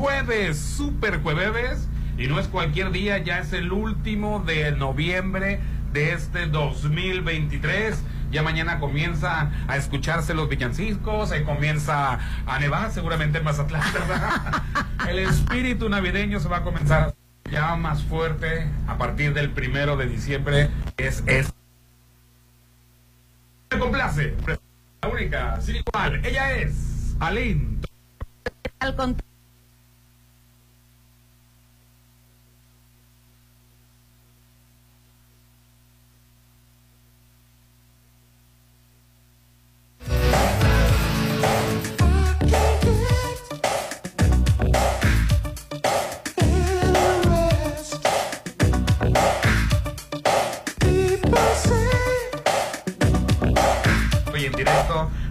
jueves, super jueves. Y no es cualquier día, ya es el último de noviembre de este 2023. Ya mañana comienza a escucharse los villancicos, se comienza a nevar seguramente en Mazatlán. El espíritu navideño se va a comenzar ya más fuerte a partir del primero de diciembre. Es, es. Me complace. La única, sin igual. Ella es Aline. Al contrario.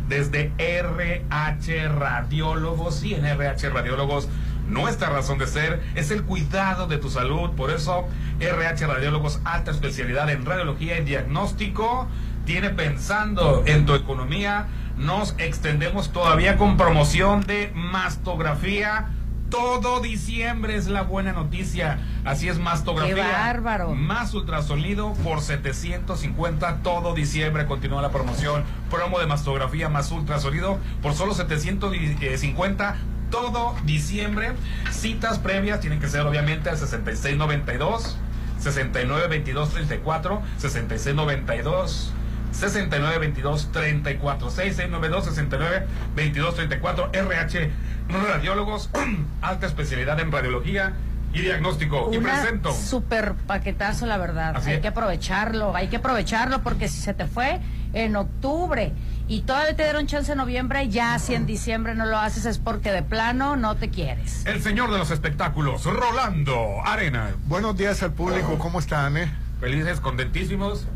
Desde RH Radiólogos y en RH Radiólogos nuestra razón de ser es el cuidado de tu salud. Por eso RH Radiólogos, alta especialidad en radiología y diagnóstico, tiene pensando en tu economía. Nos extendemos todavía con promoción de mastografía. Todo diciembre es la buena noticia. Así es, mastografía. ¡Qué bárbaro! Más ultrasonido por 750 todo diciembre. Continúa la promoción. Promo de mastografía más ultrasonido por solo 750 todo diciembre. Citas previas tienen que ser obviamente al 6692, 692234, 6692. 692234 6692 692234 RH Radiólogos alta especialidad en radiología y diagnóstico y Una presento super paquetazo, la verdad. Así hay es. que aprovecharlo, hay que aprovecharlo porque si se te fue en octubre y todavía te dieron chance en noviembre, ya si en diciembre no lo haces es porque de plano no te quieres. el señor de los espectáculos Rolando Arena Buenos días al público, ¿cómo están? Eh? felices contentísimos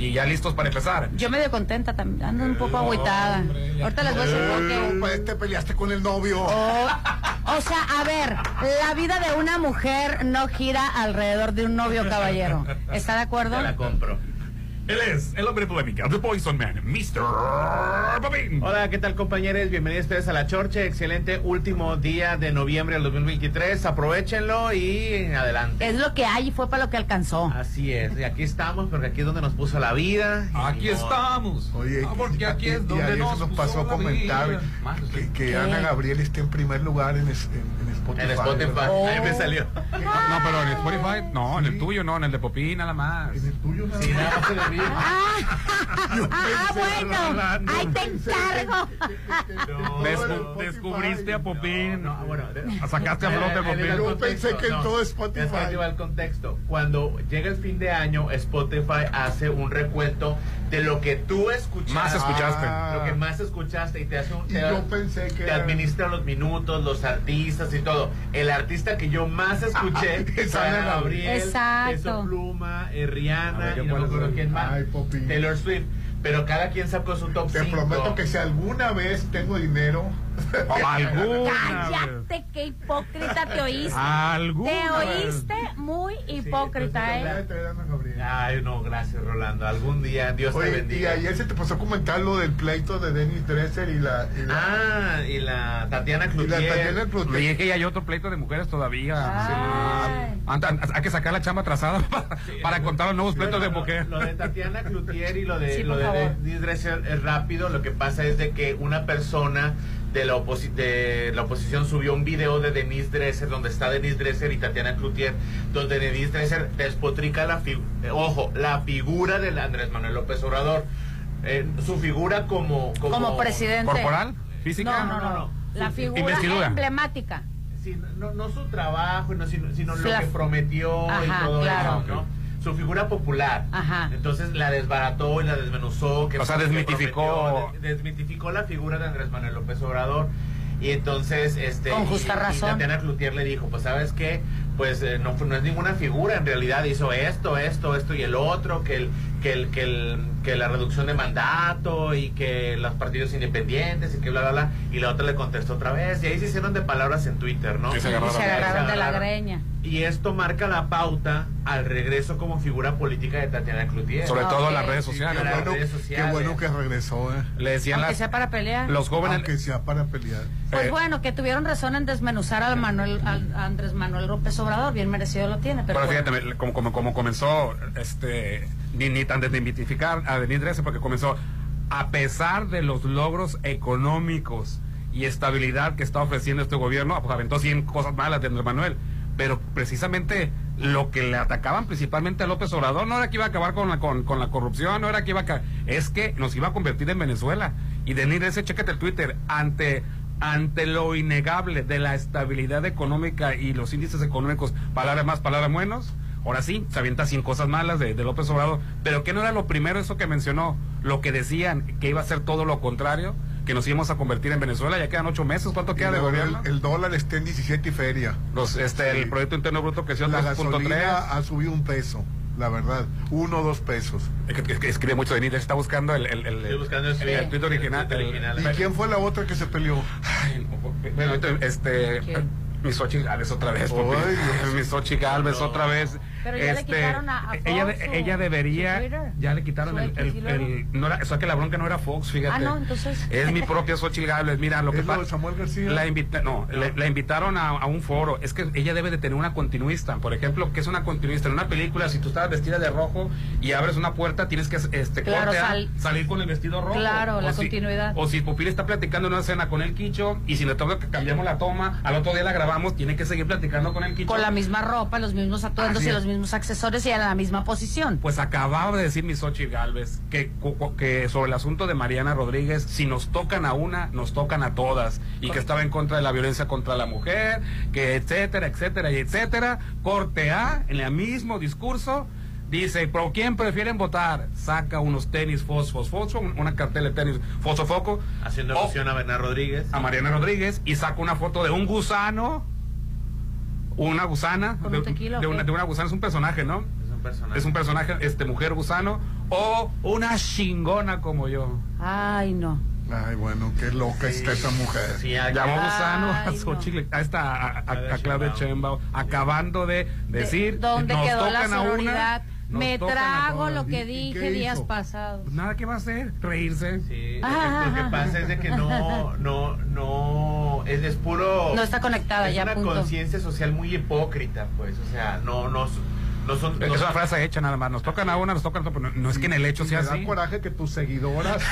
y ya listos para empezar Yo medio contenta también, ando un poco agüitada. hombre, ya Ahorita les voy a decir por Eh, qué. pues te peleaste con el novio. Oh, o sea, a ver, la vida de una mujer no gira alrededor de un novio caballero. ¿Está de acuerdo? Te la compro. Él es el hombre polémica The Poison Man Mr. Popin Hola, ¿qué tal compañeros? Bienvenidos ustedes a La Chorche. Excelente último día de noviembre del 2023. Aprovechenlo y adelante. Es lo que hay y fue para lo que alcanzó. Así es. Y aquí estamos porque aquí es donde nos puso la vida. Aquí estamos Oye, Ah, porque aquí es donde ayer nos, nos puso pasó la comentar vida. Más usted. que, que. Ana Gabriel está en primer lugar en, es- en- en Spotify. En Spotify. Oh. Ahí me salió. No, pero en Spotify, no, en el tuyo no, en el de Popín nada más. En el tuyo nada Sí, más. nada más. Ah, bueno, ahí te encargo. Descu- descubriste a Popín. No, bueno, Sacaste a flote el Popín. Yo pensé que en todo Spotify. Es que el contexto. Cuando llega el fin de año, Spotify hace un recuento de lo que tú escuchaste. Más escuchaste. Ah. Lo que más escuchaste y te hace un. Y te- yo pensé que Te administra los minutos, los artistas y todo. El artista que yo más escuché Ana Gabriel, Exacto. Peso Pluma, eh, A Rihanna, ver, ¿qué y no me acuerdo quién más. Ay, Popín. Taylor Swift. Pero cada quien sacó su top Te 5. prometo que si alguna vez tengo dinero. Alguna. Cállate, qué hipócrita te oíste. Alguna. Te oíste muy hipócrita, ¿eh? Ay, no, gracias, Rolando. Algún día Dios te Oye, y bendiga. ayer se te pasó a comentar lo del pleito de Dennis Dresser y la. Y la, Ah, y la Tatiana y la Cloutier. Tatiana Cloutier. Oye, que ya hay otro pleito de mujeres todavía. Sí. Hay que sacar la chamba atrasada para, para contar los nuevos pleitos de Lo- mujer. Lo de Tatiana Cloutier y lo de, Sí, lo de. Denise Dresser es rápido. Lo que pasa es de que una persona de la, oposi- de la oposición subió un video de Denise Dresser donde está Denise Dresser y Tatiana Cloutier donde Denise Dresser despotrica la fi- eh, ojo la figura del Andrés Manuel López Obrador Eh, su figura como como, Como presidente. ¿Corporal? ¿Física? No, no, no. no. La figura investidura. emblemática. Sí, no, no su trabajo, no, sino, sino lo que prometió y todo claro. eso, ¿no? Su figura popular. Ajá. Entonces la desbarató y la desmenuzó. Que O sea, desmitificó. prometió, desmitificó la figura de Andrés Manuel López Obrador. Y entonces, este. Con y- justa y razón. Tatiana Cloutier le dijo: Pues, ¿sabes qué? Pues eh, no, fue- no es ninguna figura, en realidad hizo esto, esto, esto y el otro, que el, que el, que el, que la reducción de mandato y que los partidos independientes y que bla, bla, bla. Y la otra le contestó otra vez. Y ahí se hicieron de palabras en Twitter, ¿no? Sí, se Y agarraron. se agarraron de la greña. Y esto marca la pauta al regreso como figura política de Tatiana Cloutier. Sobre todo en las redes Qué sociales. Las bueno, redes qué bueno que regresó, ¿eh? Le decían Aunque las, sea para pelear. los jóvenes. Aunque sea para pelear. Pues eh, bueno, que tuvieron razón en desmenuzar al Manuel, al a Andrés Manuel López Obrador, bien merecido lo tiene, pero, Pero bueno. fíjate, como, como, como comenzó, este, ni, ni antes de identificar a Denis Dresser, porque comenzó, a pesar de los logros económicos y estabilidad que está ofreciendo este gobierno, pues aventó 100 cosas malas de Andrés Manuel. Pero precisamente lo que le atacaban principalmente a López Obrador no era que iba a acabar con la, con, con la corrupción, no era que iba a... Es que nos iba a convertir en Venezuela. Y Denis Dresser, chécate el Twitter, ante ante lo innegable de la estabilidad económica y los índices económicos, palabras más, palabras menos, ahora sí, se avienta 100 cosas malas de, de López Obrador, pero que no era lo primero eso que mencionó, lo que decían, que iba a ser todo lo contrario, que nos íbamos a convertir en Venezuela, ya quedan ocho meses, ¿cuánto queda de gobierno? el, el dólar está en 17 y feria. Los, este, Sí. El Producto Interno Bruto creció La 3.3. gasolina ha subido un peso, la verdad. Uno o dos pesos. Escribe mucho de está buscando el, el, el, Estoy buscando el, el, el tweet original. ¿Y quién fue la otra que se peleó? Ay, no, bueno, este, ¿Quién? mi Xochitl Gálvez otra vez, papi. Ay, Dios. mi Xochitl Gálvez No. otra vez. Pero ya le Este, quitaron a- a ella, Fox de- ella su debería, ya le quitaron el, el, el- no era, o sea que la bronca no era Fox, fíjate. Ah, no, entonces. Es mi propia Xochitl Gálvez, mira, lo que ¿Es lo pasa. Samuel García? La invita, no, le- la invitaron a, a un foro. Es que ella debe de tener una continuista. Por ejemplo, ¿qué es una continuista? En una película, si tú estás vestida de rojo y abres una puerta, tienes que este, Claro, corte A, sal- salir con el vestido rojo. Claro, la si- continuidad. O si Pupil está platicando en una escena con el Quicho y si le toca que cambiamos la toma, al otro día la grabamos, tiene que seguir platicando con el Quicho. Con la misma ropa, los mismos atuendos y los mismos accesorios y en la misma posición. Pues acababa de decir mi Xochitl Galvez que, sobre el asunto de Mariana Rodríguez, si nos tocan a una, nos tocan a todas. Y que estaba en contra de la violencia contra la mujer, que etcétera, etcétera y etcétera. Corte A, en el mismo discurso, dice, ¿por quién prefieren votar? Saca unos tenis fosfos, fosfo, una cartela de tenis fosfofoco. Haciendo alusión a Bernard Rodríguez. a Mariana Rodríguez y saca una foto de un gusano, una gusana, ¿Con de, un tequila de o una, de una gusana, es un personaje, ¿no? Es un personaje. Es un personaje, este, mujer gusano, o una chingona como yo. Ay, no. Ay, bueno, qué loca está esa mujer. Sí, Llamó gusano a no. Xochitl, a esta, a, a- a Claudia Claudia Sheinbaum. Acabando de decir, De- ¿Dónde nos quedó la tocan a una? Nos Me trago lo ¿Y- que dije días hizo? pasados. Pues nada, ¿qué va a hacer? Reírse. Sí, Ah. lo que pasa es de que no, no, no, es, es puro... No está conectada es ya, una punto. conciencia social muy hipócrita, pues, o sea, no, no, no son... no Es una frase hecha nada más. Nos tocan a una, nos tocan a otra, pero no, no es que en el hecho Y sea me da así. coraje que tus seguidoras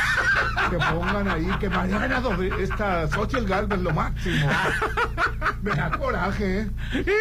te pongan ahí que Mariana Rodríguez, esta Xochitl Galvez lo máximo. Me da coraje, ¿eh?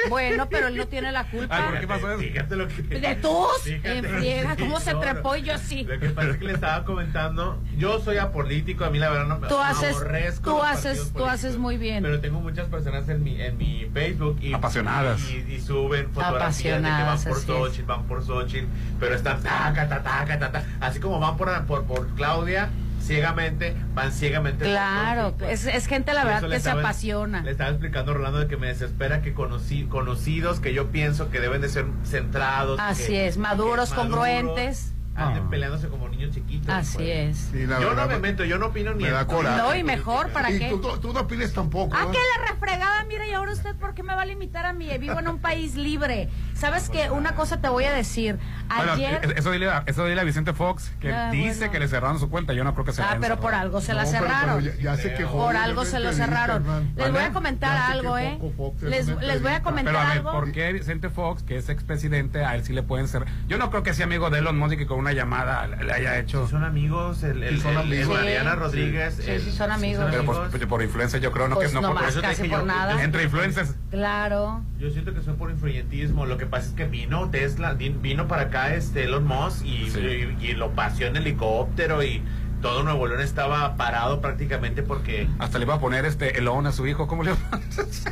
Bueno, pero él no tiene la culpa. Ay, ¿por qué pasó eso? Fíjate lo que... De tus, cómo se trepó y yo sí. Lo que pasa es que le estaba comentando, yo soy apolítico, a mí la verdad no me Tú haces- aborrezco tú haces- tú haces muy bien. Pero tengo muchas personas en mi, en mi Facebook y, Apasionadas. y, y suben fotografías de que van Apasionadas, por. Xochitl, van por Xochitl, pero están taca, taca, taca, taca, así como van por, por, por Claudia, ciegamente, van ciegamente Claro, pues. es, es gente la verdad que se apasiona. Le estaba explicando Rolando de que me desespera que conocí, conocidos que yo pienso que deben de ser centrados. Así que- es, maduros, que congruentes. Anden Ah. peleándose como niños chiquitos. Así pues. es. Sí, la Yo no me meto, yo no opino ni me da coraje. No, y mejor, ¿para y qué? tú, tú- tú no opinas tampoco. Ah, ¿eh? que la refregada, mira, y ahora usted, ¿por qué me va a limitar a mí? Vivo en un país libre. ¿Sabes qué? Una cosa te voy a decir. Bueno, Ayer... eso dile, a- eso dile a Vicente Fox, que Ah, dice bueno. que le cerraron su cuenta. Yo no creo que se la Ah, pero por algo se la No, cerraron. pero ya, ya se quejó. Por algo se lo cerraron. Les voy a comentar algo, ¿eh? Fox, Les, les voy a comentar Pero a ver, algo. ¿por qué Vicente Fox, que es expresidente, a él sí le pueden cerrar? Yo no creo que sea amigo de Elon Musk y que con una llamada le haya hecho. Sí, son amigos, el, el, Sí, son el- amigos. el Mariana Sí. Rodríguez. Sí, el- sí, son amigos. Pero por, influencia, yo creo, no Pues que no, no por- más, eso te casi dije por yo- nada. Entre influencers. Claro. Yo siento que fue por influyentismo. Lo que pasa es que vino Tesla, vino para acá este Elon Musk y, Sí. y, y lo paseó en helicóptero y todo Nuevo León estaba parado prácticamente porque Hasta le iba a poner este Elon a su hijo, ¿cómo le llama?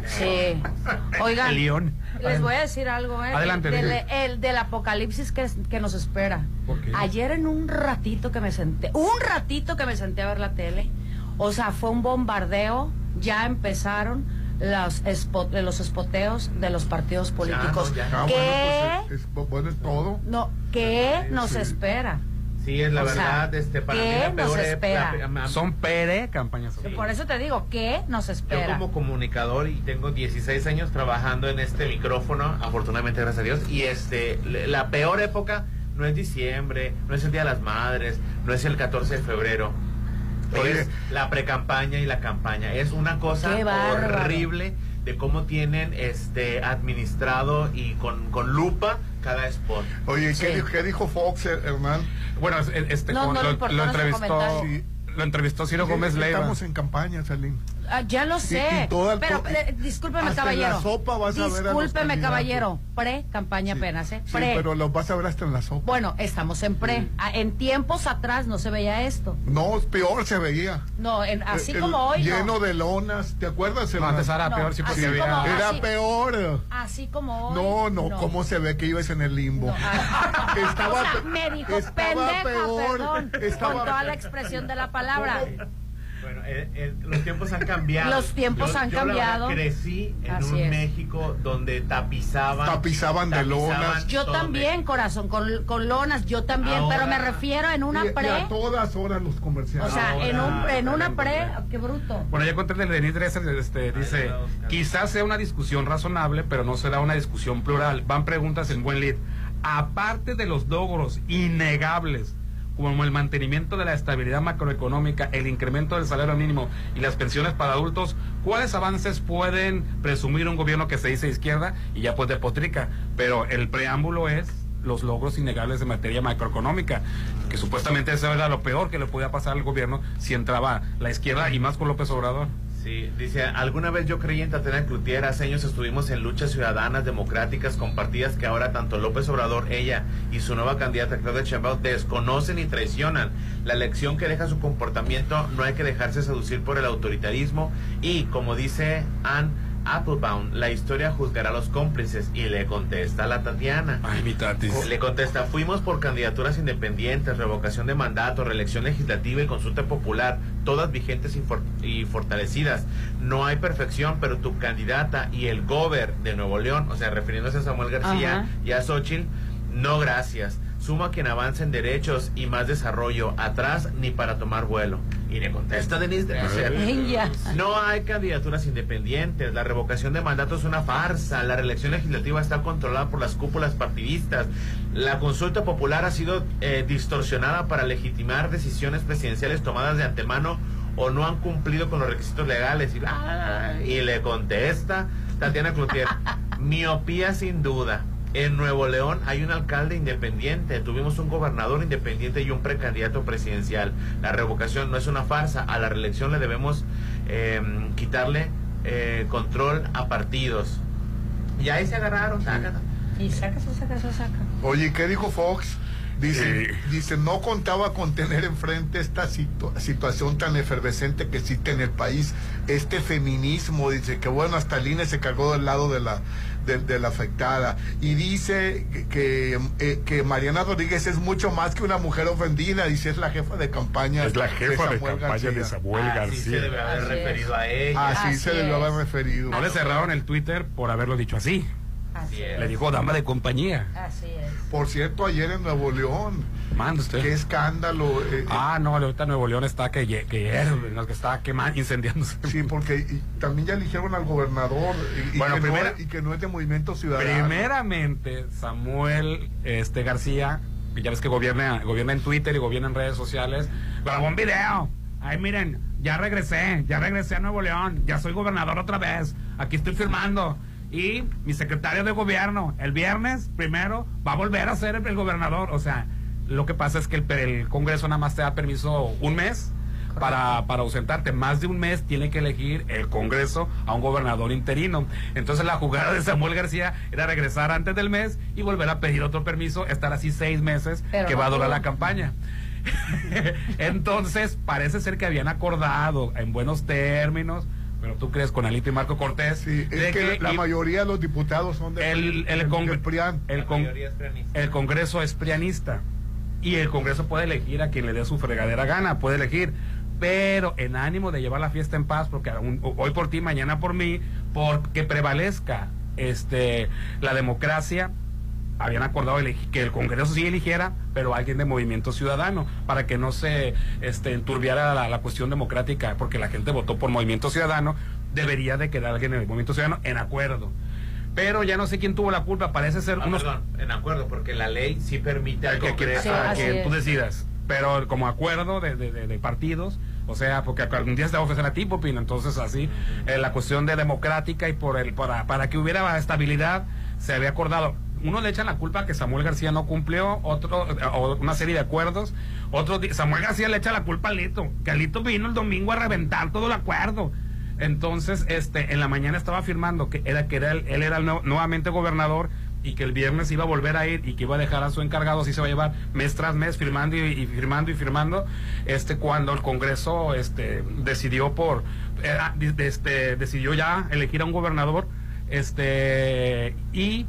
Sí. Oigan, El León. les voy a decir algo, ¿eh? Adelante, Del, el, del apocalipsis que, que nos espera. ¿Por qué? Ayer en un ratito que me senté, un ratito que me senté a ver la tele, o sea, fue un bombardeo, ya empezaron los, spot, los espoteos de los partidos políticos. no, ya. Ah, ¿Qué? bueno, pues es, es- bueno, es todo. No, ¿qué Sí. nos espera? Sí, es la O sea, verdad, este, para mí ¿qué la nos peor ep- espera? la Son pere campañas. Sí. Por eso te digo, ¿qué nos Yo espera? como comunicador y tengo 16 años trabajando en este micrófono, afortunadamente gracias a Dios, y este la peor época no es diciembre, no es el Día de las Madres, no es el 14 de febrero. Oye. Es la precampaña y la campaña. Es una cosa horrible de cómo tienen este administrado y con, con lupa cada spot. Oye, ¿qué, Sí. dijo, qué dijo Fox, eh, Hernán? Bueno, es- este No, no lo, lo entrevistó lo entrevistó Ciro Gómez Leiva. Estamos en campaña, Salín. Ah, ya lo sé. pero eh, discúlpeme, hasta en la caballero. sopa vas a ver a los discúlpeme, caballero. Pre-campaña Sí. apenas, ¿eh? Sí, Pre. pero los vas a ver hasta en la sopa. Bueno, estamos en pre. Sí. Ah, En tiempos atrás no se veía esto. No, peor se veía. No, en- así El- como hoy. Lleno no. de lonas, ¿te acuerdas? No, antes era No, peor, sí, así había... como- Era así- peor. Así como hoy. No, no, ¿cómo se ve que ibas en el limbo? No, ah, Estaba o sea, me dijo estaba pendeja, peor, perdón, estaba- con toda la expresión de la palabra. Eh, eh, los tiempos han cambiado. Los tiempos han yo, verdad, cambiado. crecí en Así un es. México donde tapizaban. Tapizaban de lonas. Yo todo también, corazón, con, con lonas, yo también, Ahora- pero me refiero en una Y- y pre. a todas horas los O comerciales. sea, en, un, en una pre, ahora. qué bruto. Bueno, ya conté el de Denis Dresser, este, dice, quizás sea una discusión razonable, pero no será una discusión plural. Van preguntas en buen lead. Aparte de los logros innegables, como el mantenimiento de la estabilidad macroeconómica, el incremento del salario mínimo y las pensiones para adultos, ¿cuáles avances pueden presumir un gobierno que se dice izquierda y ya pues depotrica? Pero el preámbulo es los logros innegables en materia macroeconómica, que supuestamente eso era lo peor que le podía pasar al gobierno si entraba la izquierda y más con López Obrador. Sí, dice, alguna vez yo creí en Tatiana Cloutier, hace años estuvimos en luchas ciudadanas democráticas compartidas que ahora tanto López Obrador, ella y su nueva candidata Claudia Sheinbaum desconocen y traicionan. La lección que deja su comportamiento no hay que dejarse seducir por el autoritarismo y, como dice Ann Applebaum, la historia juzgará a los cómplices y le contesta a la Tatiana. Ay, mi tatis. Le contesta, fuimos por candidaturas independientes, revocación de mandato, reelección legislativa y consulta popular, todas vigentes y, for- y fortalecidas. No hay perfección, pero tu candidata y el gober de Nuevo León, o sea, refiriéndose a Samuel García Ajá. y a Xochitl, no gracias. Suma quien avance en derechos y más desarrollo, atrás ni para tomar vuelo. Y le contesta Denise Dresser. No hay candidaturas independientes. La revocación de mandato es una farsa. La reelección legislativa está controlada por las cúpulas partidistas. La consulta popular ha sido eh, distorsionada para legitimar decisiones presidenciales tomadas de antemano o no han cumplido con los requisitos legales. Y, ah, y le contesta Tatiana Cloutier, miopía sin duda. En Nuevo León hay un alcalde independiente, tuvimos un gobernador independiente y un precandidato presidencial. La revocación no es una farsa, a la reelección le debemos eh, quitarle eh, control a partidos. Y ahí se agarraron. Y saca, eso, saca, eso, saca. Oye, ¿qué dijo Fox? Dice, Sí. dice, no contaba con tener enfrente esta situ- situación tan efervescente que existe en el país, este feminismo, dice que bueno, hasta el INE se cargó del lado de la, de, de la afectada. Y dice que, que, eh, que Mariana Rodríguez es mucho más que una mujer ofendida, dice, es la jefa de campaña Es la jefa de Samuel campaña de García. Samuel Así se debe García. haber Así es. referido a ella. Así, Así se debió haber referido. No le cerraron el Twitter por haberlo dicho así. Así. Le dijo dama de compañía. Así es. Por cierto, ayer en Nuevo León, Manda usted. qué escándalo. eh, eh, Ah, no, ahorita Nuevo León está que, que hierve, no, que está quemando, incendiándose. Sí, porque y también ya eligieron al gobernador y, y Bueno, que, primera- no, y que no es de Movimiento Ciudadano. Primeramente, Samuel este García, que ya ves que gobierna, gobierna en Twitter y gobierna en redes sociales, grabó un video. Ay, miren, ya regresé, ya regresé a Nuevo León, ya soy gobernador otra vez, aquí estoy firmando. Y mi secretario de gobierno, el viernes primero, va a volver a ser el, el gobernador. O sea, lo que pasa es que el, el Congreso nada más te da permiso un mes para, para ausentarte. Más de un mes tiene que elegir el Congreso a un gobernador interino. Entonces la jugada de Samuel García era regresar antes del mes y volver a pedir otro permiso, estar así seis meses Pero que no va a durar la campaña. Entonces parece ser que habían acordado en buenos términos, pero tú crees con Alito y Marco Cortés, Sí, es de que, la mayoría de los diputados son de el, el, del- congre- del PRIAN. el La con- el Congreso es prianista y el Congreso puede elegir a quien le dé su fregadera gana, puede elegir, pero en ánimo de llevar la fiesta en paz, porque hoy por ti, mañana por mí, porque prevalezca este la democracia habían acordado que el Congreso sí eligiera, pero alguien de Movimiento Ciudadano, para que no se este, enturbiara la, la cuestión democrática, porque la gente votó por Movimiento Ciudadano, debería de quedar alguien del Movimiento Ciudadano en acuerdo. Pero ya no sé quién tuvo la culpa, parece ser Ah, unos perdón, en acuerdo, porque la ley sí permite al que, que- Congreso. Sí, a que tú decidas. Pero como acuerdo de, de- de- de partidos, o sea, porque algún día se va a ofrecer a ti, Popín, entonces así, eh, la cuestión de democrática y por el para, para que hubiera estabilidad, se había acordado. Uno le echan la culpa a que Samuel García no cumplió, otro, o una serie de acuerdos. Otro, Samuel García le echa la culpa a Lito, que Alito vino el domingo a reventar todo el acuerdo. Entonces, este, en la mañana estaba afirmando que era que era él, era el nuevo- nuevamente gobernador y que el viernes iba a volver a ir y que iba a dejar a su encargado, así se va a llevar mes tras mes firmando y, firmando y firmando, este cuando el Congreso este decidió por di- este decidió ya elegir a un gobernador este y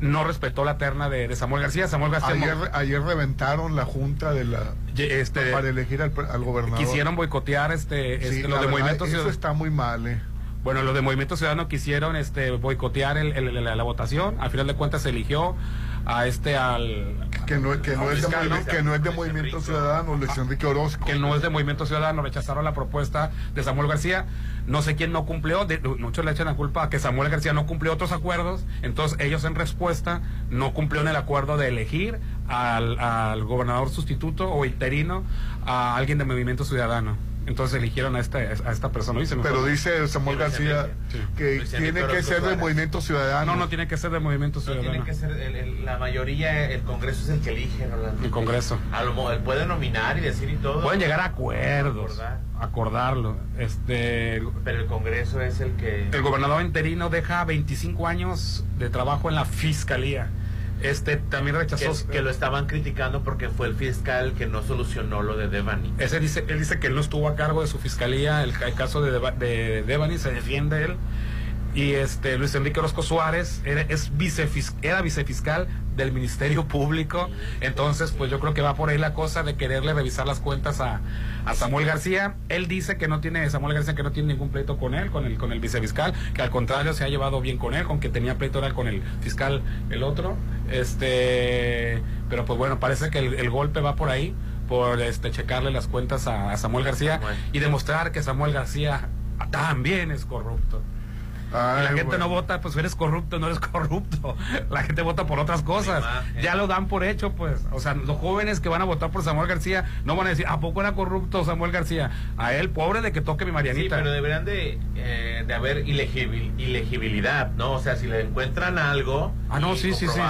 no respetó la terna de, de Samuel García, Samuel García Ayer, mo- ayer reventaron la junta de la este para elegir al, al gobernador. quisieron boicotear este, este, Sí, la de verdad, Movimiento eso Ciudadano. está muy mal, eh. Bueno, los de Movimiento Ciudadano quisieron este boicotear el- el- la, la votación. Al final de cuentas se eligió a este al Que no, que no, es, de, fiscal, movi- ¿no? que no es de Movimiento. Ciudadano, Luis Enrique Orozco. que no es de Movimiento Ciudadano, rechazaron la propuesta de Samuel García. No sé quién no cumplió, muchos le echan la culpa a que Samuel García no cumplió otros acuerdos, entonces ellos en respuesta no cumplieron el acuerdo de elegir al, al gobernador sustituto o interino a alguien de Movimiento Ciudadano. Entonces eligieron a esta, a esta persona. Pero dice Samuel García. Sí. que Luis tiene que ser del. Movimiento Ciudadano. no, no tiene que ser de Movimiento No Ciudadano. tiene que ser el- el- la mayoría, el Congreso es el que elige, Rolando. El Congreso. A lo puede nominar y decir y todo. Pueden llegar a acuerdos, Acordar. acordarlo. Este, Pero el Congreso es el que. el gobernador interino deja 25 años de trabajo en la fiscalía. Este también rechazó. que, que lo estaban criticando porque fue el fiscal que no solucionó lo de Devani. Ese dice, él dice que él no estuvo a cargo de su fiscalía, el, el caso de, Deva- de Devani se defiende él. Y este Luis Enrique Orozco Suárez era, es vicefis- era vicefiscal del Ministerio Público. Entonces, pues yo creo que va por ahí la cosa de quererle revisar las cuentas a, a Samuel García. Él dice que no tiene, Samuel García que no tiene ningún pleito con él, con el, con el vicefiscal, que al contrario se ha llevado bien con él, con que tenía pleito era con el fiscal el otro. Este, pero pues bueno, parece que el, el golpe va por ahí, por este checarle las cuentas a, a Samuel García y demostrar que Samuel García también es corrupto. Ay, Y la gente bueno. no vota, pues eres corrupto, no eres corrupto. La gente vota por otras cosas. imagen. Ya lo dan por hecho, pues. O sea, los jóvenes que van a votar por Samuel García no van a decir, ¿a poco era corrupto Samuel García? A él, pobre de que toque mi Sí, Marianita. pero deberían de, eh, de haber ilegibil- ilegibilidad, ¿no? O sea, si le encuentran algo Ah, no, y sí, sí, sí.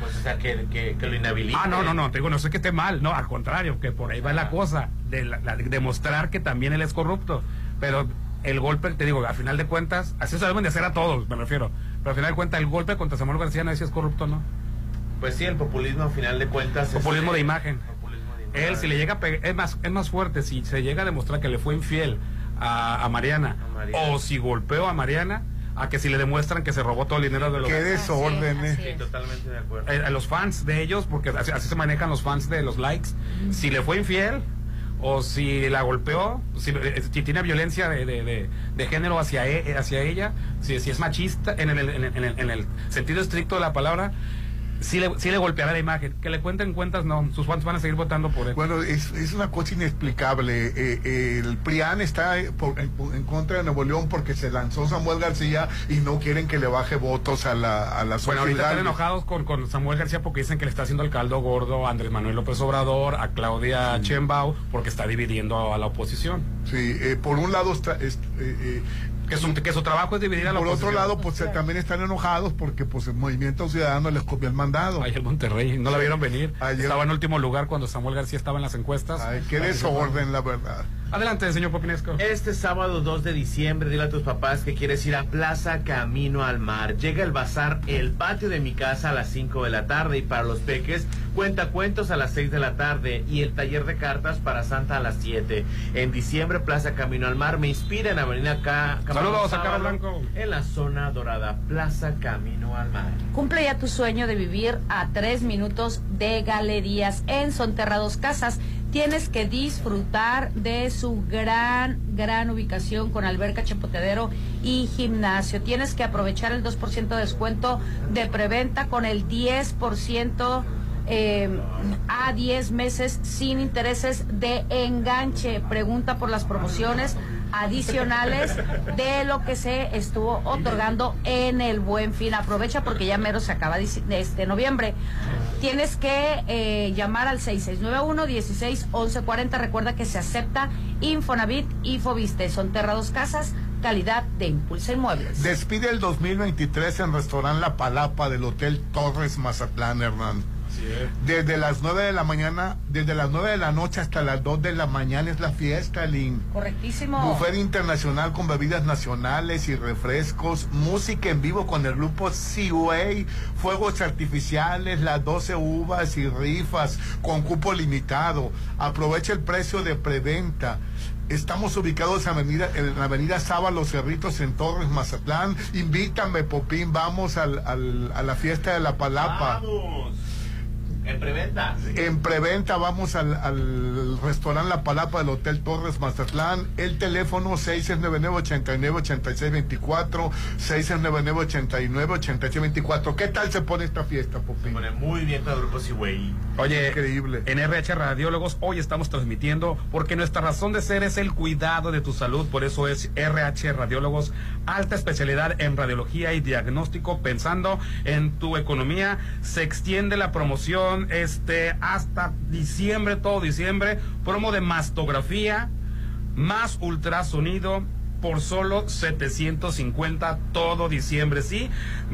pues o sea, que, que, que lo inhabiliten. Ah, no, no, no, te digo, no sé que esté mal, no, al contrario, que por ahí va la cosa, de la- la- demostrar que también él es corrupto. Pero el golpe, te digo, a final de cuentas, así se deben de hacer a todos, me refiero. Pero al final de cuentas, el golpe contra Samuel García no es si es corrupto, ¿no? Pues sí, el populismo, a final de cuentas. Populismo este, de imagen. populismo de imagen. Él, si le llega a pegar, es más, es más fuerte, si se llega a demostrar que le fue infiel a, a Mariana, A Mariana. o si golpeó a Mariana, a que si le demuestran que se robó todo el dinero de los, Qué eh, desorden, eh. Sí, es. totalmente de acuerdo. a los fans de ellos, porque así, así se manejan los fans de los likes. Si le fue infiel, o si la golpeó, si, eh, si tiene violencia de, de- de- de género hacia, e- hacia ella, si, si es machista, en, el, en el- en el sentido estricto de la palabra, sí le, sí le golpeará la imagen. Que le cuenten cuentas, no. Sus fans van a seguir votando por él. Bueno, es, es una cosa inexplicable. Eh, eh, el PRIAN está eh, por- en, en contra de Nuevo León porque se lanzó Samuel García y no quieren que le baje votos a la, a la Bueno, ahorita sociedad. están enojados con, con Samuel García porque dicen que le está haciendo el caldo gordo a Andrés Manuel López Obrador, a Claudia Sheinbaum, porque está dividiendo a la oposición. Sí, eh, por un lado está... es- eh, eh, Que su, que su trabajo es dividir a la por oposición. otro lado, pues eh, también están enojados porque pues el Movimiento Ciudadano les copió el mandado. Ayer Monterrey, no la vieron venir. Ayer- Estaba en último lugar cuando Samuel García estaba en las encuestas. Ay, qué desorden, la verdad. Adelante, señor Popinesco. Este sábado 2 de diciembre, dile a tus papás que quieres ir a Plaza Camino al Mar. Llega el bazar El Patio de mi casa a las 5 de la tarde y para los peques cuenta cuentos a las 6 de la tarde y el taller de cartas para Santa a las 7. En diciembre, Plaza Camino al Mar me inspira en Avenida K. Saludos a Cara Blanco. En la zona dorada, Plaza Camino al Mar. Cumple ya tu sueño de vivir a tres minutos de galerías en Sonterrados Casas. Tienes que disfrutar de su gran, gran ubicación con alberca, chapoteadero y gimnasio. Tienes que aprovechar el 2% de descuento de preventa con el 10% eh, a 10 meses sin intereses de enganche. Pregunta por las promociones adicionales de lo que se estuvo otorgando en el Buen Fin. Aprovecha porque ya mero se acaba este noviembre. Tienes que eh, llamar al 6691 16 1140. Recuerda que se acepta Infonavit y Fobiste. Son Terrados Casas calidad de Impulsa Inmuebles. Despide el 2023 en Restaurante La Palapa del Hotel Torres Mazatlán, Hernán. Desde las 9 de la mañana, desde las 9 de la noche hasta las 2 de la mañana es la fiesta, Lin. Correctísimo. Buffet internacional con bebidas nacionales y refrescos, música en vivo con el grupo Seaway, fuegos artificiales, las 12 uvas y rifas con cupo limitado. Aprovecha el precio de preventa. Estamos ubicados en, avenida, en la avenida Saba Los Cerritos en Torres, Mazatlán. Invítame, Popín, vamos al, al, a la fiesta de la Palapa. Vamos. En preventa. En preventa vamos al, al restaurante La Palapa del Hotel Torres Mazatlán. El teléfono 699-89-8624, 699-89-8624. ¿Qué tal se pone esta fiesta, Se Popín? pone muy bien con el grupo. Oye, Increíble. en RH Radiólogos hoy estamos transmitiendo porque nuestra razón de ser es el cuidado de tu salud, por eso es RH Radiólogos, alta especialidad en radiología y diagnóstico, pensando en tu economía. Se extiende la promoción este hasta diciembre, todo diciembre, promo de mastografía más ultrasonido por solo 750 todo diciembre, sí.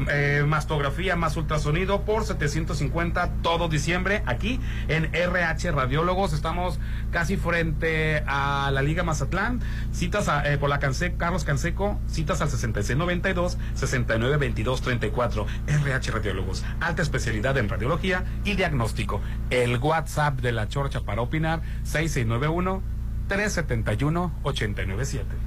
Eh, mastografía más ultrasonido por 750 todo diciembre. Aquí en RH Radiólogos estamos casi frente a la Liga Mazatlán. Citas a, eh, por la Canse Carlos Canseco, citas al 6692 6922 34. RH Radiólogos, alta especialidad en radiología y diagnóstico. El WhatsApp de la Chorcha para opinar 6691 371 897.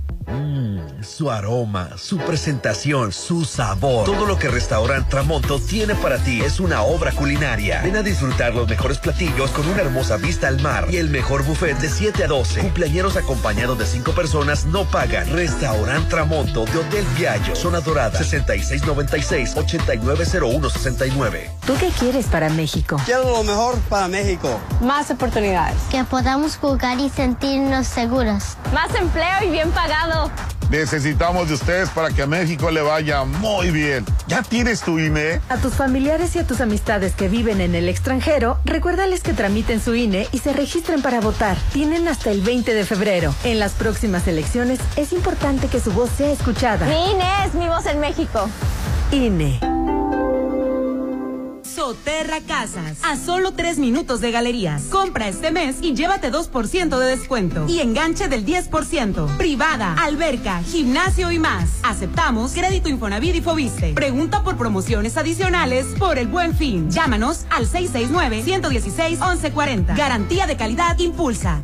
Mmm, su aroma, su presentación, su sabor. Todo lo que Restaurant Tramonto tiene para ti es una obra culinaria. Ven a disfrutar los mejores platillos con una hermosa vista al mar y el mejor buffet de 7 a 12. Cumpleañeros acompañados de 5 personas no pagan. Restaurant Tramonto de Hotel Viallo, Zona Dorada, 6696-890169. ¿Tú qué quieres para México? Quiero lo mejor para México. Más oportunidades. Que podamos jugar y sentirnos seguros. Más empleo y bien pagado. Necesitamos de ustedes para que a México le vaya muy bien. ¿Ya tienes tu INE? A tus familiares y a tus amistades que viven en el extranjero, recuérdales que tramiten su INE y se registren para votar. Tienen hasta el 20 de febrero. En las próximas elecciones es importante que su voz sea escuchada. Mi INE es mi voz en México. INE. Soterra Casas, a solo tres minutos de galerías. Compra este mes y llévate 2% de descuento. Y enganche del 10%. Privada, alberca, gimnasio y más. Aceptamos crédito Infonavit y Fobiste. Pregunta por promociones adicionales por el buen fin. Llámanos al 669-116-1140. Garantía de calidad impulsa.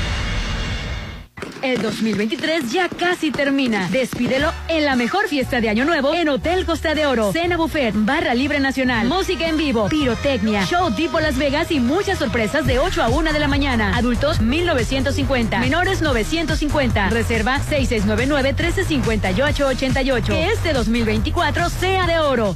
El 2023 ya casi termina. Despídelo en la mejor fiesta de Año Nuevo en Hotel Costa de Oro. Cena buffet, barra libre nacional, música en vivo, pirotecnia, show tipo Las Vegas y muchas sorpresas de 8 a 1 de la mañana. Adultos 1950, menores 950. Reserva 6699-1358-88. Que este 2024 sea de oro.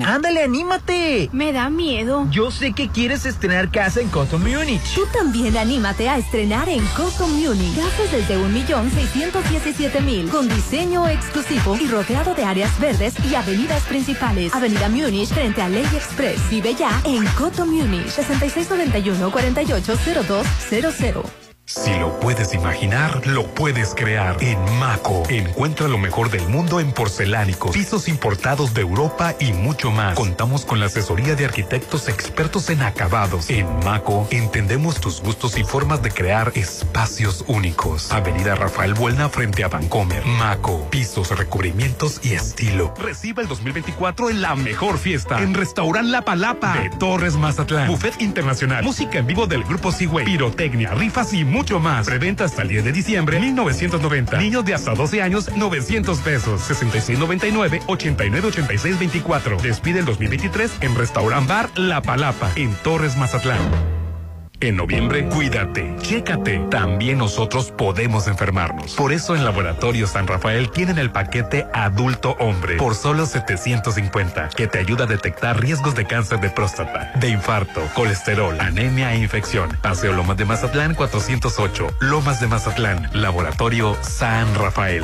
Ándale, anímate. Me da miedo. Yo sé que quieres estrenar casa en Coto Múnich. Tú también anímate a estrenar en Coto Múnich. Casas desde 1.617.000 con diseño exclusivo y rodeado de áreas verdes y avenidas principales. Avenida Múnich frente a Ley Express. Vive ya en Coto Múnich. 6691-480200. Si lo puedes imaginar, lo puedes crear. En Maco, encuentra lo mejor del mundo en porcelánicos, pisos importados de Europa y mucho más. Contamos con la asesoría de arquitectos expertos en acabados. En Maco, entendemos tus gustos y formas de crear espacios únicos. Avenida Rafael Buelna frente a Vancomer. Maco, pisos, recubrimientos y estilo. Reciba el 2024 en la mejor fiesta. En Restaurant La Palapa de Torres Mazatlán. Buffet Internacional. Música en vivo del Grupo Seaway. Pirotecnia, rifas y mucho más. Preventa hasta el 10 de diciembre, 1990. Niños de hasta 12 años, 900 pesos. 6699 898624. Despide el 2023 en Restaurant Bar La Palapa, en Torres Mazatlán. En noviembre, cuídate, chécate. También nosotros podemos enfermarnos. Por eso en Laboratorio San Rafael tienen el paquete adulto hombre por solo 750, que te ayuda a detectar riesgos de cáncer de próstata, de infarto, colesterol, anemia e infección. Paseo Lomas de Mazatlán 408, Lomas de Mazatlán, Laboratorio San Rafael.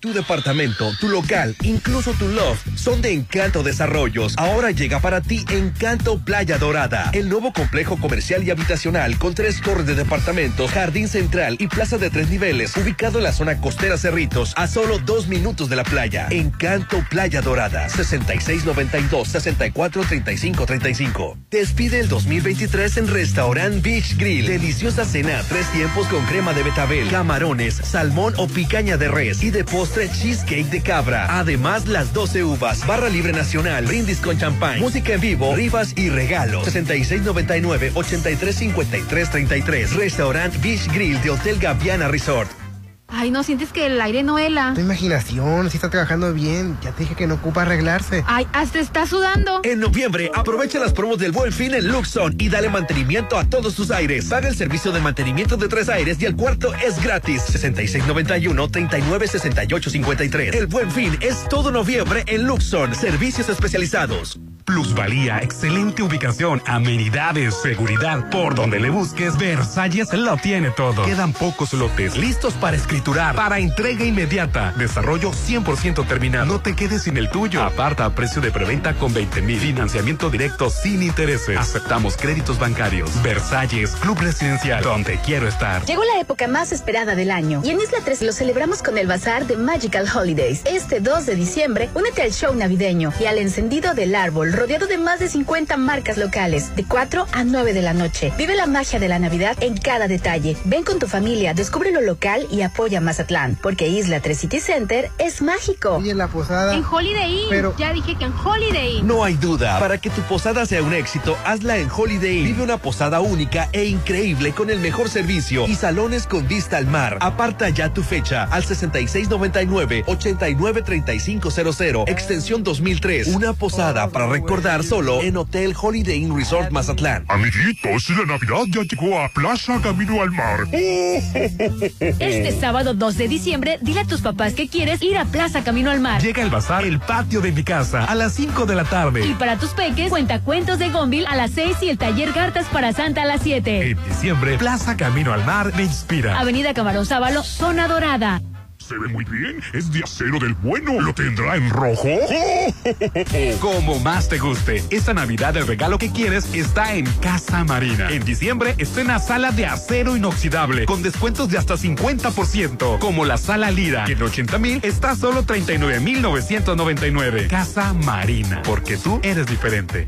Tu departamento, tu local, incluso tu loft son de Encanto Desarrollos. Ahora llega para ti Encanto Playa Dorada, el nuevo complejo comercial y habitacional con tres torres de departamentos, jardín central y plaza de tres niveles, ubicado en la zona costera Cerritos, a solo dos minutos de la playa. Encanto Playa Dorada, 6692-643535. Despide el 2023 en Restaurant Beach Grill. Deliciosa cena, tres tiempos con crema de betabel, camarones, salmón o picaña de res y de postre cheesecake de cabra. Además, las 12 uvas, barra libre nacional, brindis con champán, música en vivo, rifas y regalos. 6699-835333. Restaurant Beach Grill de Hotel Gaviana Resort. Ay, ¿no sientes que el aire no hela? Tu imaginación, si está trabajando bien. Ya te dije que no ocupa arreglarse. Ay, hasta está sudando. En noviembre, aprovecha las promos del Buen Fin en Luxon y dale mantenimiento a todos tus aires. Paga el servicio de mantenimiento de tres aires y el cuarto es gratis. 6691-396853. El Buen Fin es todo noviembre en Luxon. Servicios especializados. Plusvalía, excelente ubicación, amenidades, seguridad. Por donde le busques, Versalles lo tiene todo. Quedan pocos lotes listos para escriturar, para entrega inmediata. Desarrollo 100% terminado. No te quedes sin el tuyo. Aparta a precio de preventa con 20 mil. Financiamiento directo sin intereses. Aceptamos créditos bancarios. Versalles, Club Residencial, donde quiero estar. Llegó la época más esperada del año y en Isla 3 lo celebramos con el bazar de Magical Holidays. Este 2 de diciembre, únete al show navideño y al encendido del árbol rodeado de más de 50 marcas locales, de 4 a 9 de la noche. Vive la magia de la Navidad en cada detalle. Ven con tu familia, descubre lo local y apoya Mazatlán, porque Isla 3 City Center es mágico. Y en la posada. En Holiday Inn. Pero- Ya dije que en Holiday Inn. No hay duda, para que tu posada sea un éxito, hazla en Holiday Inn. Vive una posada única e increíble con el mejor servicio y salones con vista al mar. Aparta ya tu fecha al 6699-893500, extensión 2003. Una posada para recordar solo en Hotel Holiday Inn Resort Mazatlán. Amiguitos, la Navidad ya llegó a Plaza Camino al Mar. Este sábado 2 de diciembre, dile a tus papás que quieres ir a Plaza Camino al Mar. Llega el bazar El Patio de mi casa a las 5 de la tarde. Y para tus peques, cuenta cuentos de Gonville a las 6 y el taller Cartas para Santa a las 7. En diciembre, Plaza Camino al Mar me inspira. Avenida Camarón Sábalo, Zona Dorada. Se ve muy bien, es de acero del bueno. ¿Lo tendrá en rojo? Como más te guste. Esta Navidad el regalo que quieres está en Casa Marina. En diciembre estrena sala de acero inoxidable con descuentos de hasta 50%. Como la sala Lira, que en 80 mil está a solo 39 mil 999. Casa Marina, porque tú eres diferente.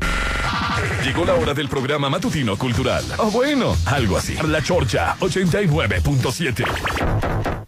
Llegó la hora del programa matutino cultural. O bueno, algo así. La Chorcha 89.7.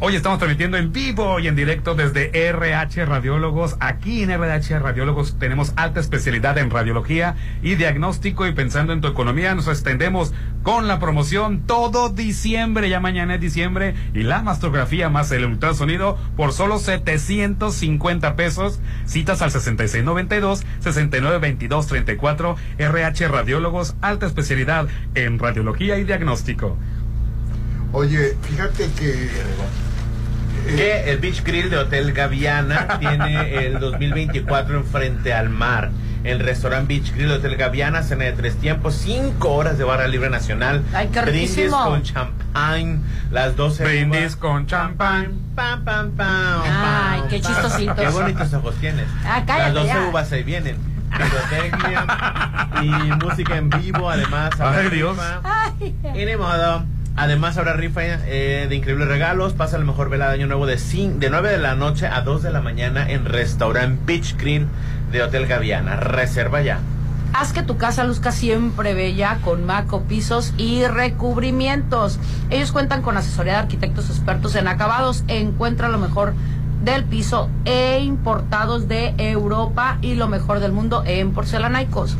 Hoy estamos transmitiendo en vivo y en directo desde RH Radiólogos. Aquí en RH Radiólogos tenemos alta especialidad en radiología y diagnóstico y pensando en tu economía nos extendemos con la promoción todo diciembre, ya mañana es diciembre y la mastografía más el ultrasonido por solo 750 pesos. Citas al 6692 6922 34 RH Radiólogos, alta especialidad en radiología y diagnóstico. Oye, fíjate que... Que el Beach Grill de Hotel Gaviana tiene el 2024 enfrente al mar. El restaurante Beach Grill de Hotel Gaviana, cena de tres tiempos, cinco horas de barra libre nacional. Ay, qué Brindis con champán, las 12 Brindis con champán. Pam, pam, pam, Ay, pam, qué pam. chistositos. Qué bonitos ojos tienes. Ah, cállate Las 12 ya. uvas ahí vienen. Pirotecnia y música en vivo, además. Ay, Dios. Ay. Y ni modo. Además habrá rifa eh, de increíbles regalos. Pasa el mejor velada de año nuevo de, cin- de 9 de la noche a 2 de la mañana en Restaurant Beach Grill de Hotel Gaviana. Reserva ya. Haz que tu casa luzca siempre bella con Maco Pisos y Recubrimientos. Ellos cuentan con asesoría de arquitectos expertos en acabados. Encuentra lo mejor del piso e importados de Europa y lo mejor del mundo en porcelanaicos.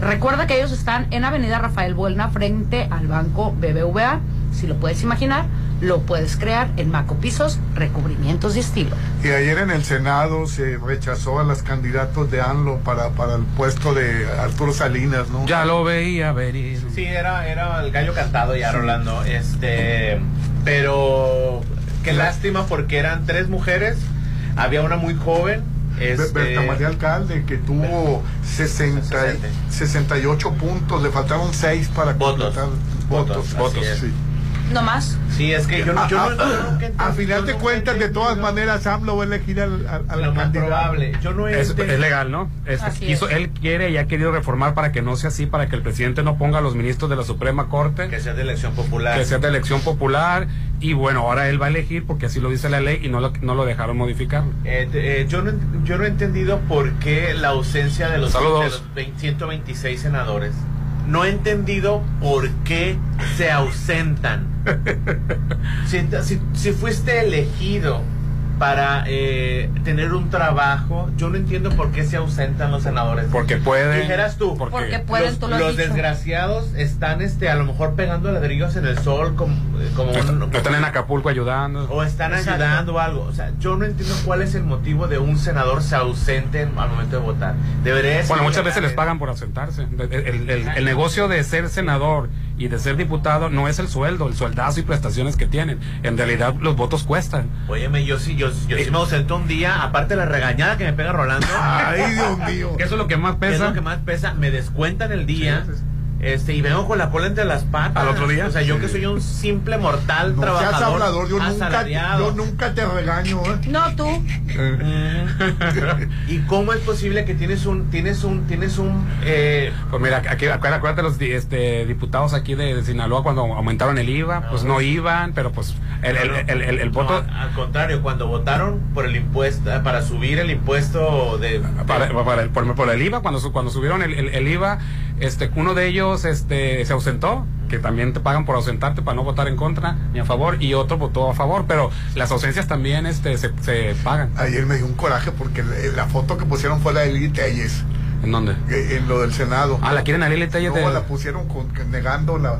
Recuerda que ellos están en Avenida Rafael Buelna frente al Banco BBVA. Si lo puedes imaginar, lo puedes crear en Maco Pisos, Recubrimientos de estilo. Y ayer en el Senado se rechazó a los candidatos de ANLO para, para el puesto de Arturo Salinas, ¿no? Ya lo veía venir. Sí, era, era el gallo cantado ya, Rolando. Este, pero qué lástima porque eran tres mujeres. Había una muy joven. Este, Berta María Alcalde, que tuvo 60, 68 puntos, le faltaron 6 para Votos. completar Votos, votos. sí. No más. Sí, es que yo, no- yo, a, no- final yo de cuentas, de todas maneras, AMLO va a elegir al, al, al lo más probable. Yo no he Es, es legal, ¿no? Es- Así quiso- es. Él quiere y ha querido reformar para que no sea así, para que el presidente no ponga a los ministros de la Suprema Corte, que sea de elección popular. que sea de elección popular. Y bueno, ahora él va a elegir porque así lo dice la ley y no lo, no lo dejaron modificar. Eh, eh, yo, no, yo no he entendido por qué la ausencia de los, Saludos. de los 20 126 senadores. No he entendido por qué se ausentan. si, si- si fuiste elegido para eh, tener un trabajo, yo no entiendo por qué se ausentan los senadores. Porque pueden. Dijeras tú, porque- Porque pueden, los, tú lo has los dicho. desgraciados están este a lo mejor pegando ladrillos en el sol como, como un- no están en Acapulco ayudando. o están Exacto. ayudando o algo. O sea, yo no entiendo cuál es el motivo de un senador se ausente en- al momento de votar. Debería ser Bueno, muchas veces les ¿eh? pagan por ausentarse. El, el- el- el negocio de ser senador y de ser diputado no es el sueldo, el sueldazo y prestaciones que tienen. En realidad los votos cuestan. Óyeme, yo sí, yo, yo sí me ausento un día, aparte de la regañada que me pega Rolando. Ay, Dios mío. Que eso es lo que más que es pesa. lo que más pesa, me descuentan el día. Este, y vengo con la cola entre las patas. ¿Al otro día? O sea, yo Sí. que soy un simple mortal No seas trabajador. hablador, yo nunca, yo nunca te regaño, ¿eh? No, tú. ¿Y cómo es posible que tienes un, tienes un, tienes un, eh, Pues mira, aquí, acu- acuérdate los este, diputados aquí de, de Sinaloa cuando aumentaron el IVA, pues no iban, pero pues el, el, el, el- el No, voto... al contrario, cuando votaron por el impuesto, para subir el impuesto de... Para, para el, por, por el IVA, cuando, su- cuando subieron el, el- el IVA, este, uno de ellos este, se ausentó, que también te pagan por ausentarte para no votar en contra ni a favor, y otro votó a favor, pero las ausencias también este, se, se pagan. Ayer me dio un coraje porque la, foto que pusieron fue la de Lili Telles, ¿En dónde? eh, en lo del Senado. Ah, la quieren a Lili Telles No, de- la pusieron con, negando la-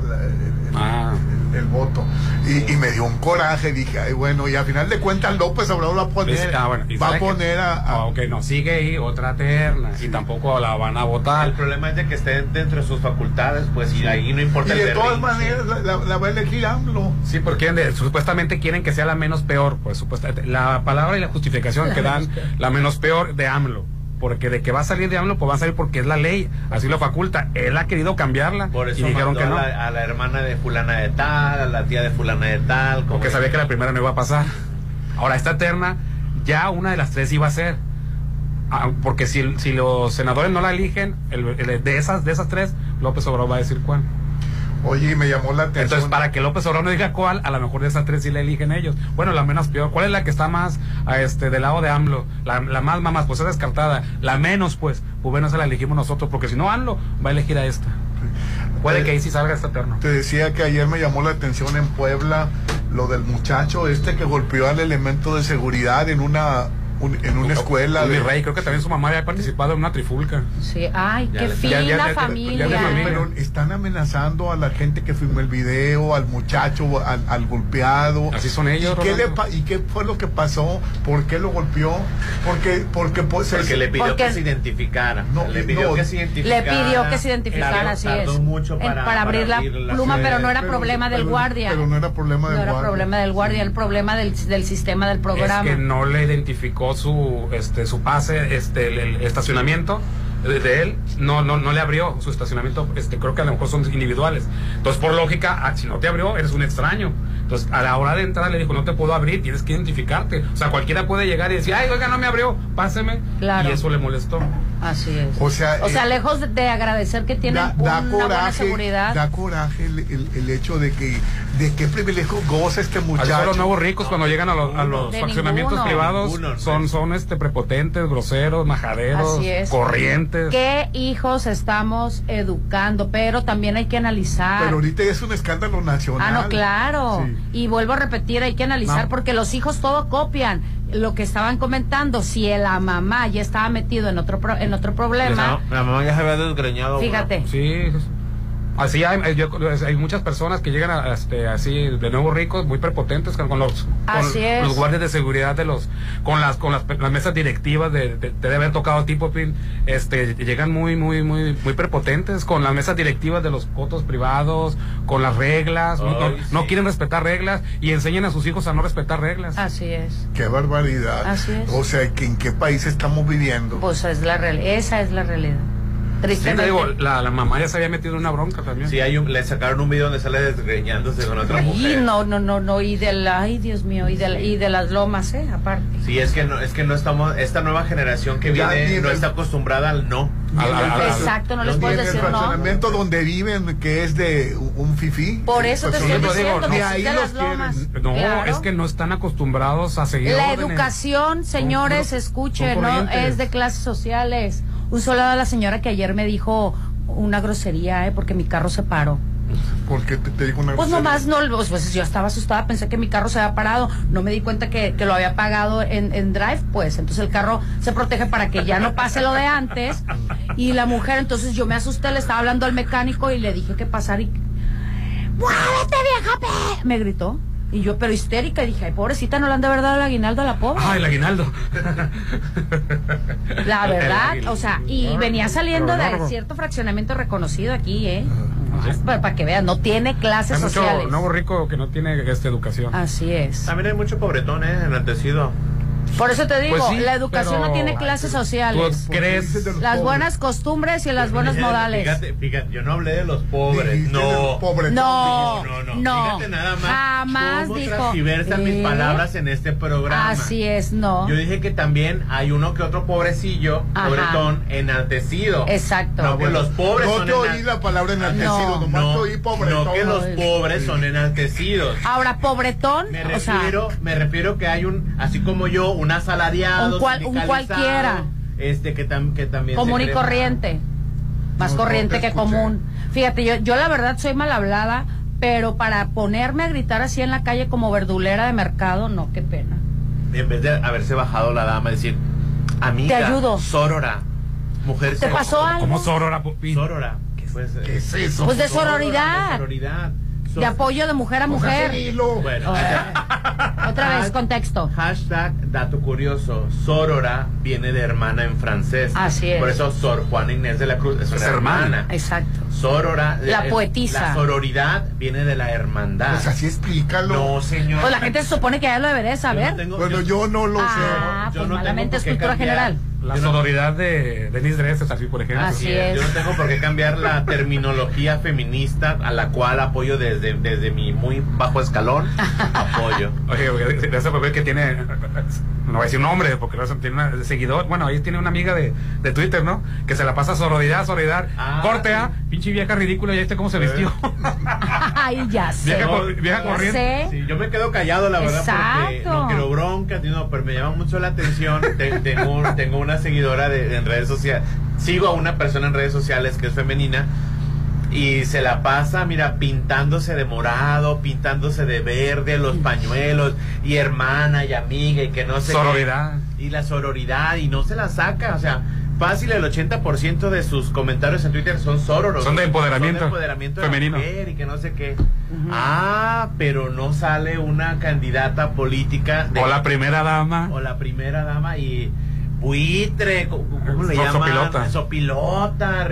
Ah. el- el voto. Y, y me dio un coraje, dije, ay, bueno, y al final de cuentas López Obrador va a poner, Ah, bueno, ¿y va a poner a, a- Ah, ok, no, sigue ahí otra terna, y tampoco la van a El votar. problema es de que esté dentro de sus facultades, pues, y ahí no y importa el de todas maneras la, la- la va a elegir AMLO. Sí, porque de- supuestamente quieren que sea la menos peor, pues supuestamente la palabra y la justificación que dan la menos peor de AMLO. Porque de que va a salir de AMLO, pues va a salir porque es la ley, así lo faculta. Él ha querido cambiarla Por eso y dijeron mandó que no, a, la, a la hermana de fulana de tal, a la tía de fulana de tal. como- porque sabía que la primera no iba a pasar. Ahora, esta terna, ya una de las tres iba a ser. Ah, porque si, si los senadores no la eligen, el- el- de, esas, de esas tres, López Obrador va a decir cuál. Oye, y me llamó la atención. Entonces, para que López Obrador no diga cuál, a lo mejor de esas tres sí la eligen ellos. Bueno, la menos peor. ¿Cuál es la que está más a este del lado de AMLO? La, la más mamás, pues es descartada. La menos, pues, pues bueno, se la elegimos nosotros, porque si no AMLO va a elegir a esta. Puede que ahí sí salga esta terna. Te decía que ayer me llamó la atención en Puebla lo del muchacho este que golpeó al elemento de seguridad en una un- en una escuela Mi de rey, creo que también su mamá había participado en una trifulca. Sí, ay, Ya qué le- fina ya- ya- ya- ya- familia. ya- ya- pero están amenazando a la gente que filmó el video, al muchacho, al, al golpeado. Así son ellos, ¿Y qué, le pa- ¿Y qué fue lo que pasó? ¿Por qué lo golpeó? Porque, porque, pues, Porque es- le pidió Porque- que se identificara. No, le pidió no, que se Le identificara. pidió que se identificara, así tardó es. mucho para, abrir la abrir la- pluma, Sí, pero no era pero- problema del pero- guardia. Pero no era problema del no era guardia. problema del guardia, el problema del, del sistema del programa. Es que no le identificó su este su pase, este el, el estacionamiento de, de él, no, no, no le abrió su estacionamiento, este creo que a lo mejor son individuales. Entonces, por lógica, ah, si no te abrió, eres un extraño. Entonces, a la hora de entrar le dijo, no te puedo abrir, tienes que identificarte. O sea, cualquiera puede llegar y decir, ay, oiga, no me abrió, páseme. Claro. Y eso le molestó. Así es. O sea, O sea, eh, lejos de, de agradecer que tienen da, da una buena seguridad. da coraje el, el- el hecho de que de qué privilegio goza este muchacho. son los nuevos ricos cuando llegan a los, a los fraccionamientos ninguno. privados, Ninguno, son, son este prepotentes, groseros, majaderos, corrientes. ¿Qué hijos estamos educando? Pero también hay que analizar. Pero ahorita es un escándalo nacional. Ah, no, claro. Sí. Y vuelvo a repetir, hay que analizar No. porque los hijos todo copian. Lo que estaban comentando, si la mamá ya estaba metido en otro pro- en otro problema, La mamá ya se había desgreñado. fíjate. Sí, así hay, hay- yo- hay muchas personas que llegan a, este, así de nuevo ricos, muy prepotentes con, con los, con Así los guardias de seguridad de los, con las, con las, las mesas directivas de, de, de haber tocado tipo pin, este, llegan muy, muy, muy, muy prepotentes con las mesas directivas de los cotos privados, con las reglas, no, Ay, no sí. quieren respetar reglas y enseñan a sus hijos a no respetar reglas. Así es. Qué barbaridad. Así es. O sea, que ¿en qué país estamos viviendo? Pues es la real- esa es la realidad. Sí, te Tristemente. digo, la, la mamá ya se había metido en una bronca también. Sí, hay un, le sacaron un video donde sale desgreñándose con otra Y mujer. no, no, no, no, y de la, ay Dios mío, y de, la- y de las lomas, eh, aparte. Sí, es que no, es que no estamos, esta nueva generación que Ya viene no el- está acostumbrada al no. Al- al- al- Exacto, no les Y puedes en el decir no. donde viven, que es de un fifí. Por eso te pues, estoy yo digo, diciendo no, que ahí de los las lomas. quieren. No, Claro. es que no están acostumbrados a seguir La órdenes. educación, señores, escuchen, no es de clases sociales. Un saludo a la señora que ayer me dijo una grosería, eh, porque mi carro se paró. Porque te, te digo una Pues nomás no, pues, pues, yo estaba asustada, pensé que mi carro se había parado, no me di cuenta que, que lo había pagado en, en drive, pues entonces el carro se protege para que ya no pase lo de antes. Y la mujer, entonces yo me asusté, le estaba hablando al mecánico y le dije que pasara y... ¡Muévete, vieja! pe-". Me gritó. Y yo, pero histérica, y dije, ay, pobrecita, no le han de haber dado el aguinaldo a la pobre. Ah, el aguinaldo. La verdad, aguinaldo. o sea, y venía saliendo de cierto fraccionamiento reconocido aquí, ¿eh? Para, para que vean, no tiene clases Hay mucho sociales. nuevo rico que no tiene esta educación. Así es. También hay mucho pobretón, ¿eh? Enaltecido. Por eso te digo, Pues sí, la educación pero- no tiene clases sociales. ¿Tú crees? Las buenas costumbres y las buenos modales. Fíjate, fíjate, yo no hablé de los pobres. Dijiste de los No. pobres. No, No, no, no. Fíjate nada más. Jamás cómo dijo. transgiversan mis ¿eh? palabras en este programa. Así es, no. Yo dije que también hay uno que otro pobrecillo, Ajá. pobretón, enaltecido. Exacto. No que los pobres No son te oí la palabra enaltecido, No. nomás no, te oí pobre. no que los pobres son enaltecidos. Ahora, pobretón, Me o sea, refiero, me refiero que hay un, así como yo, un asalariado, Un cual- un sindicalizado, cualquiera. este que, tam- que también común y corriente. Más No, corriente te que común. Fíjate, yo, yo la verdad soy mal hablada, pero para ponerme a gritar así en la calle como verdulera de mercado, no, qué pena. En vez de haberse bajado la dama, decir, amiga, Te ayudo. Sorora, mujer ¿Te pasó algo? ¿Cómo Sorora, Pupi? Sorora, ¿qué fue ese? ¿Qué es eso? Pues de Sorora, sororidad. de sororidad. De apoyo de mujer a mujer. Bueno, Otra vez, contexto. Hashtag dato curioso. Sorora viene de hermana en francés. Así es. Por eso Sor Juana Inés de la Cruz es una Es hermana. hermana. Exacto. Sorora. La eh, poetisa. La sororidad viene de la hermandad. Pues así explícalo. No, señor. Pues la gente se supone que ya lo debería Yo no saber. tengo- Bueno, yo no lo Ah, yo pues no malamente tengo es cultura cambiar. general. La Yo no- sonoridad de Denise Dresses, así por ejemplo. Así Sí, es. Yo no tengo por qué cambiar la terminología feminista a la cual apoyo desde, desde mi muy bajo escalón. apoyo. Oye, oye, de ese papel que tiene, no voy a decir un nombre, porque no tiene una seguidor, bueno, ahí tiene una amiga de, de Twitter, ¿no? Que se la pasa sororidad, sororidad, Ah, corte sí. a, pinche vieja ridícula, y ahí está cómo se vistió. Ay, ya sé. vieja, cor- vieja Ya corriente. sé. Sí, yo me quedo callado, la verdad, porque no quiero broncas, no, pero me llama mucho la atención. Te- tengo, tengo una seguidora de, en redes sociales. Sigo a una persona en redes sociales que es femenina y se la pasa, mira, pintándose de morado, pintándose de verde, los pañuelos, y hermana y amiga, y que no sé. qué. Sororidad. Y la sororidad, y no se la saca, o sea. Fácil, el 80% de sus comentarios en Twitter son sororos. Son de empoderamiento Son de empoderamiento de la femenino. mujer y que no sé qué. Ah, pero no sale una candidata política. de- O la primera dama. O la primera dama y buitre, ¿cómo cómo le So- llaman? sopilota. Sopilota.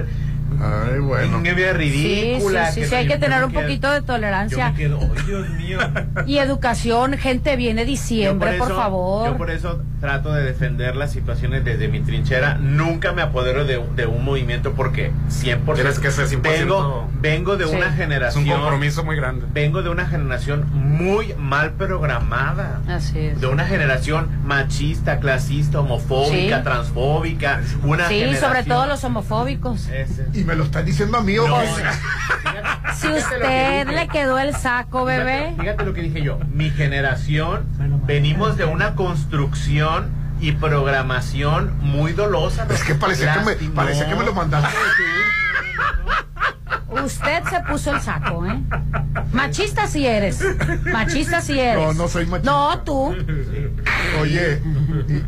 Ay, bueno. Qué vida Sí, ridícula. sí, sí, sí, hay que tener un quedo- poquito de Yo tolerancia. me quedo, "Ay, Dios mío. Y educación, gente, viene diciembre, por, eso- favor. Yo por eso trato de defender las situaciones desde mi trinchera. Nunca me apodero de, de un movimiento porque 100%. Tienes que ser 100%. Vengo, vengo de Sí. una Es un generación. compromiso muy grande. Vengo de una generación muy mal programada. Así es. De una generación machista, clasista, homofóbica, Sí. transfóbica. Una Sí, generación- sobre todo los homofóbicos. Ese. Me lo está diciendo a mí, ¿o No? Si Fíjate que usted dije. le quedó el saco, bebé. Fíjate, fíjate lo que dije yo. Mi generación venimos de una construcción y programación muy dolosa. Es que parecía que me, parecía que me lo mandaste Usted se puso el saco, ¿eh? Machista si eres. Machista si eres. No, no soy machista. No, tú. Oye,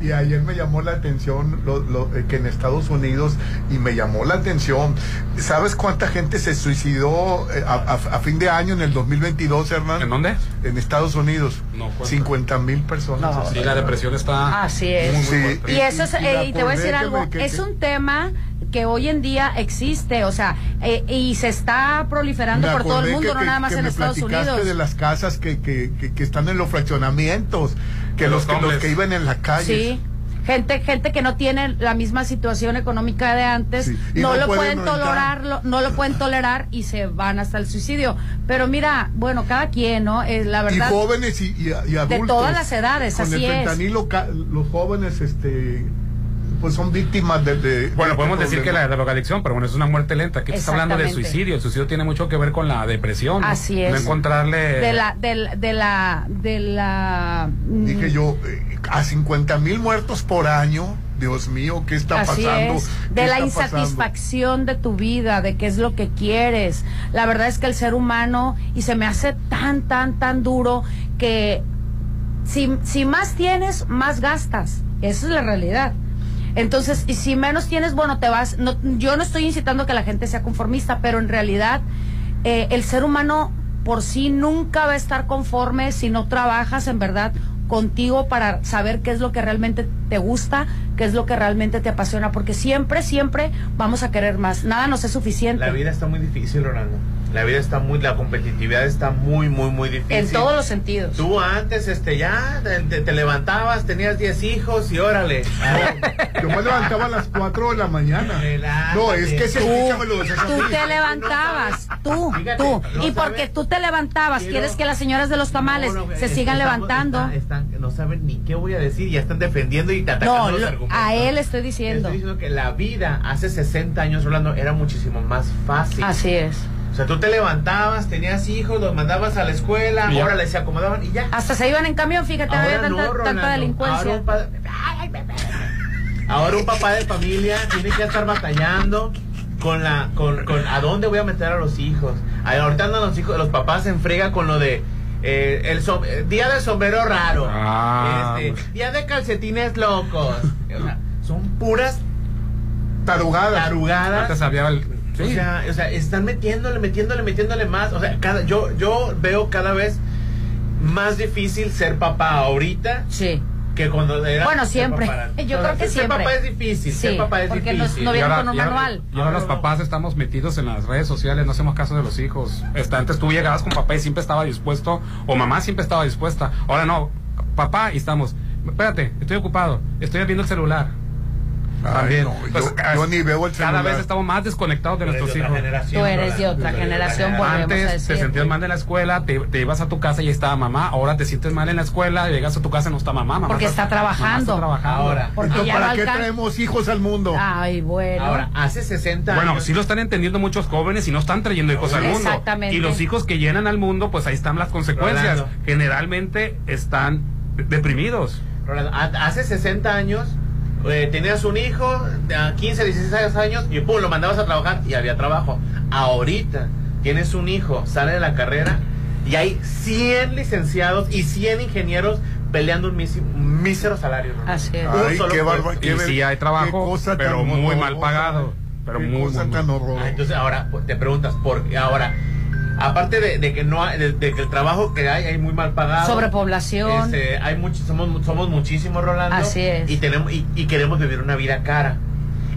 y, y ayer me llamó la atención lo, lo, eh, que en Estados Unidos, y me llamó la atención, ¿sabes cuánta gente se suicidó eh, a, a- a fin de año en el 2022, Hernán? ¿En dónde? En Estados Unidos. No, ¿cuánto? 50 mil personas. Sí, la depresión está. Así es. muy, muy Sí. Y eso es, Y- y eh, y te voy a decir algo, que- es que- un tema que hoy en día existe, o sea, eh, y se está proliferando Me por todo el mundo, que- no que- nada más que en me Estados Unidos. de las casas que, que, que, que están en los fraccionamientos, que De los, los que los que iban en la calle. Sí. Gente, gente que no tiene la misma situación económica de antes, Sí. No, no lo pueden pueden tolerarlo, no lo pueden tolerar y se van hasta el suicidio. Pero mira, bueno, cada quien, ¿no? Es la Y verdad. jóvenes y, y- y adultos. todas las edades, Con así el es. los jóvenes, este, pues son víctimas de. de- Bueno, de podemos este decir que la drogadicción, pero bueno, es una muerte lenta. Aquí está hablando de suicidio. El suicidio tiene mucho que ver con la depresión. ¿no? Así es. No encontrarle. de la, del- de la, de la. mm, Dije yo, eh, a 50 mil muertos por año, Dios mío, ¿qué está Así pasando? es, ¿Qué de la pasando? insatisfacción de tu vida, de qué es lo que quieres. La verdad es que el ser humano, y se me hace tan, tan, tan duro que si, si más tienes, más gastas. Esa es la realidad. Entonces, y si menos tienes, bueno, te vas. No, yo no estoy incitando a que la gente sea conformista, pero en realidad eh, el ser humano por sí nunca va a estar conforme si no trabajas en verdad contigo para saber qué es lo que realmente te gusta, qué es lo que realmente te apasiona, porque siempre, siempre vamos a querer más. Nada nos es suficiente. La vida está muy difícil, Orlando. La vida está muy, la competitividad está muy, muy, muy difícil. en todos los sentidos. Tú antes, este, ya te, te- te levantabas, tenías 10 hijos y órale. Yo me levantaba a las 4 de la mañana. Relájate. No, es que ese Tú, tú te levantabas, tú, Fíjate, tú. no y porque sabes. tú te levantabas, Quiero- quieres que las señoras de los tamales No, no, se es- sigan estamos- levantando. están- están- no saben ni qué voy a decir, ya están defendiendo y atacando No, los lo- argumentos. a él estoy diciendo. Estoy diciendo que la vida hace 60 años, Rolando, era muchísimo más fácil. Así es. O sea, tú te levantabas, tenías hijos, los mandabas a la escuela, ya. órale, se acomodaban y ya. Hasta se iban en camión, fíjate, no había Ahora tanta, no, tanta delincuencia. Ahora un, pa- Ahora un papá de familia tiene que estar batallando con la con, con a dónde voy a meter a los hijos. Ahorita andan los hijos, los papás se enfrega con lo de eh, el som- eh, día de sombrero raro, Ah, este, día de calcetines locos. O sea, son puras Tarugadas. tarugadas. Antes había el. O sea, o sea, están metiéndole, metiéndole, metiéndole más. O sea, cada, yo, yo veo cada vez más difícil ser papá ahorita Sí. que cuando era. Bueno, ser siempre. papá. Yo O sea, creo que ser siempre. papá es difícil. Sí, ser papá es porque no- difícil. no ahora, con un manual. y ahora los papás estamos metidos en las redes sociales, no hacemos caso de los hijos. Este, antes tú llegabas con papá y siempre estaba dispuesto, o mamá siempre estaba dispuesta. Ahora no, papá y estamos. Espérate, estoy ocupado, estoy viendo el celular. Ay, También. no, Pues, yo, cada- yo ni veo el Cada vez estamos más desconectados de nuestros de hijos. Tú eres de otra generación, a Antes decir. te sentías mal en la escuela, te, te ibas a tu casa y estaba mamá. Ahora te sientes mal en la escuela, llegas a tu casa y no está mamá. mamá Porque está trabajando. mamá está trabajando. Ahora, Porque Entonces, ¿para qué traemos hijos al mundo? Ay, bueno. Ahora, hace 60 Bueno, años. sí lo están entendiendo muchos jóvenes y no están trayendo hijos al mundo. Exactamente. Y los hijos que llenan al mundo, pues ahí están las consecuencias. Rolando. Generalmente están de- deprimidos. Rolando, hace 60 años eh, tenías un hijo de a 15, 16 años y pum, lo mandabas a trabajar y había trabajo. Ahorita tienes un hijo, sale de la carrera y hay 100 licenciados y 100 ingenieros peleando un, mísero salario. ¿no? Así es. Ay, solo qué Y sí hay trabajo, pero muy mal pagado. Pero Qué muy, cosa muy tan mal. horrorosa. Ah, entonces ahora pues, te preguntas, ¿por qué ahora? Aparte de, de que no hay- de, de que el trabajo que hay hay muy mal pagado. Sobrepoblación. Este, hay mucho, somos, somos muchísimos, Rolando. Así es. Y, tenemos, y, y queremos vivir una vida cara.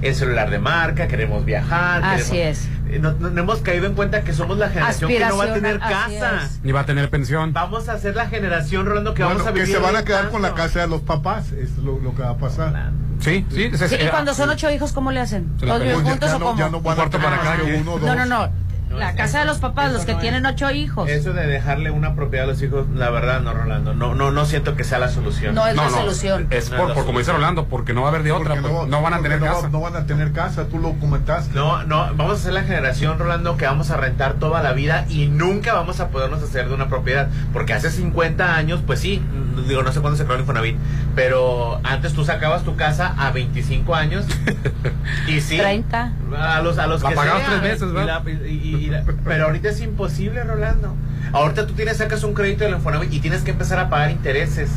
El celular de marca, queremos viajar. Así queremos- es. Eh, No, no- no hemos caído en cuenta que somos la generación que no va a tener casa. Ni va a tener pensión. Vamos a ser la generación, Rolando, que Bueno, vamos a que vivir. se van a quedar con la casa de los papás, es lo, lo que va a pasar. Sí, sí. ese es- Sí, y eh, cuando son ocho hijos, ¿cómo le hacen? ¿Todos viven juntos ya, o no, cómo? ya no van a para cada que uno o dos. No, no, no. No, La es- casa de los papás, los que no es. tienen ocho hijos. Eso de dejarle una propiedad a los hijos, la verdad, no, Rolando. No, no, no siento que sea la solución. No es No, la no, solución. es No por, por como dice. Rolando, porque no va a haber de otra. No, van a tener no- casa. No van a tener casa, tú lo comentaste. No, no, vamos a ser la generación, Rolando, que vamos a rentar toda la vida y nunca vamos a podernos hacer de una propiedad. Porque hace 50 años, pues sí, digo, no sé cuándo se creó el Infonavit, pero antes tú sacabas tu casa a 25 años y sí. 30. A los, a los La que pagabas sea, tres veces, y ¿verdad? la- y- y- y la- pero ahorita es imposible, Rolando. Ahorita tú tienes, sacas un crédito del Infonavit y tienes que empezar a pagar intereses.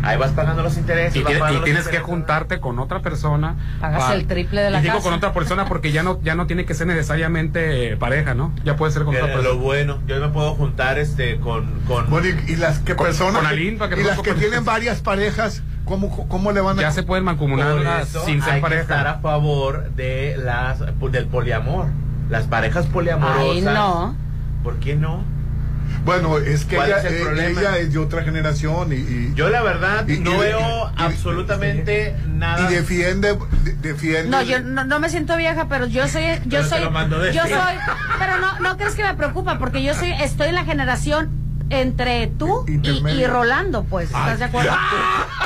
Ahí vas pagando los intereses. Y, tiene- tienes que juntarte con otra persona. Pagas pa- el triple de la y digo casa. con otra persona porque ya no ya no tiene que ser necesariamente eh, pareja, ¿no? Ya puede ser con Eh, otra persona. lo bueno, yo me puedo juntar este con, con Bueno, y, y las que Con- personas con Aline, para que y las que tienen varias parejas, ¿cómo, cómo le van a Ya se pueden mancomunar eso sin ser hay que estar pareja. a favor de las del poliamor. Las parejas poliamorosas. Ay, no. ¿Por qué no? Bueno, es que ¿Cuál ella es el eh, ella es de otra generación y, y, Yo la verdad Y- no y- veo y- absolutamente nada. y defiende, de- defiende. No, yo no, no me siento vieja, pero yo soy, yo Pero soy, lo mando de yo soy, pero no, no crees que me preocupa, porque yo soy, estoy en la generación entre tú y, Rolando, pues, ¿estás Ay, de acuerdo?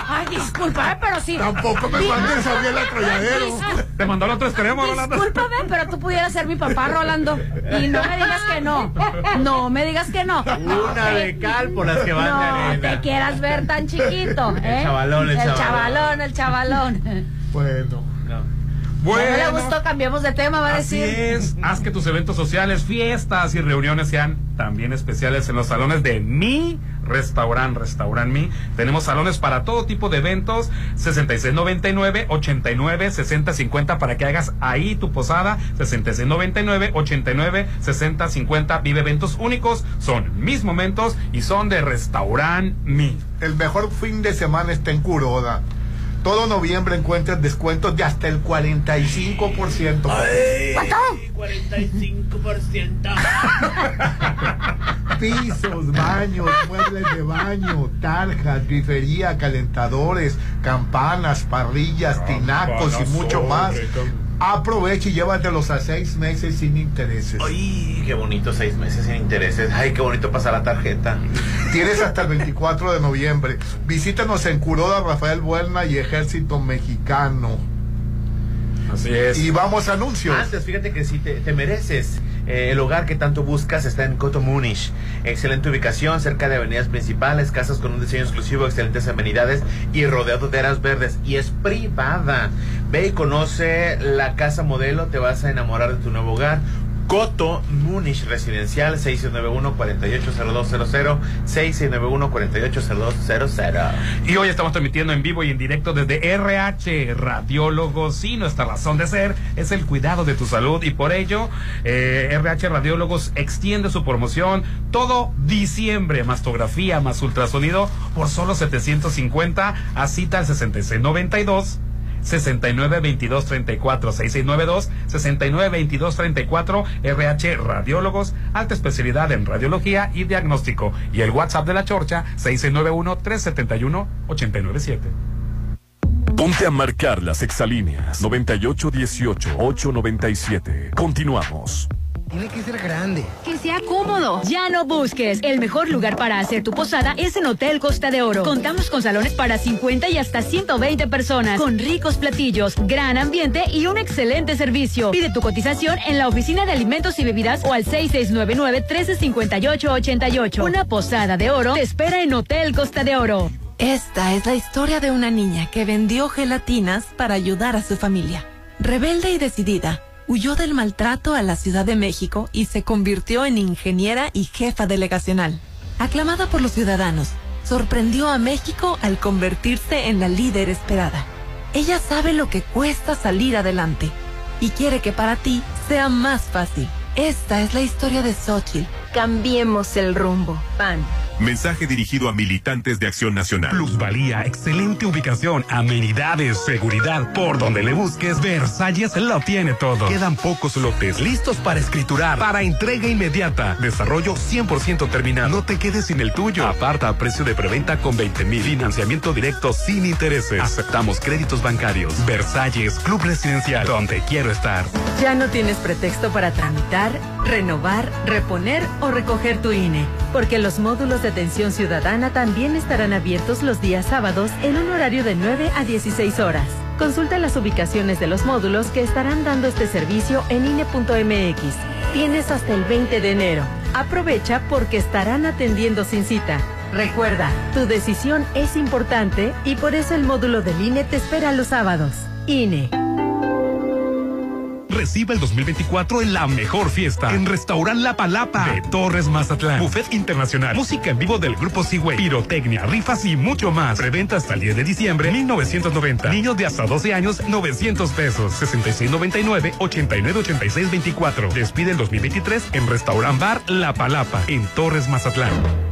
Ay, discúlpame, pero sí. Tampoco me mandes a mí el atolladero. Dis- Te mandó al otro extremo, Rolando. Discúlpame, pero tú pudieras ser mi papá, Rolando. Y no me digas que no. No me digas que no. Una Eh, de cal por las que van de No arena. te quieras ver tan chiquito, ¿eh? chavalón, el chavalón. chavalón, el chavalón. Bueno, No. No le Bueno, gustó, cambiamos de tema, va a así decir. es. Haz que tus eventos sociales, fiestas y reuniones sean también especiales en los salones de mi restaurante, Restaurant Mi. Tenemos salones para todo tipo de eventos, 6699 89 60 50 para que hagas ahí tu posada, 6699 89 60 50. Vive eventos únicos, son mis momentos y son de Restaurant Mi. el mejor fin de semana está en Curoda. Todo noviembre encuentras descuentos de hasta el 45%. ¿Cuánto? 45%. Pisos, baños, muebles de baño, tarjas, grifería, calentadores, campanas, parrillas, tinacos y mucho más. Aprovecha y llévatelos a seis meses sin intereses. Ay, qué bonito seis meses sin intereses. Ay, qué bonito pasar la tarjeta. Tienes hasta el 24 de noviembre. Visítanos en Curoda, Rafael Buena y Ejército Mexicano. Así es. Y vamos a anuncios. Antes, fíjate que si te, te mereces eh, el hogar que tanto buscas está en Coto Múnich. Excelente ubicación, cerca de avenidas principales, casas con un diseño exclusivo, excelentes amenidades y rodeado de áreas verdes. Y es privada. Ve y conoce la casa modelo, te vas a enamorar de tu nuevo hogar. Coto Múnich Residencial 691-480200 691-480200 Y hoy estamos transmitiendo en vivo y en directo desde RH Radiólogos y nuestra razón de ser es el cuidado de tu salud y por ello eh, RH Radiólogos extiende su promoción todo diciembre, mastografía más ultrasonido por solo 750 a cita al 6692 69 22 34 6692 69 22 34 RH Radiólogos, alta especialidad en radiología y diagnóstico. Y el WhatsApp de la Chorcha 6691 371 897. Ponte a marcar las exalíneas 9818-897. Continuamos. Tiene que ser grande. Que sea cómodo. Ya no busques. El mejor lugar para hacer tu posada es en Hotel Costa de Oro. Contamos con salones para 50 y hasta 120 personas, con ricos platillos, gran ambiente y un excelente servicio. Pide tu cotización en la oficina de alimentos y bebidas o al 6699-1358-88. Una posada de oro te espera en Hotel Costa de Oro. Esta es la historia de una niña que vendió gelatinas para ayudar a su familia. Rebelde y decidida, huyó del maltrato a la Ciudad de México y se convirtió en ingeniera y jefa delegacional. Aclamada por los ciudadanos, sorprendió a México al convertirse en la líder esperada. Ella sabe lo que cuesta salir adelante y quiere que para ti sea más fácil. Esta es la historia de Xochitl. Cambiemos el rumbo. PAN. Mensaje dirigido a militantes de Acción Nacional. Plusvalía, excelente ubicación, amenidades, seguridad. Por donde le busques, Versalles lo tiene todo. Quedan pocos lotes listos para escriturar, para entrega inmediata. Desarrollo 100% terminado. No te quedes sin el tuyo. Aparta a precio de preventa con 20 mil. Financiamiento directo sin intereses. Aceptamos créditos bancarios. Versalles, Club Residencial, donde quiero estar. Ya no tienes pretexto para tramitar, renovar, reponer o recoger tu INE, porque los módulos de atención ciudadana también estarán abiertos los días sábados en un horario de 9 a 16 horas. Consulta las ubicaciones de los módulos que estarán dando este servicio en INE.mx. Tienes hasta el 20 de enero. Aprovecha porque estarán atendiendo sin cita. Recuerda, tu decisión es importante y por eso el módulo del INE te espera los sábados. INE. Recibe el 2024 en la mejor fiesta en Restaurant La Palapa de Torres Mazatlán. Buffet internacional, música en vivo del grupo Seaway, pirotecnia, rifas y mucho más. Preventa hasta el 10 de diciembre 1990. Niños de hasta 12 años 900 pesos. 6699 898624. Despide el 2023 en Restaurant Bar La Palapa en Torres Mazatlán.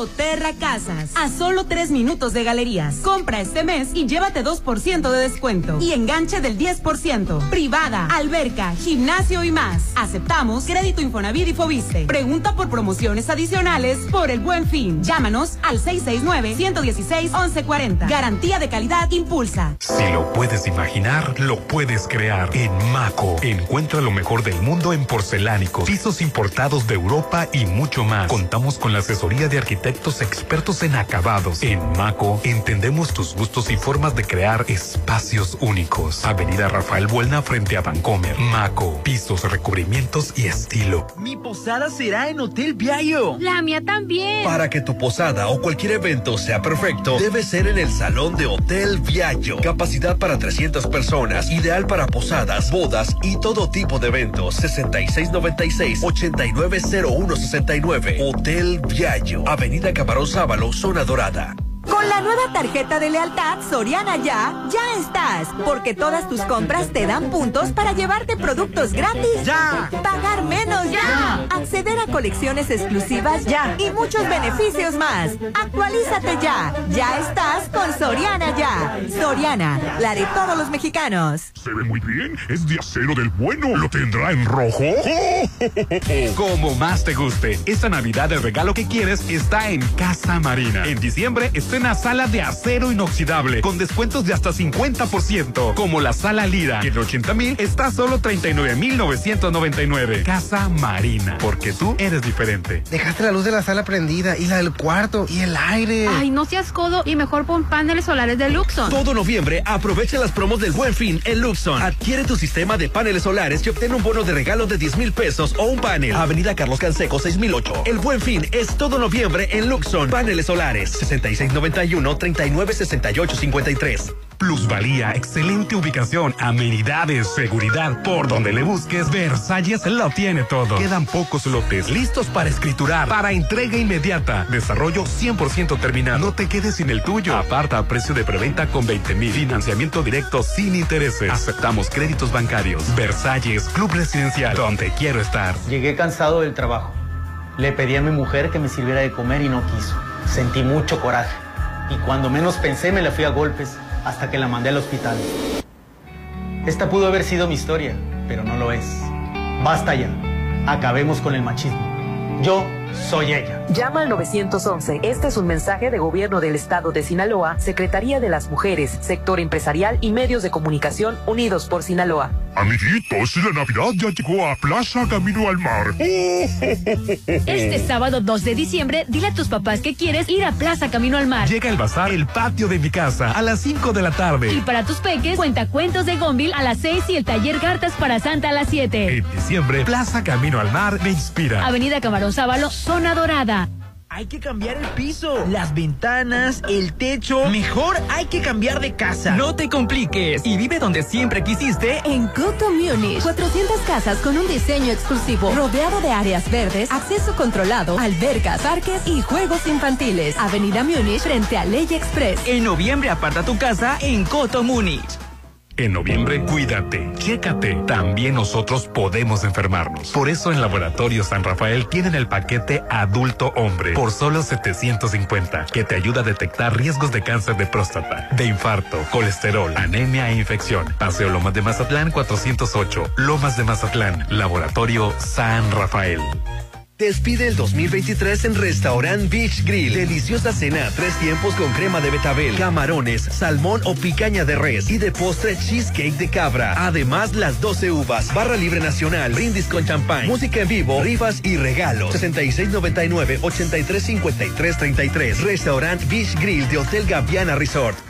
Soterra Casas. A solo tres minutos de galerías. Compra este mes y llévate 2% de descuento. Y enganche del 10%. Privada, alberca, gimnasio y más. Aceptamos crédito Infonavit y Fobiste. Pregunta por promociones adicionales por el buen fin. Llámanos al 669-116-1140. Garantía de calidad impulsa. Si lo puedes imaginar, lo puedes crear. En Maco, encuentra lo mejor del mundo en porcelánicos, pisos importados de Europa y mucho más. Contamos con la asesoría de arquitectos expertos en acabados. En Maco, entendemos tus gustos y formas de crear espacios únicos. Avenida Rafael Buelna frente a Vancomer. Maco, pisos, recubrimientos y estilo. Mi posada será en Hotel Viallo. La mía también. Para que tu posada o cualquier evento sea perfecto, debe ser en el salón de Hotel Viallo. Capacidad para 300 personas, ideal para posadas, bodas y todo tipo de eventos. 6696-890169. Hotel Viallo. Avenida Camarón Sábalo, Zona Dorada. Con la nueva tarjeta de lealtad Soriana Ya, ya estás, porque todas tus compras te dan puntos para llevarte productos gratis. Ya. Pagar menos. Ya. Acceder a colecciones exclusivas. Ya. Y muchos beneficios más. Actualízate ya. Ya estás con Soriana Ya. Soriana, la de todos los mexicanos. Se ve muy bien. Es de acero del bueno. ¿Lo tendrá en rojo? Como más te guste. Esta Navidad el regalo que quieres está en Casa Marina. En diciembre estrena sala de acero inoxidable con descuentos de hasta 50%. Como la sala Lira, que en 80 mil está a solo 39,999. Casa Marina. Porque tú eres diferente. Dejaste la luz de la sala prendida y la del cuarto y el aire. Ay, no seas codo y mejor pon paneles solares de Luxon. Todo noviembre aprovecha las promos del Buen Fin en Luxon. Adquiere tu sistema de paneles solares y obtén un bono de regalo de 10 mil pesos o un panel. Avenida Carlos Canseco 6008. El Buen Fin es todo noviembre en Luxon. Paneles solares 6691 3968 53. Plusvalía, excelente ubicación, amenidades, seguridad. Por donde le busques, Versalles lo tiene todo. Quedan pocos lotes listos para escriturar, para entrega inmediata. Desarrollo 100% terminado. No te quedes sin el tuyo. Aparta a precio de preventa con 20 mil. Financiamiento directo sin intereses. Aceptamos créditos bancarios. Versalles, Club Residencial, donde quiero estar. Llegué cansado del trabajo. Le pedí a mi mujer que me sirviera de comer y no quiso. Sentí mucho coraje. Y cuando menos pensé me la fui a golpes hasta que la mandé al hospital. Esta pudo haber sido mi historia, pero no lo es. Basta ya. Acabemos con el machismo. Yo soy ella. Llama al 911. Este es un mensaje de gobierno del estado de Sinaloa, Secretaría de las Mujeres, Sector Empresarial y Medios de Comunicación Unidos por Sinaloa. Amiguitos, la Navidad ya llegó a Plaza Camino al Mar. Este sábado 2 de diciembre, dile a tus papás que quieres ir a Plaza Camino al Mar. Llega el bazar El Patio de mi casa a las 5 de la tarde. Y para tus peques, cuenta cuentos de Gonville a las 6 y el taller Cartas para Santa a las 7. En diciembre, Plaza Camino al Mar me inspira. Avenida Camarón Sábalo, Zona Dorada. Hay que cambiar el piso, las ventanas, el techo. Mejor hay que cambiar de casa. No te compliques y vive donde siempre quisiste. En Coto Munich, 400 casas con un diseño exclusivo, rodeado de áreas verdes, acceso controlado, albercas, parques y juegos infantiles. Avenida Múnich frente a Ley Express. En noviembre aparta tu casa en Coto Múnich. En noviembre, cuídate, chécate. También nosotros podemos enfermarnos. Por eso en Laboratorio San Rafael tienen el paquete adulto hombre por solo 750, que te ayuda a detectar riesgos de cáncer de próstata, de infarto, colesterol, anemia e infección. Paseo Lomas de Mazatlán 408, Lomas de Mazatlán, Laboratorio San Rafael. Despide el 2023 en Restaurant Beach Grill. Deliciosa cena, tres tiempos con crema de betabel, camarones, salmón o picaña de res y de postre cheesecake de cabra. Además, las 12 uvas, barra libre nacional, brindis con champán, música en vivo, rifas y regalos. 6699-835333. Restaurant Beach Grill de Hotel Gaviana Resort.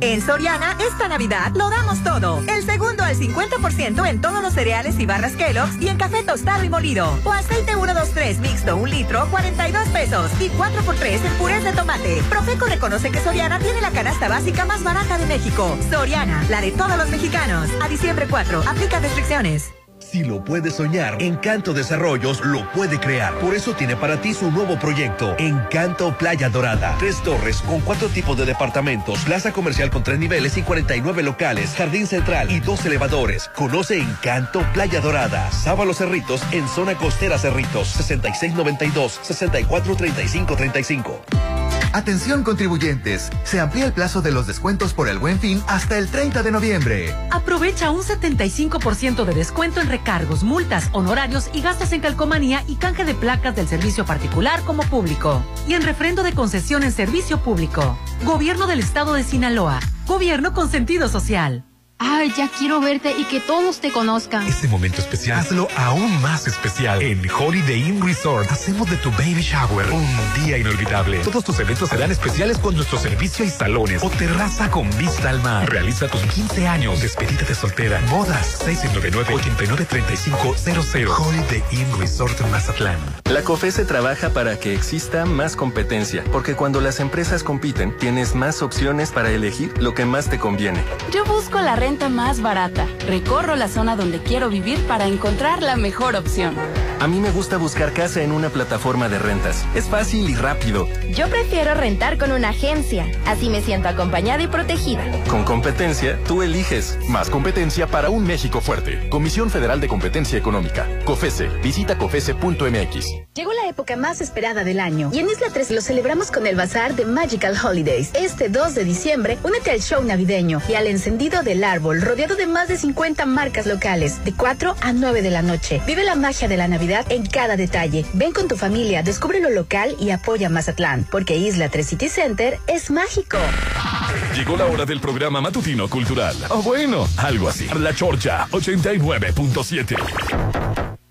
En Soriana, esta Navidad lo damos todo. El segundo al 50% en todos los cereales y barras Kellogg's y en café tostado y molido. O aceite 123 mixto, un litro, 42 pesos. Y 4x3 en purés de tomate. Profeco reconoce que Soriana tiene la canasta básica más barata de México. Soriana, la de todos los mexicanos. A diciembre 4, aplica restricciones. Si lo puede soñar, Encanto Desarrollos lo puede crear. Por eso tiene para ti su nuevo proyecto, Encanto Playa Dorada. Tres torres con cuatro tipos de departamentos, plaza comercial con tres niveles y 49 locales, jardín central y dos elevadores. Conoce Encanto Playa Dorada. Sábalo Cerritos en zona costera Cerritos, 6692-643535. Atención contribuyentes, se amplía el plazo de los descuentos por el buen fin hasta el 30 de noviembre. Aprovecha un 75% de descuento en recargos, multas, honorarios y gastos en calcomanía y canje de placas del servicio particular como público. Y en refrendo de concesión en servicio público. Gobierno del Estado de Sinaloa. Gobierno con sentido social. Ay, ya quiero verte y que todos te conozcan. Este momento especial, hazlo aún más especial. En Holiday Inn Resort, hacemos de tu baby shower un día inolvidable. Todos tus eventos serán especiales con nuestro servicio y salones o terraza con vista al mar. Realiza tus 15 años, despedida de soltera, bodas, 699-893500. Holiday Inn Resort Mazatlán. La COFESE trabaja para que exista más competencia, porque cuando las empresas compiten, tienes más opciones para elegir lo que más te conviene. Yo busco la renta más barata. Recorro la zona donde quiero vivir para encontrar la mejor opción. A mí me gusta buscar casa en una plataforma de rentas. Es fácil y rápido. Yo prefiero rentar con una agencia. Así me siento acompañada y protegida. Con competencia, tú eliges. Más competencia para un México fuerte. Comisión Federal de Competencia Económica. COFESE. Visita COFESE.mx. Llegó la época más esperada del año y en Isla 3 lo celebramos con el bazar de Magical Holidays. Este 2 de diciembre, únete al show navideño y al encendido del árbol rodeado de más de 50 marcas locales de 4 a 9 de la noche. Vive la magia de la Navidad en cada detalle. Ven con tu familia, descubre lo local y apoya Mazatlán, porque Isla 3 City Center es mágico. Llegó la hora del programa matutino cultural. O bueno, algo así. La Chorcha 89.7.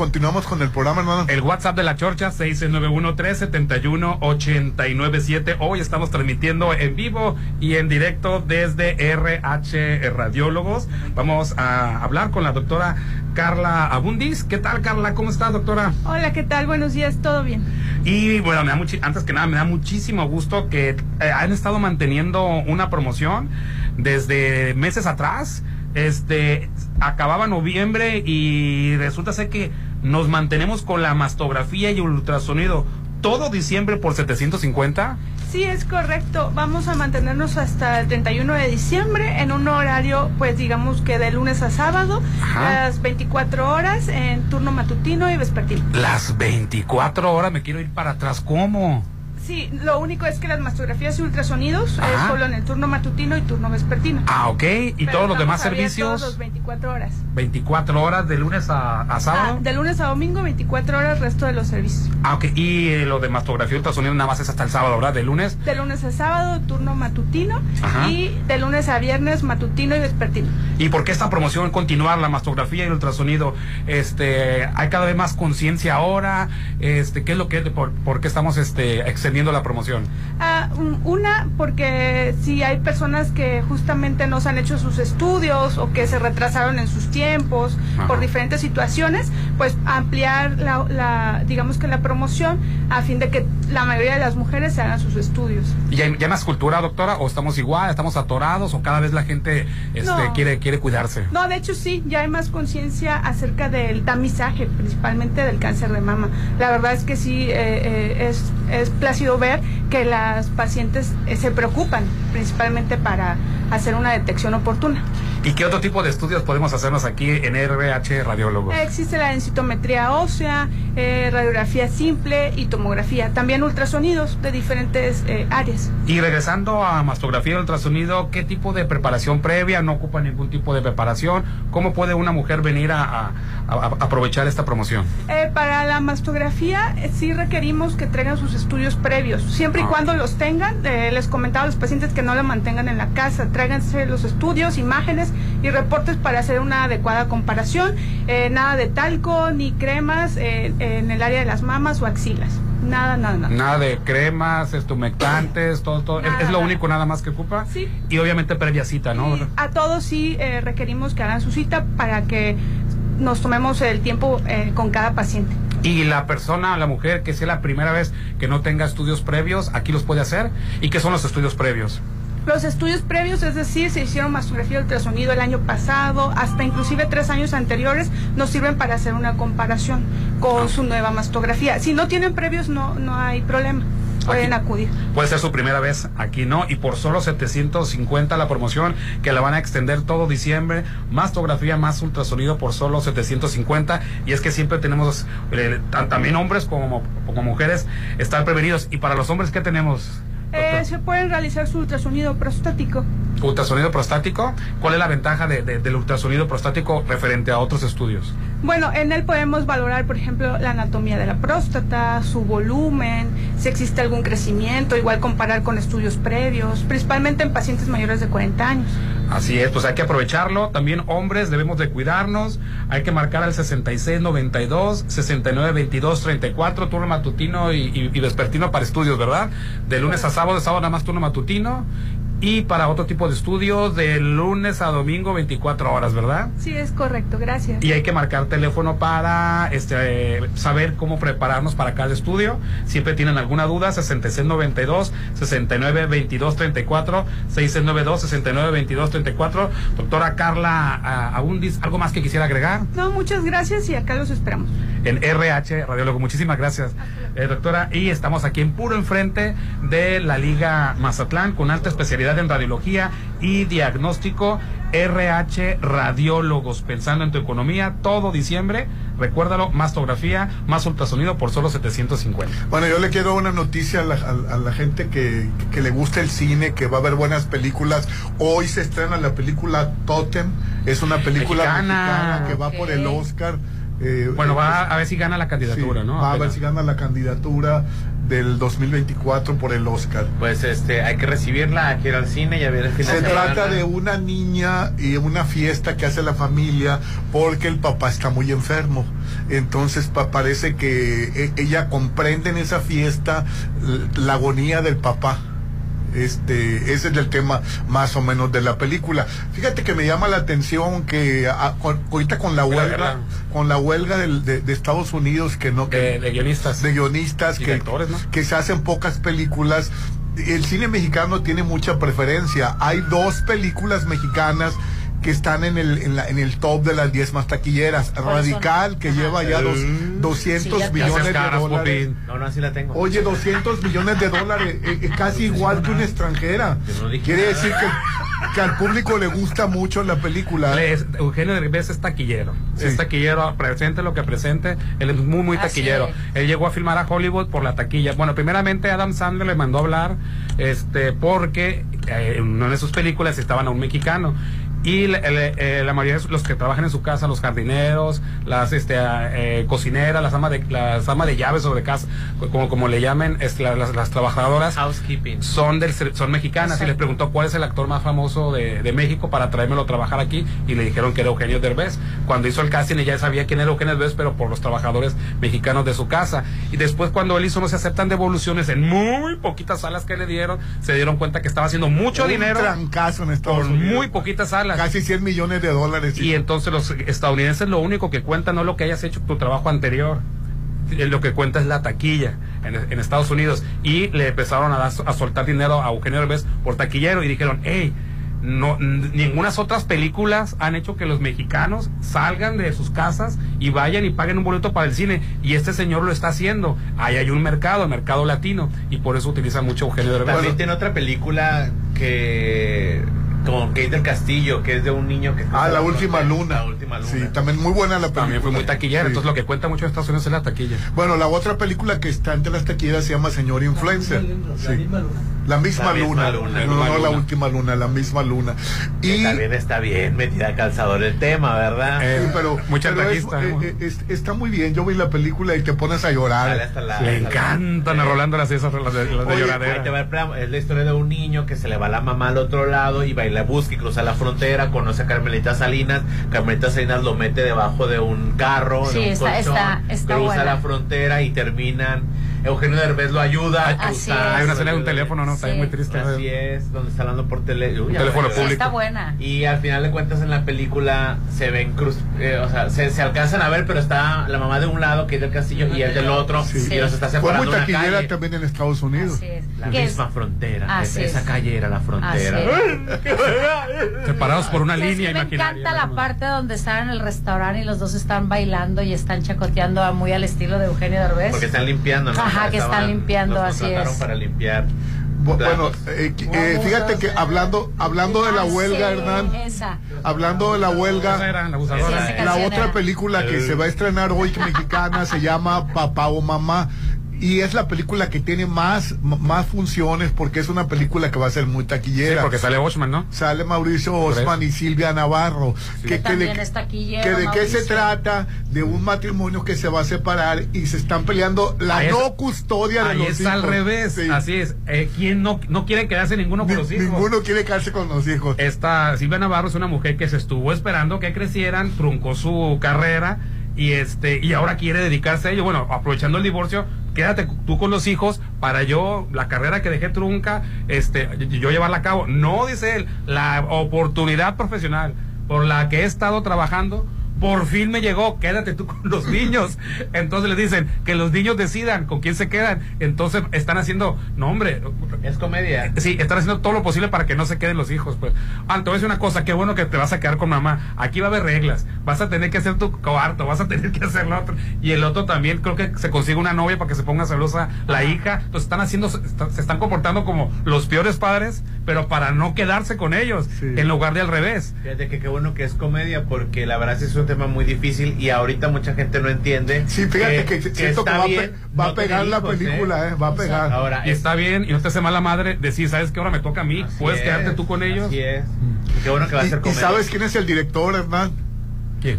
Continuamos con el programa, hermano. El WhatsApp de la Chorcha, 691-371-897. Hoy estamos transmitiendo en vivo y en directo desde RH Radiólogos. Vamos a hablar con la doctora Carla Abundis. ¿Qué tal, Carla? ¿Cómo está, doctora? Hola, ¿qué tal? Buenos días, ¿todo bien? Y bueno, me da antes que nada, me da muchísimo gusto que eh, han estado manteniendo una promoción desde meses atrás. Este, acababa noviembre y resulta ser que nos mantenemos con la mastografía y el ultrasonido todo diciembre por 750. Sí, es correcto. Vamos a mantenernos hasta el 31 de diciembre en un horario, pues digamos que de lunes a sábado, las 24 horas en turno matutino y vespertino. Las 24 horas, me quiero ir para atrás. ¿Cómo? Sí, lo único es que las mastografías y ultrasonidos es solo en el turno matutino y turno vespertino. Ah, ok. ¿Y todos los demás servicios? Todos 24 horas. 24 horas de lunes a, sábado. Ah, de lunes a domingo, 24 horas resto de los servicios. Ah, ok. Y eh, lo de mastografía y ultrasonido nada más es hasta el sábado, ¿verdad? ¿De lunes? De lunes a sábado, turno matutino. Y de lunes a viernes, matutino y vespertino. ¿Y por qué esta promoción continuar la mastografía y el ultrasonido? Este, hay cada vez más conciencia ahora. Este, ¿qué es lo que por, por qué estamos este extendiendo la promoción? Ah, una, porque si hay personas que justamente no se han hecho sus estudios o que se retrasaron en sus tiempos por diferentes situaciones, pues ampliar la, digamos que la promoción a fin de que la mayoría de las mujeres se hagan sus estudios. ¿Y hay, más cultura, doctora? ¿O estamos igual? ¿Estamos atorados? ¿O cada vez la gente este, quiere, quiere cuidarse? No, de hecho sí, ya hay más conciencia acerca del tamizaje, principalmente del cáncer de mama. La verdad es que sí, eh, eh, es, es plácido ver que las pacientes eh, se preocupan principalmente para hacer una detección oportuna. ¿Y qué otro tipo de estudios podemos hacernos aquí en RH Radiólogos? Existe la densitometría ósea, eh, radiografía simple y tomografía, también ultrasonidos de diferentes eh, áreas. Y regresando a mastografía y ultrasonido, ¿qué tipo de preparación previa? ¿No ocupa ningún tipo de preparación? ¿Cómo puede una mujer venir a, aprovechar esta promoción? Eh, para la mastografía sí requerimos que traigan sus estudios previos, siempre y ah. cuando los tengan. les comentaba a los pacientes que no lo mantengan en la casa, tráiganse los estudios, imágenes y reportes para hacer una adecuada comparación. Eh, nada de talco ni cremas eh, en el área de las mamas o axilas. Nada, nada, nada. Nada de cremas, estumectantes, todo, todo. ¿Es lo único nada más que ocupa? Sí. Y obviamente previa cita, ¿no? a todos sí eh, requerimos que hagan su cita para que nos tomemos el tiempo con cada paciente. Y la persona, la mujer que sea la primera vez que no tenga estudios previos, aquí los puede hacer. ¿Y qué son los estudios previos? Los estudios previos, es decir, se hicieron mastografía de ultrasonido el año pasado, hasta inclusive tres años anteriores, nos sirven para hacer una comparación con su nueva mastografía. Si no tienen previos, no, no hay problema. Pueden acudir. Puede ser su primera vez aquí, ¿no? Y por solo 750 la promoción, que la van a extender todo diciembre, mastografía más ultrasonido por solo 750. Y es que siempre tenemos, eh, también hombres como, como mujeres, estar prevenidos. Y para los hombres, ¿qué tenemos? Eh, se puede realizar su ultrasonido prostático. ¿Ultrasonido prostático? ¿Cuál es la ventaja del ultrasonido prostático referente a otros estudios? Bueno, en él podemos valorar, por ejemplo, la anatomía de la próstata, su volumen, si existe algún crecimiento, igual comparar con estudios previos, principalmente en pacientes mayores de 40 años. Así es, pues hay que aprovecharlo. También hombres debemos de cuidarnos. Hay que marcar al 6692, 6922, 34, turno matutino y, y, vespertino para estudios, ¿verdad? De lunes a sábado, de sábado nada más turno matutino y para otro tipo de estudios de lunes a domingo 24 horas, ¿verdad? Sí, es correcto, gracias. Y hay que marcar teléfono para este saber cómo prepararnos para cada estudio. Siempre tienen alguna duda, 6692 6922 34 6692 6922 34. Doctora Carla Abundis, ¿algo más que quisiera agregar? No, muchas gracias y acá los esperamos. En RH Radiólogo, muchísimas gracias, eh, doctora. Y estamos aquí en puro enfrente de la Liga Mazatlán con alta especialidad en radiología y diagnóstico RH Radiólogos, pensando en tu economía, todo diciembre, recuérdalo, mastografía, más ultrasonido por solo 750. Bueno, yo le quiero una noticia a la, gente que, le gusta el cine, que va a ver buenas películas. Hoy se estrena la película Totem, es una película mexicana, que va por el Oscar Eh, Bueno, eh, va a ver si gana la candidatura, sí, ¿no? Va a ver si gana la candidatura del 2024 por el Oscar. Pues este, hay que recibirla, hay que ir al cine y a ver el fin de Se trata de una niña y una fiesta que hace la familia porque el papá está muy enfermo. Entonces pa- parece que e- ella comprende en esa fiesta la agonía del papá. Este, ese es el tema más o menos de la película. Fíjate que me llama la atención que a- con- ahorita con la huelga, con la huelga del- de, de Estados Unidos que no que, De, de guionistas. de guionistas que, actores, ¿no? que se hacen pocas películas. El cine mexicano tiene mucha preferencia. Hay dos películas mexicanas que están en el, en, la- en el top de las 10 más taquilleras. Radical, que lleva ya dos, Mm. 200 Sí, ya te- millones de dólares. Popín. No, no, así la tengo. Oye, 200 millones de dólares, eh, eh, casi igual que una extranjera. No Quiere nada. decir que, que al público le gusta mucho la película. Eugenio Derbez es taquillero. Sí. Es taquillero, presente lo que presente. Él es muy, muy taquillero. Él llegó a filmar a Hollywood por la taquilla. Bueno, primeramente Adam Sandler le mandó a hablar este, porque eh, en una de sus películas estaban a un mexicano. Y le- le- eh, la mayoría de los que trabajan en su casa, los jardineros, las este, eh, cocineras, las amas de, las amas de llaves sobre casa, como, como le llamen, es, la- las, las trabajadoras, Housekeeping. son del ser- son mexicanas y les preguntó cuál es el actor más famoso de, de México para traérmelo a trabajar aquí y le dijeron que era Eugenio Derbez. Cuando hizo el casting ella sabía quién era Eugenio Derbez, pero por los trabajadores mexicanos de su casa. Y después cuando él hizo no se aceptan devoluciones en muy poquitas salas que le dieron, se dieron cuenta que estaba haciendo mucho un dinero trancazo en Estados por Unidos. muy poquitas salas. Casi 100 millones de dólares. Y entonces los estadounidenses lo único que cuentan no es lo que hayas hecho tu trabajo anterior. Eh, Lo que cuenta es la taquilla en, en Estados Unidos. Y le empezaron a, dar- a soltar dinero a Eugenio Derbez por taquillero y dijeron, hey, no, ningunas otras películas han hecho que los mexicanos salgan de sus casas y vayan y paguen un boleto para el cine. Y este señor lo está haciendo. Ahí hay un mercado, el mercado latino. Y por eso utiliza mucho Eugenio Derbez. También tiene otra película que con Kate del Castillo, que es de un niño que Ah, la última luna. La última luna. Sí, también muy buena la película. También fue muy taquillera. Sí. Entonces lo que cuenta mucho de Estados Unidos es la taquilla. Bueno, la otra película que está entre las taquilleras se llama Señor Influencer. Sí. La misma La misma luna. luna. No, no, La la luna. última luna, la misma luna. Que Y también está bien metida a calzador el tema, ¿verdad? Eh, Sí, pero, Muy pero es- eh, ¿no? eh, es- está muy bien. Yo vi la película y te pones a llorar. Hasta la- Le encantan a Rolando las esas las de, las de Oye, lloradera. Te va. Es la historia de un niño que se le va la mamá al otro lado y va y la busca y cruza la frontera, conoce a Carmelita Salinas, Carmelita Salinas lo mete debajo de un carro, Sí, de un está- colchón, está- está cruza buena. la frontera y terminan. Eugenio Derbez lo ayuda a Así cruzar. es. Hay una escena de un teléfono, ¿no? Está muy triste. Así es, donde está hablando por tele- Uy, teléfono. Sí, público. está buena. Y al final de cuentas en la película se ven cruz, eh, o sea, se, se alcanzan a ver, pero está la mamá de un lado que es del castillo y el del otro Sí. y los está Fue separando muy una taquillera calle. también en Estados Unidos. Así es. La ¿Qué es? misma frontera. Así esa es. calle era la frontera. Separados por una línea me imaginaria. encanta la parte donde están en el restaurante y los dos están bailando y están chacoteando a- muy al estilo de Eugenio Derbez. Porque están limpiando, ¿no? Ajá, que están limpiando, así es. para limpiar. Bu- Bueno, eh, que- eh, fíjate que hablando hablando de la Ah, huelga, Hernán, hablando de la huelga, la otra película que se va a estrenar hoy mexicana se llama Papá o Mamá. Y es la película que tiene más, más funciones porque es una película que va a ser muy Sí, taquillera. porque sale Boschman, ¿no? Sale Mauricio Osman y Silvia Navarro. Que Que, que también de, es taquillero, que de qué se trata de un matrimonio que se va a separar y se están peleando la Ahí es- no custodia de Ahí los es hijos. al revés. Sí. Así es. Eh, ¿Quién no, no quiere quedarse ninguno con Ni- los hijos? Ninguno quiere quedarse con los hijos. Esta Silvia Navarro es una mujer que se estuvo esperando que crecieran, truncó su carrera y este y ahora quiere dedicarse a ello. Bueno, aprovechando el divorcio, quédate tú con los hijos para yo la carrera que dejé trunca, este yo llevarla a cabo. No dice él, la oportunidad profesional por la que he estado trabajando por fin me llegó, quédate tú con los niños. Entonces le dicen que los niños decidan con quién se quedan. Entonces están haciendo, no hombre, Es comedia. Sí, están haciendo todo lo posible para que no se queden los hijos. Pues, ah, te voy a decir una cosa, qué bueno que te vas a quedar con mamá. Aquí va a haber reglas. Vas a tener que hacer tu cuarto, vas a tener que hacer lo otro. Y el otro también creo que se consigue una novia para que se ponga celosa la hija. Entonces están haciendo, se están- se están comportando como los peores padres, pero para no quedarse con ellos, en lugar de al revés. Fíjate que qué bueno que es comedia porque la verdad sí es un tema muy difícil y ahorita mucha gente no entiende. Sí, fíjate que siento que está va a pe- bien va a no pegar tener la hijos, película, eh, va a pegar. Ahora, Y está bien, y no te hace mala madre decir, ¿sabes qué? Ahora me toca a mí. Así Puedes es, quedarte tú con ellos. Así es. Qué bueno que va a ¿Y, ser y comedia. sabes quién es el director, Hernán?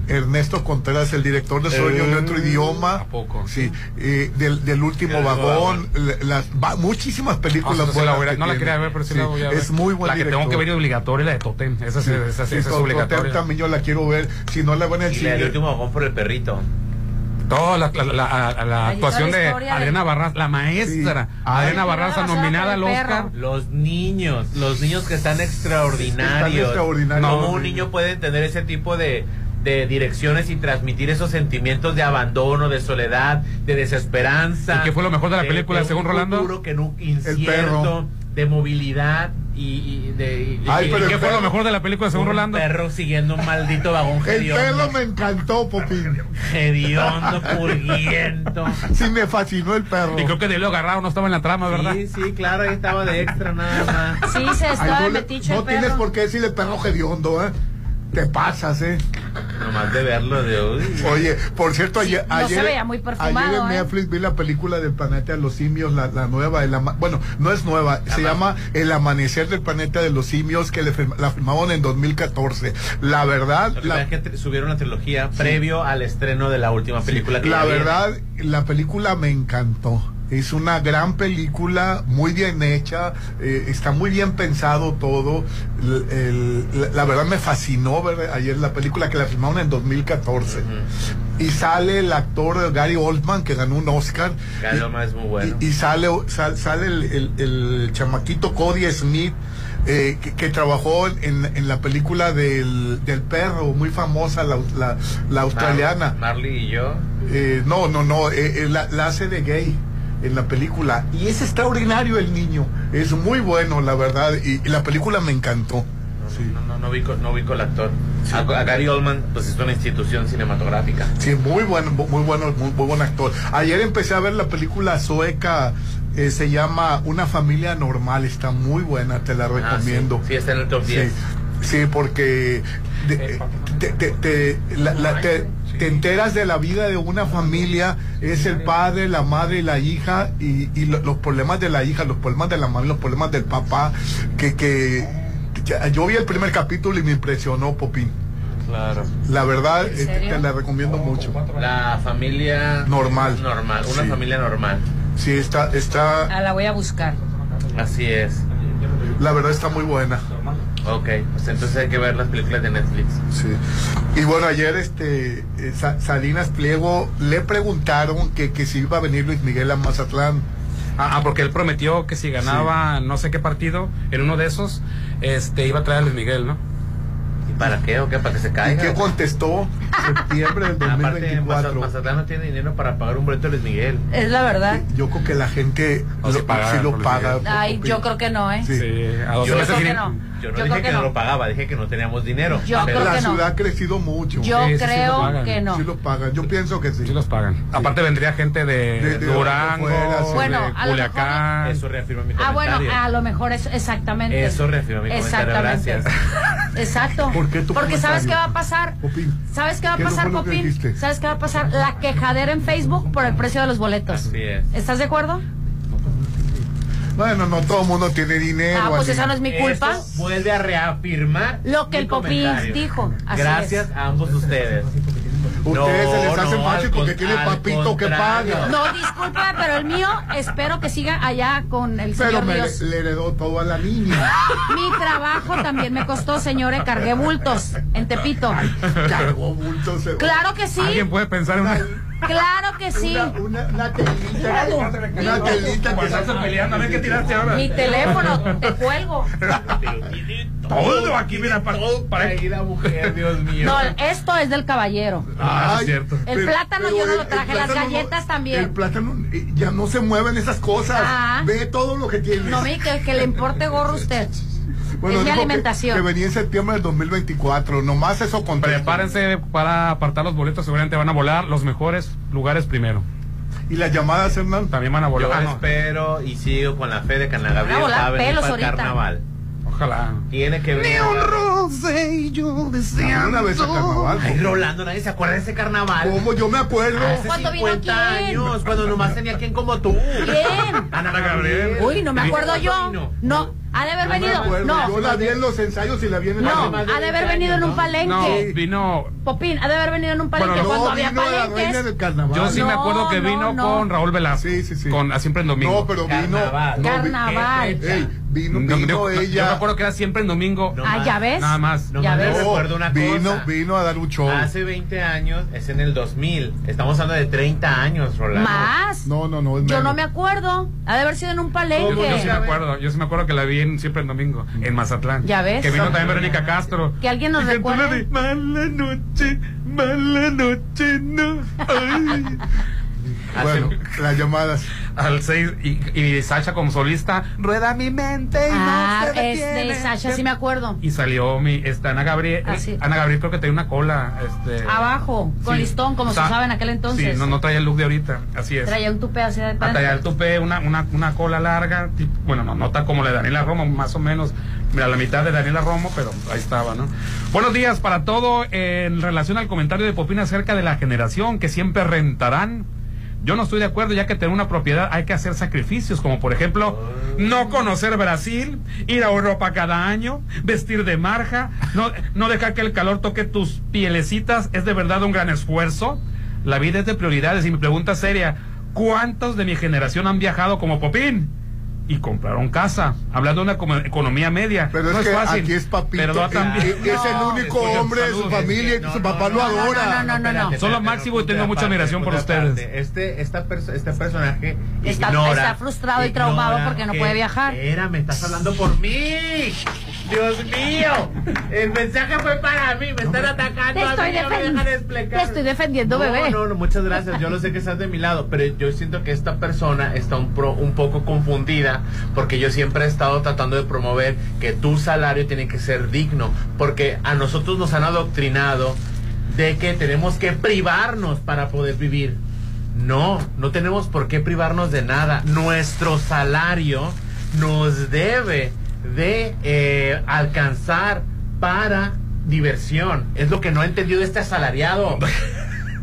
Ernesto Contreras, el director de Sueño en otro Eh, idioma. ¿a poco? Sí, eh, del, del último El vagón, la- las, va- muchísimas películas Ah, sí, la, buenas voy a- que no la quería ver, pero sí, la voy a ver. Es muy buena La que tengo que ver obligatoria, la de Totem. Esa, sí, esa, sí, esa es obligatoria. también yo la quiero ver. Si no la van a la del último vagón por el perrito. Toda la, la- la- la- la actuación de Adriana de- Barraza, la maestra. Adriana Barraza nominada al Oscar. Los niños, los niños que están extraordinarios. Están extraordinarios. ¿Cómo un niño puede entender ese tipo de, de direcciones y transmitir esos sentimientos de abandono, de soledad, de desesperanza? ¿Y qué fue lo mejor de la película, un según Rolando? que no, perro. incierto, de movilidad y, y de... y- Ay, y- pero ¿qué fue lo mejor de la película, según un Rolando? perro siguiendo un maldito vagón El hediondo. perro me encantó, Popín. Hediondo, purguiento. Sí, me fascinó el perro. Y creo que de lo agarrado no estaba en la trama, ¿verdad? Sí, sí, claro, ahí estaba de extra nada más. Sí, se estaba Ay, no de le- metiche no el tienes perro. por qué decirle perro hediondo, ¿eh? Te pasas, ¿eh? Nomás de verlo de hoy. Oye, por cierto, ayer, no se ayer, veía muy perfumado, ayer en ¿eh? Netflix vi la película del planeta de los simios, la, la nueva, el ama- bueno, no es nueva, se llama El amanecer del planeta de los simios que le firma- la firmaron en 2014. La verdad, Lo que la, es que subieron la trilogía previo al estreno de la última película que la viene. verdad, la película me encantó. Es una gran película, muy bien hecha, eh, está muy bien pensado todo. El- el- la, verdad me fascinó ver ayer la película que la filmaron en 2014. Y sale el actor Gary Oldman que ganó un Oscar. Gary Oldman es muy bueno. Y, y sale, sal- sale el, chamaquito Cody Smith. eh, que, que trabajó en, en la película del, del perro, muy famosa, la, la- la australiana. Mar- Marley y yo. Eh, no, no, no, eh, la, la hace de gay en la película. Y es extraordinario el niño. Es muy bueno, la verdad. Y, y la película me encantó. No, no, no ubico, no ubico el actor. A, a Gary Oldman, pues es una institución cinematográfica. Sí, muy bueno, muy bueno, muy, muy buen actor. Ayer empecé a ver la película sueca. eh, se llama Una familia normal. Está muy buena, te la recomiendo. Ah, sí. Sí, está en el top Sí, 10. sí, porque de- te, te- te- la- la- te- te enteras de la vida de una familia, es el padre, la madre y la hija, y, y lo- los problemas de la hija, los problemas de la madre, los problemas del papá, que, que ya- yo vi el primer capítulo y me impresionó, Popín. Claro. La verdad, ¿En eh, te la recomiendo mucho. La familia Normal. Normal, una Sí. familia normal. Sí, está, está, Ah, la voy a buscar. Así es. la verdad está muy buena. Ok, pues entonces hay que ver las películas de Netflix. Sí. Y bueno, ayer este eh, Sa- Salinas Pliego le preguntaron que, que si iba a venir Luis Miguel a Mazatlán. Ah, ah, porque él prometió que si ganaba no sé qué partido en uno de esos, este iba a traer a Luis Miguel, ¿no? ¿Y para qué o qué? ¿Para que se ¿Y caiga? qué contestó? Septiembre del Aparte, 2024. Mazat- Mazatlán no tiene dinero para pagar un boleto de Luis Miguel. Es la verdad. Yo creo que la gente lo, paga sí lo. Ay, yo creo que no, ¿eh? Sí. a dos Yo meses creo sin- que no. Yo no Yo dije que, que no no. lo pagaba, dije que no teníamos dinero. Yo Pero- creo la que no. ciudad ha crecido mucho. Yo Sí, sí creo que no. Sí lo pagan. Yo pienso que sí. Sí los pagan. Aparte vendría gente de, De- de Durango, fuera, sí. Bueno, de a lo Culiacán. Eso reafirma mi Ah, comentario. bueno, a lo mejor es exactamente. Eso reafirma mi comentario, Exactamente. gracias. Exacto. ¿Por qué tu Porque ¿sabes comentario? qué va a pasar? Popín, ¿Sabes qué va a ¿qué no pasar, Popín? ¿Sabes qué va a pasar? La quejadera en Facebook por el precio de los boletos. Así es. ¿Estás de acuerdo? Bueno, no todo el mundo tiene dinero. Ah, pues esa no es mi culpa. Vuelve a reafirmar Lo que el Popín comentario. dijo. Así Gracias es. a ambos ustedes. Ustedes se les No, hace no, fácil porque tiene papito que paga. No, disculpa, pero el mío espero que siga allá con el Pero señor me, Dios. le heredó todo a la niña. Mi trabajo también me costó, señores, cargué bultos en Tepito. Cargó bultos. eh. Claro que sí. Alguien puede pensar en una. Claro que sí. Una, una, una telita. Una telita que Pasarse peleando, a ver qué tiraste ahora. Mi teléfono, te cuelgo. Todo aquí, mira, para, para Caída mujer, Dios mío. No, esto es del caballero. Ah, es cierto. El pero- plátano pero yo no lo traje, las no- galletas también. El plátano eh, ya no se mueven esas cosas. Ah. Ve todo lo que tiene. No me que, que le importe gorro a usted. Es mi dijo que- alimentación. Que, venía en septiembre del 2024. Nomás eso con Prepárense para apartar los boletos, seguramente van a volar los mejores lugares primero. ¿Y las llamadas, Hernán? También van a volar. Yo Ah, no. espero y sigo con la fe de que Ana Gabriel Van a volar va a venir pelos para el ahorita. carnaval. Ojalá. Tiene que venir. roce y yo deseando. Una vez a carnaval. Ay, Rolando, nadie se acuerda de ese carnaval. ¿Cómo? Yo me acuerdo. Hace ¿Cuándo vino 50 quién? años, cuando nomás tenía quien como tú. ¿Quién? Ana Gabriel. Uy, no me acuerdo ¿Cuándo yo. vino? No, Ha de haber No me venido. acuerdo. No, Yo la vi en los ensayos y la vi en el no, ha de haber venido en un No, palenque. vino. Popín, ha de haber venido en un palenque Bueno, cuando No, había vino la reina palenques. del carnaval. Yo sí me No, acuerdo que no, vino no. con Raúl Velasco. Sí, sí, sí. Con, a siempre en domingo. No, pero vino. Carnaval. no, vi- Carnaval. Ey, vino, No, vino yo, yo ella. me acuerdo que era siempre en domingo. No Ah, más. ya ves. Nada más. No Ya ves. recuerdo una vino, cosa. vino a dar un show. Hace 20 años, es en el 2000. Estamos hablando de 30 años, Rolando. Más. No, no, no. es Yo menos. no me acuerdo. Ha de haber sido en un Yo, palenque. yo sí me acuerdo, yo sí me acuerdo que la vi en- siempre en domingo, en Mazatlán. Ya ves. Que vino Son- también Verónica Castro. Que alguien nos recuerde. de, Mala noche, mala noche, no. Ay. Bueno, las llamadas. al 6 y, y Sasha como solista, rueda mi mente y Ah, no se es de Sasha, sí me acuerdo. Y salió mi, esta Ana Gabriel, Ah, sí. Ana Gabriel creo que tenía una cola, este. Abajo, con sí. listón, como se Sa- usaba en aquel entonces. Sí, no, no traía el look de ahorita, así es. Traía un tupe hacia de A tallar el tupe, una, una, una cola larga, tipo- bueno, no, no está como la de Daniela Romo, más o menos, mira, la mitad de Daniela Romo, pero ahí estaba, ¿no? Buenos días para todo en relación al comentario de Popín acerca de la generación que siempre rentarán. Yo no estoy de acuerdo, ya que tener una propiedad hay que hacer sacrificios, como por ejemplo, no conocer Brasil, ir a Europa cada año, vestir de marja, no, no dejar que el calor toque tus pielecitas, es de verdad un gran esfuerzo. La vida es de prioridades y mi pregunta seria, ¿cuántos de mi generación han viajado como Popín? Y compraron casa, hablando de una economía media. Pero no es es, que fácil. aquí es papito. Pero no también. es el único hombre de su familia y No, su no, papá no, lo no, no, adora. no, no, no, espérate, Solo espérate, Máximo y tengo mucha admiración por ustedes. Este, esta perso- este personaje Está- ignora, está frustrado y traumado porque no puede viajar. Espera, me estás hablando por mí. Dios mío. El mensaje fue para mí. Me están atacando. Te a estoy, mí, no me dejan explicar. te estoy defendiendo, no, bebé. No, no, muchas gracias. Yo lo sé que estás de mi lado, pero yo siento que esta persona está un, pro- un poco confundida porque yo siempre he estado tratando de promover que tu salario tiene que ser digno, porque a nosotros nos han adoctrinado de que tenemos que privarnos para poder vivir. No, no tenemos por qué privarnos de nada. Nuestro salario nos debe de eh, alcanzar para diversión. Es lo que no ha entendido este asalariado.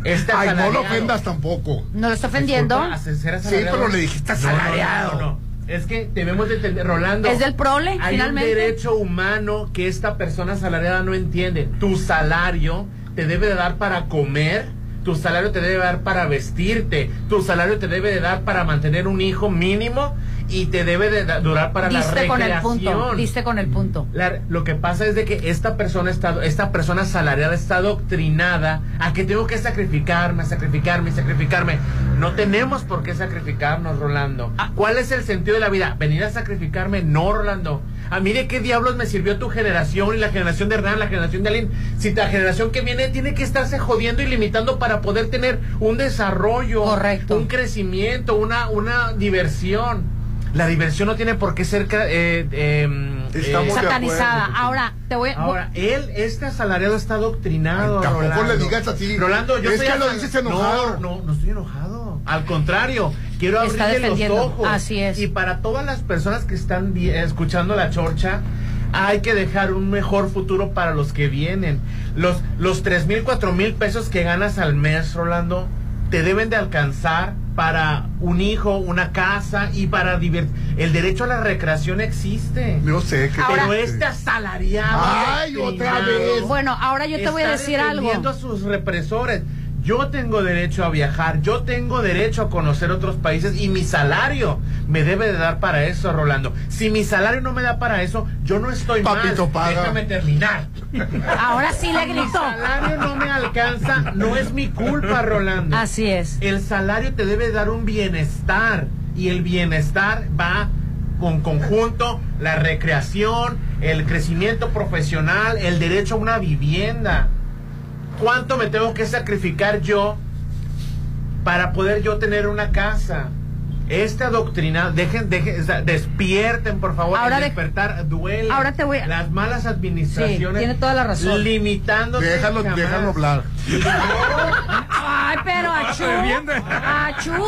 Este Ay, no lo asalariado. ofendas tampoco. No lo está ofendiendo. Disculpa, Sí, pero le dijiste No, no, no, asalariado. no, no. Es que debemos de entender, Rolando. Es del prole, Hay finalmente. un derecho humano que esta persona asalariada no entiende. Tu salario te debe de dar para comer, tu salario te debe dar para vestirte, tu salario te debe de dar para mantener un hijo mínimo y te debe de durar para la Diste con el punto. recreación. Diste con el punto. La- lo que pasa es de que esta persona está, esta persona asalariada está adoctrinada a que tengo que sacrificarme, sacrificarme, sacrificarme. No tenemos por qué sacrificarnos, Rolando. Ah. ¿Cuál es el sentido de la vida? ¿Venir a sacrificarme? No, Rolando. A mí de qué diablos me sirvió tu generación y la generación de Hernán, la generación de Aline. Si la generación que viene tiene que estarse jodiendo y limitando para poder tener un desarrollo, Correcto. un crecimiento, una, una diversión. La diversión no tiene por qué ser eh, eh, Estamos Satanizada. acuerdo. Ahora, te voy Ahora, él, este asalariado está adoctrinado. Ay, tampoco Rolando. le digas así. Rolando, yo Es que lo dices enojado. No, no, no estoy enojado. Al contrario, quiero abrirle los ojos. Así es. Y para todas las personas que están escuchando la chorcha, hay que dejar un mejor futuro para los que vienen. Los, los tres mil, cuatro mil pesos que ganas al mes, Rolando, te deben de alcanzar para un hijo, una casa y para divertir. El derecho a la recreación existe. Yo sé que. Pero este asalariado. Ay, otra adoctrinado, vez. Bueno, ahora yo te voy a decir algo. a sus represores. Yo tengo derecho a viajar, yo tengo derecho a conocer otros países y mi salario me debe de dar para eso, Rolando. Si mi salario no me da para eso, yo no estoy Papito, mal. paga. Déjame terminar. Ahora sí le Mi gritó. salario no me alcanza, no es mi culpa, Rolando. Así es. El salario te debe dar un bienestar y el bienestar va con conjunto la recreación, el crecimiento profesional, el derecho a una vivienda. ¿Cuánto me tengo que sacrificar yo para poder yo tener una casa? Esta doctrina, dejen, dejen, despierten por favor. Ahora el despertar duele. ahora te voy a- Las malas administraciones. Sí, tiene toda la razón. Limitando. Déjalo, déjalo hablar. Ay, pero achú. Achú.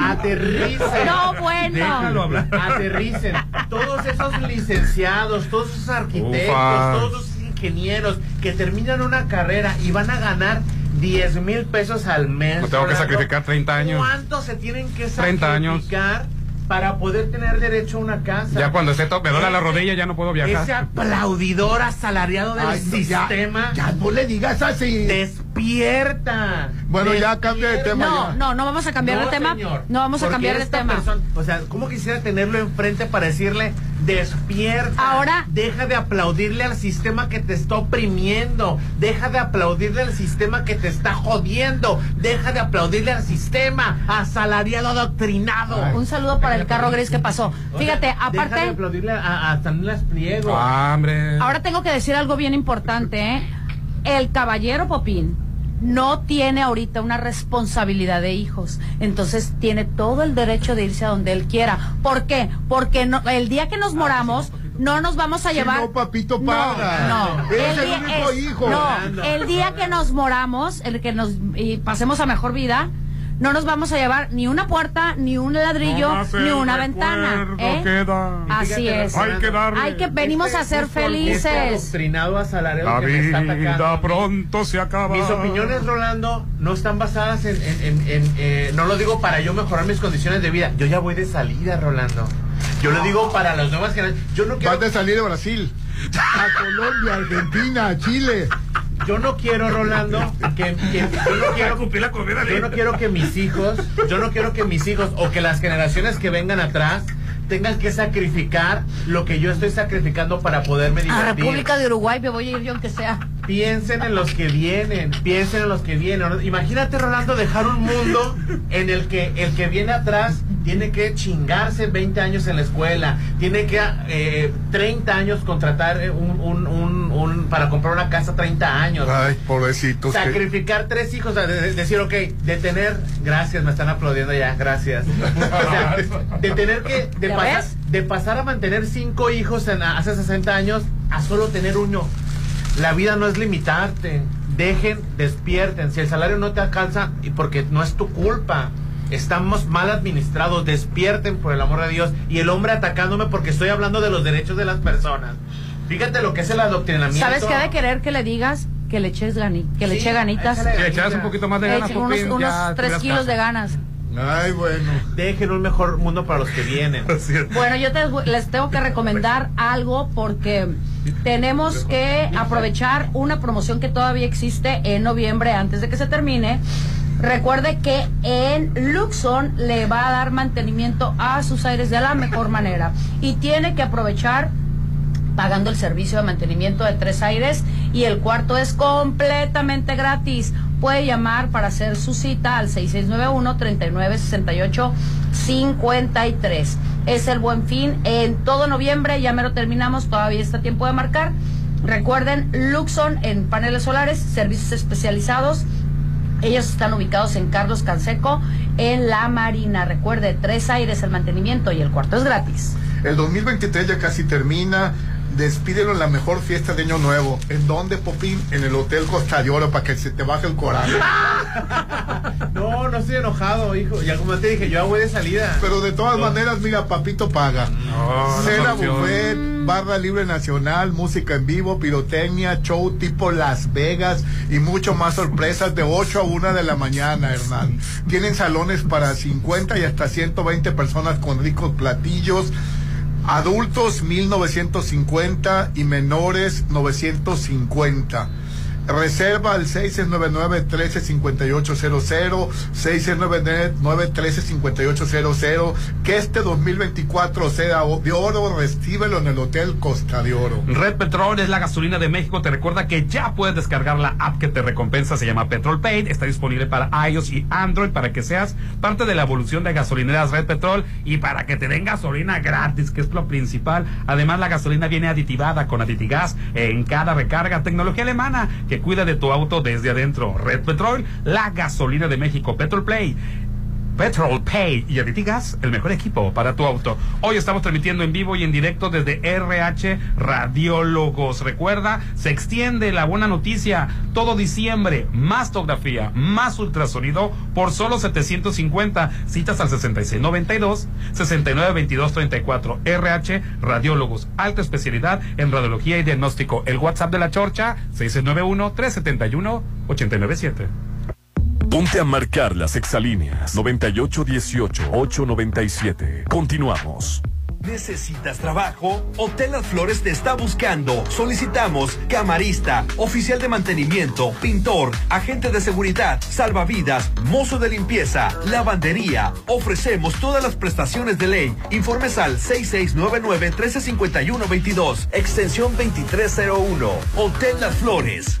Aterricen. No, bueno. Déjalo hablar. Aterricen. Todos esos licenciados, todos esos arquitectos, Ufa. todos esos ingenieros que terminan una carrera y van a ganar 10 mil pesos al mes. No tengo que sacrificar 30 años. ¿Cuánto se tienen que 30 años. sacrificar para poder tener derecho a una casa. Ya cuando esté me duele la rodilla ya no puedo viajar. Ese aplaudidor asalariado del Ay, no, ya, sistema. ya no le digas así. Despierta. Bueno, ya cambia de tema. No, ya. no, no vamos a cambiar No, de tema. señor, No vamos a cambiar de tema. persona- o sea, ¿cómo quisiera tenerlo enfrente para decirle despierta? Ahora- deja de aplaudirle al sistema que te está oprimiendo, deja de aplaudirle al sistema que te está jodiendo, deja de aplaudirle al sistema asalariado adoctrinado. Un saludo para el carro gris que pasó. Fíjate, Deja de aparte, aplaudirle a, a Stanilas Pliego. Ah, hombre. ahora tengo que decir algo bien importante, ¿eh? El caballero Popín no tiene ahorita una responsabilidad de hijos, entonces tiene todo el derecho de irse a donde él quiera. ¿Por qué? Porque no- el día que nos moramos no nos vamos a llevar. no, papito No, paga. no. Eres el único es- hijo. No, el día que nos moramos, el que nos y pasemos a mejor vida, no nos vamos a llevar ni una puerta, ni un ladrillo, ni una ventana. ¿eh? queda. Así Fíjate, es. Hay que darle. Hay que venimos Este a ser justo- Este felices. adoctrinado asalariado La que me está atacando. vida pronto se acaba. Mis opiniones, Rolando, no están basadas en... en- en- en, eh, no lo digo para yo mejorar mis condiciones de vida. Yo ya voy de salida, Rolando. Yo lo digo para las nuevas generaciones. Yo no quiero... Vas de salir de Brasil. A Colombia, Argentina, Chile. Yo no quiero, Rolando, que, que- yo no quiero cumplir la comida Yo no quiero que mis hijos, yo no quiero que mis hijos o que las generaciones que vengan atrás tengan que sacrificar lo que yo estoy sacrificando para poderme A divertir. República de Uruguay me voy a ir yo aunque sea. Piensen en los que vienen, piensen en los que vienen. Imagínate, Rolando, dejar un mundo en el que el que viene atrás tiene que chingarse 20 años en la escuela, tiene que eh, 30 años contratar eh, un, un- un- un- para comprar una casa 30 años. Ay, pobrecitos. que- Sacrificar tres hijos, o sea, de- de- decir, ok, de tener, gracias, me están aplaudiendo ya, gracias. O sea, de tener que, de ¿Ya pasar, de pasar a mantener cinco hijos en, hace 60 años a solo tener uno. La vida no es limitarte. Dejen, despierten. Si el salario no te alcanza, y porque no es tu culpa. Estamos mal administrados. Despierten por el amor de Dios. Y el hombre atacándome porque estoy hablando de los derechos de las personas. Fíjate lo que es el adoctrinamiento. ¿Sabes qué ha de querer que le digas? Que le eches gani, que le eche ganitas. Si le echabas un poquito más de ganas, Echen unos, tres kilos casa. de ganas. Ay, bueno. Dejen un mejor mundo para los que vienen. Bueno, yo te- les tengo que recomendar algo porque tenemos que aprovechar una promoción que todavía existe en noviembre antes de que se termine. Recuerde que en Luxon le va a dar mantenimiento a sus aires de la mejor manera y tiene que aprovechar pagando el servicio de mantenimiento de tres aires y el cuarto es completamente gratis. Puede llamar para hacer su cita al 6691-3968-53. Es el buen fin en todo noviembre, ya me lo terminamos, todavía está tiempo de marcar. Recuerden, Luxon en paneles solares, servicios especializados. Ellos están ubicados en Carlos Canseco, en La Marina. Recuerde, tres aires el mantenimiento y el cuarto es gratis. El 2023 ya casi termina. Despídelo en la mejor fiesta de Año Nuevo. ¿En dónde, Popín? En el Hotel Costa de Oro para que se te baje el coraje. No, no estoy enojado, hijo. Ya como te dije, yo voy de salida. Pero de todas maneras, mira, Papito paga. No, Cena buffet, barra libre nacional, música en vivo, pirotecnia, show tipo Las Vegas y mucho más sorpresas de 8 a 1 de la mañana, Hernán. Tienen salones para 50 y hasta 120 personas con ricos platillos. Adultos 1950 y menores 950. Reserva al 699-135800, 699-135800. Que este 2024 sea de oro, recíbelo en el Hotel Costa de Oro. Red Petrol es la gasolina de México. Te recuerda que ya puedes descargar la app que te recompensa. Se llama Petrol Pay. Está disponible para iOS y Android para que seas parte de la evolución de gasolineras Red Petrol y para que te den gasolina gratis, que es lo principal. Además, la gasolina viene aditivada con Aditigas en cada recarga. Tecnología alemana que cuida de tu auto desde adentro. Red Petrol, la gasolina de México. Petrol Play. Petrol Pay y Aditigas, el mejor equipo para tu auto. Hoy estamos transmitiendo en vivo y en directo desde RH Radiólogos. Recuerda, se extiende la buena noticia todo diciembre. Más topografía, más ultrasonido por solo 750. Citas al 6692 692234. RH Radiólogos, alta especialidad en radiología y diagnóstico. El WhatsApp de la Chorcha 691 371 897. Ponte a marcar las exalíneas 9818-897. Continuamos. ¿Necesitas trabajo? Hotel Las Flores te está buscando. Solicitamos camarista, oficial de mantenimiento, pintor, agente de seguridad, salvavidas, mozo de limpieza, lavandería. Ofrecemos todas las prestaciones de ley. Informes al 6699-1351-22, extensión 2301. Hotel Las Flores.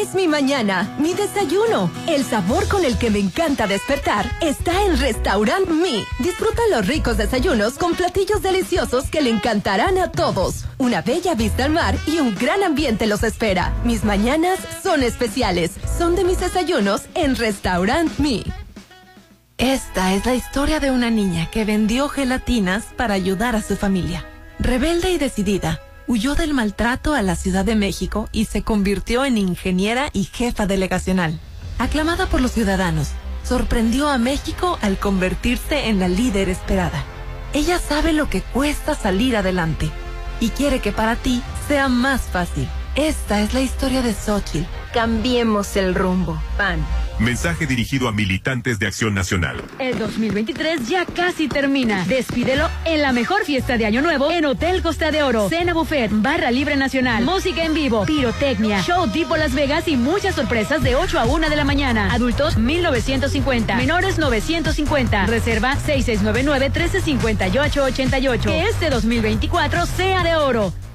Es mi mañana, mi desayuno. El sabor con el que me encanta despertar está en Restaurant Mi. Disfruta los ricos desayunos con platillos deliciosos que le encantarán a todos. Una bella vista al mar y un gran ambiente los espera. Mis mañanas son especiales. Son de mis desayunos en Restaurant Mi. Esta es la historia de una niña que vendió gelatinas para ayudar a su familia. Rebelde y decidida, huyó del maltrato a la Ciudad de México y se convirtió en ingeniera y jefa delegacional. Aclamada por los ciudadanos, sorprendió a México al convertirse en la líder esperada. Ella sabe lo que cuesta salir adelante y quiere que para ti sea más fácil. Esta es la historia de Xochitl. Cambiemos el rumbo. PAN. Mensaje dirigido a militantes de Acción Nacional. El 2023 ya casi termina. Despídelo en la mejor fiesta de Año Nuevo en Hotel Costa de Oro. Cena buffet, barra libre nacional, música en vivo, pirotecnia, show tipo Las Vegas y muchas sorpresas de 8 a 1 de la mañana. Adultos 1950, menores 950. Reserva 6699-1358-88. Que este 2024 sea de oro.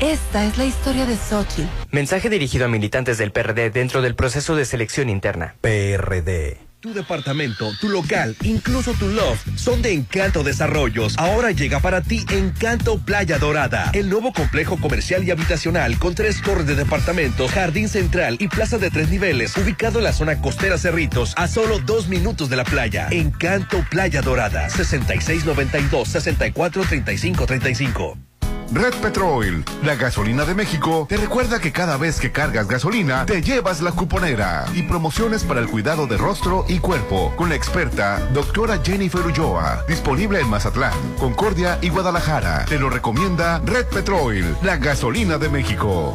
Esta es la historia de Xochitl. Mensaje dirigido a militantes del PRD dentro del proceso de selección interna. PRD. Tu departamento, tu local, incluso tu loft son de Encanto Desarrollos. Ahora llega para ti Encanto Playa Dorada, el nuevo complejo comercial y habitacional con tres torres de departamentos, jardín central y plaza de tres niveles, ubicado en la zona costera Cerritos, a solo dos minutos de la playa. Encanto Playa Dorada, 6692-643535. Red Petrol, la gasolina de México, te recuerda que cada vez que cargas gasolina, te llevas la cuponera y promociones para el cuidado de rostro y cuerpo con la experta doctora Jennifer Ulloa, disponible en Mazatlán, Concordia y Guadalajara. Te lo recomienda Red Petrol, la gasolina de México.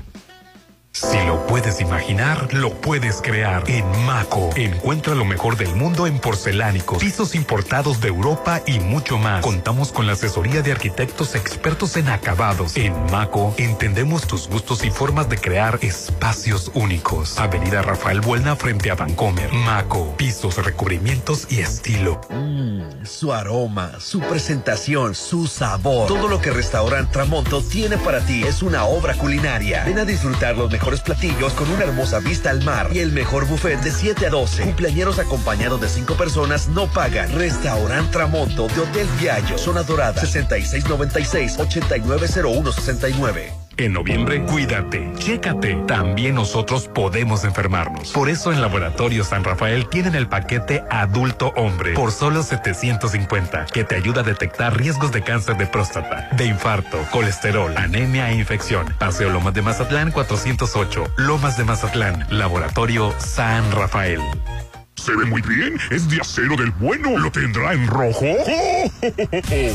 Si lo puedes imaginar, lo puedes crear. En Maco, encuentra lo mejor del mundo en porcelánicos, pisos importados de Europa y mucho más. Contamos con la asesoría de arquitectos expertos en acabados. En Maco, entendemos tus gustos y formas de crear espacios únicos. Avenida Rafael Buelna frente a Vancomer. Maco, pisos, recubrimientos y estilo. Mmm, su aroma, su presentación, su sabor. Todo lo que Restaurant Tramonto tiene para ti es una obra culinaria. Ven a disfrutar los mejores platillos con una hermosa vista al mar y el mejor buffet de 7 a 12. Cumpleañeros acompañados de 5 personas no pagan. Restaurant Tramonto de Hotel Viallo, Zona Dorada, 6696-890169. En noviembre, cuídate, chécate. También nosotros podemos enfermarnos. Por eso en Laboratorio San Rafael tienen el paquete adulto hombre por solo 750, que te ayuda a detectar riesgos de cáncer de próstata, de infarto, colesterol, anemia e infección. Paseo Lomas de Mazatlán 408, Lomas de Mazatlán, Laboratorio San Rafael. Se ve muy bien. Es de acero del bueno. ¿Lo tendrá en rojo?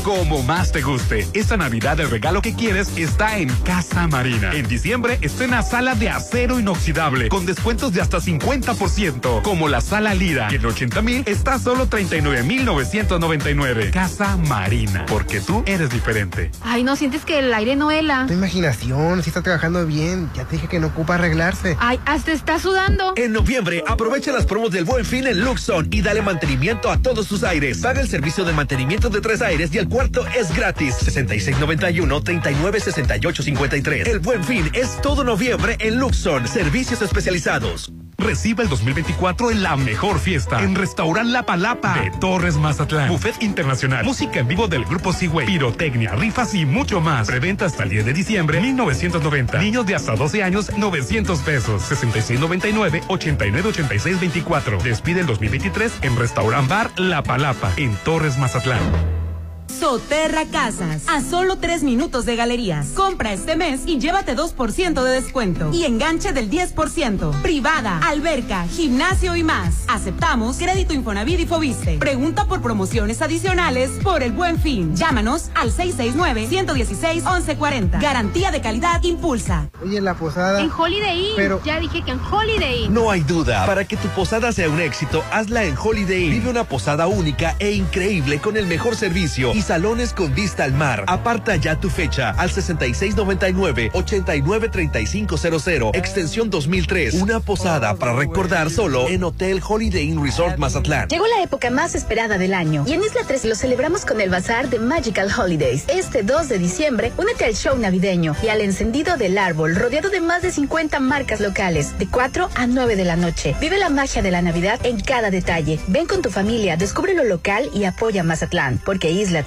Como más te guste. Esta Navidad el regalo que quieres está en Casa Marina. En diciembre estrena sala de acero inoxidable con descuentos de hasta 50%. Como la sala Lira. Que en 80 mil está solo 39,999. Casa Marina. Porque tú eres diferente. Ay, ¿no sientes que el aire no hela? Tu imaginación, si está trabajando bien. Ya te dije que no ocupa arreglarse. Ay, hasta está sudando. En noviembre, aprovecha las promos del Buen Fin en Luxon y dale mantenimiento a todos tus aires. Paga el servicio de mantenimiento de tres aires y el cuarto es gratis. 6691-396853. El Buen Fin es todo noviembre en Luxon. Servicios especializados. Recibe el 2024 en la mejor fiesta. En Restaurant La Palapa de Torres Mazatlán. Buffet internacional. Música en vivo del grupo Seaway. Pirotecnia, rifas y mucho más. Preventa hasta el 10 de diciembre 1990. Niños de hasta 12 años 900 pesos. 6699 898624. Despide el 2023 en Restaurant Bar La Palapa en Torres Mazatlán. Soterra Casas, a solo tres minutos de galerías. Compra este mes y llévate 2% de descuento. Y enganche del 10%. Privada, alberca, gimnasio y más. Aceptamos crédito Infonavit y Fobiste. Pregunta por promociones adicionales por el buen fin. Llámanos al 669-116-1140. Garantía de calidad impulsa. Oye, la posada. En Holiday Inn. Pero- Ya dije que en Holiday Inn. No hay duda, para que tu posada sea un éxito, hazla en Holiday Inn. Vive una posada única e increíble con el mejor servicio y salones con vista al mar. Aparta ya tu fecha al 6699-893500, extensión 2003. Una posada para recordar solo en Hotel Holiday Inn Resort Mazatlán. Llegó la época más esperada del año y en Isla 3 lo celebramos con el bazar de Magical Holidays. Este 2 de diciembre, únete al show navideño y al encendido del árbol rodeado de más de 50 marcas locales de 4 a 9 de la noche. Vive la magia de la Navidad en cada detalle. Ven con tu familia, descubre lo local y apoya Mazatlán, porque Isla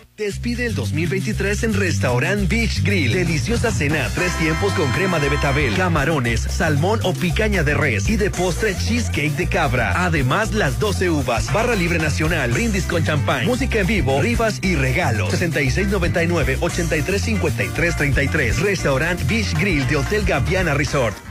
Despide el 2023 en Restaurant Beach Grill. Deliciosa cena, tres tiempos con crema de betabel, camarones, salmón o picaña de res y de postre cheesecake de cabra. Además, las 12 uvas, barra libre nacional, brindis con champán, música en vivo, rifas y regalos. 6699-835333. Restaurant Beach Grill de Hotel Gaviana Resort.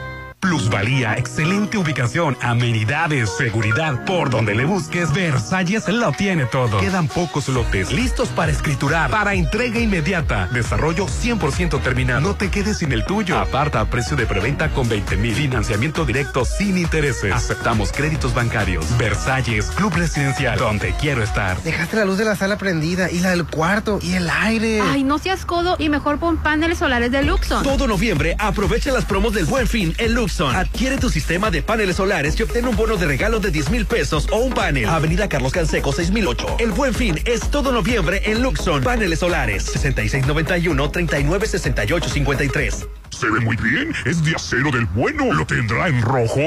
Plusvalía, excelente ubicación, amenidades, seguridad. Por donde le busques, Versalles lo tiene todo. Quedan pocos lotes listos para escriturar, para entrega inmediata. Desarrollo 100% terminado. No te quedes sin el tuyo. Aparta a precio de preventa con 20 mil. Financiamiento directo sin intereses. Aceptamos créditos bancarios. Versalles, Club Residencial, donde quiero estar. Dejaste la luz de la sala prendida y la del cuarto y el aire. Ay, no seas codo y mejor pon paneles solares de Luxon. Todo noviembre aprovecha las promos del Buen Fin en Luxon. Adquiere tu sistema de paneles solares y obtén un bono de regalo de 10 mil pesos o un panel. Avenida Carlos Canseco 6008. El Buen Fin es todo noviembre en Luxon. Paneles solares 6691 396853. Se ve muy bien. Es de acero del bueno. ¿Lo tendrá en rojo?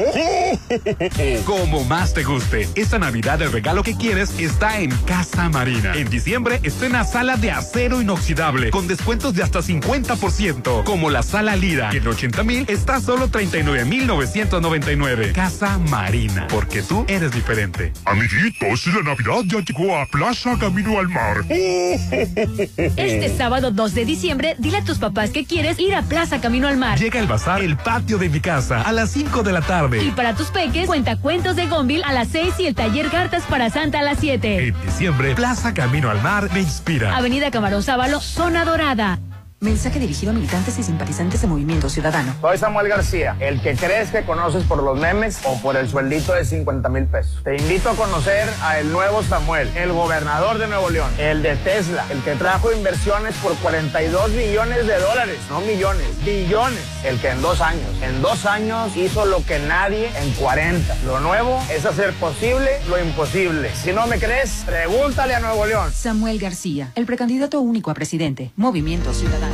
Como más te guste. Esta Navidad el regalo que quieres está en Casa Marina. En diciembre estrena sala de acero inoxidable con descuentos de hasta 50%. Como la sala Lira, que en 80 mil está solo 39,999. Casa Marina, porque tú eres diferente. Amiguitos, la Navidad ya llegó a Plaza Camino al Mar. Este sábado 2 de diciembre, dile a tus papás que quieres ir a Plaza Camino al Mar. Llega el bazar El Patio de mi casa a las 5 de la tarde. Y para tus peques, cuenta cuentos de Gonville a las 6 y el taller Cartas para Santa a las 7. En diciembre, Plaza Camino al Mar me inspira. Avenida Camarón Sábalo, Zona Dorada. Mensaje dirigido a militantes y simpatizantes de Movimiento Ciudadano. Soy Samuel García, el que crees que conoces por los memes o por el sueldito de 50 mil pesos. Te invito a conocer a el nuevo Samuel, el gobernador de Nuevo León, el de Tesla, el que trajo inversiones por 42 billones de dólares, no millones, billones. El que en dos años, en dos años hizo lo que nadie en 40. Lo nuevo es hacer posible lo imposible. Si no me crees, pregúntale a Nuevo León. Samuel García, el precandidato único a presidente. Movimiento Ciudadano.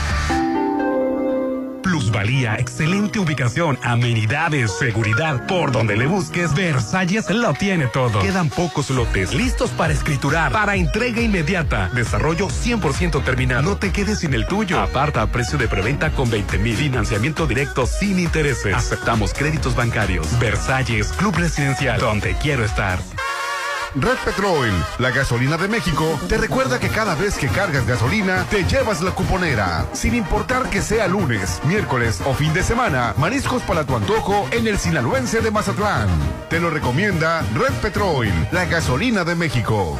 Plusvalía, excelente ubicación, amenidades, seguridad. Por donde le busques, Versalles lo tiene todo. Quedan pocos lotes listos para escriturar, para entrega inmediata. Desarrollo 100% terminado. No te quedes sin el tuyo. Aparta a precio de preventa con 20 mil. Financiamiento directo sin intereses. Aceptamos créditos bancarios. Versalles, Club Residencial, donde quiero estar. Red Petrol, la gasolina de México, te recuerda que cada vez que cargas gasolina, te llevas la cuponera. Sin importar que sea lunes, miércoles o fin de semana, mariscos para tu antojo en el sinaloense de Mazatlán. Te lo recomienda Red Petrol, la gasolina de México.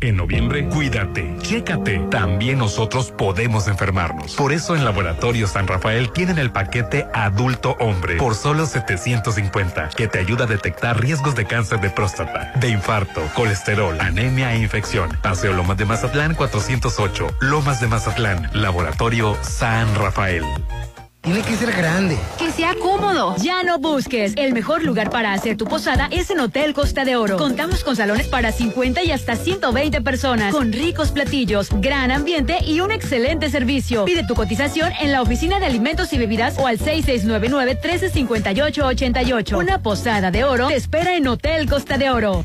En noviembre, cuídate, chécate. También nosotros podemos enfermarnos. Por eso en Laboratorio San Rafael tienen el paquete adulto hombre por solo 750, que te ayuda a detectar riesgos de cáncer de próstata, de infarto, colesterol, anemia e infección. Paseo Lomas de Mazatlán 408, Lomas de Mazatlán, Laboratorio San Rafael. Tiene que ser grande. Que sea cómodo. Ya no busques. El mejor lugar para hacer tu posada es en Hotel Costa de Oro. Contamos con salones para 50 y hasta 120 personas, con ricos platillos, gran ambiente y un excelente servicio. Pide tu cotización en la oficina de alimentos y bebidas o al 6699-1358-88. Una posada de oro te espera en Hotel Costa de Oro.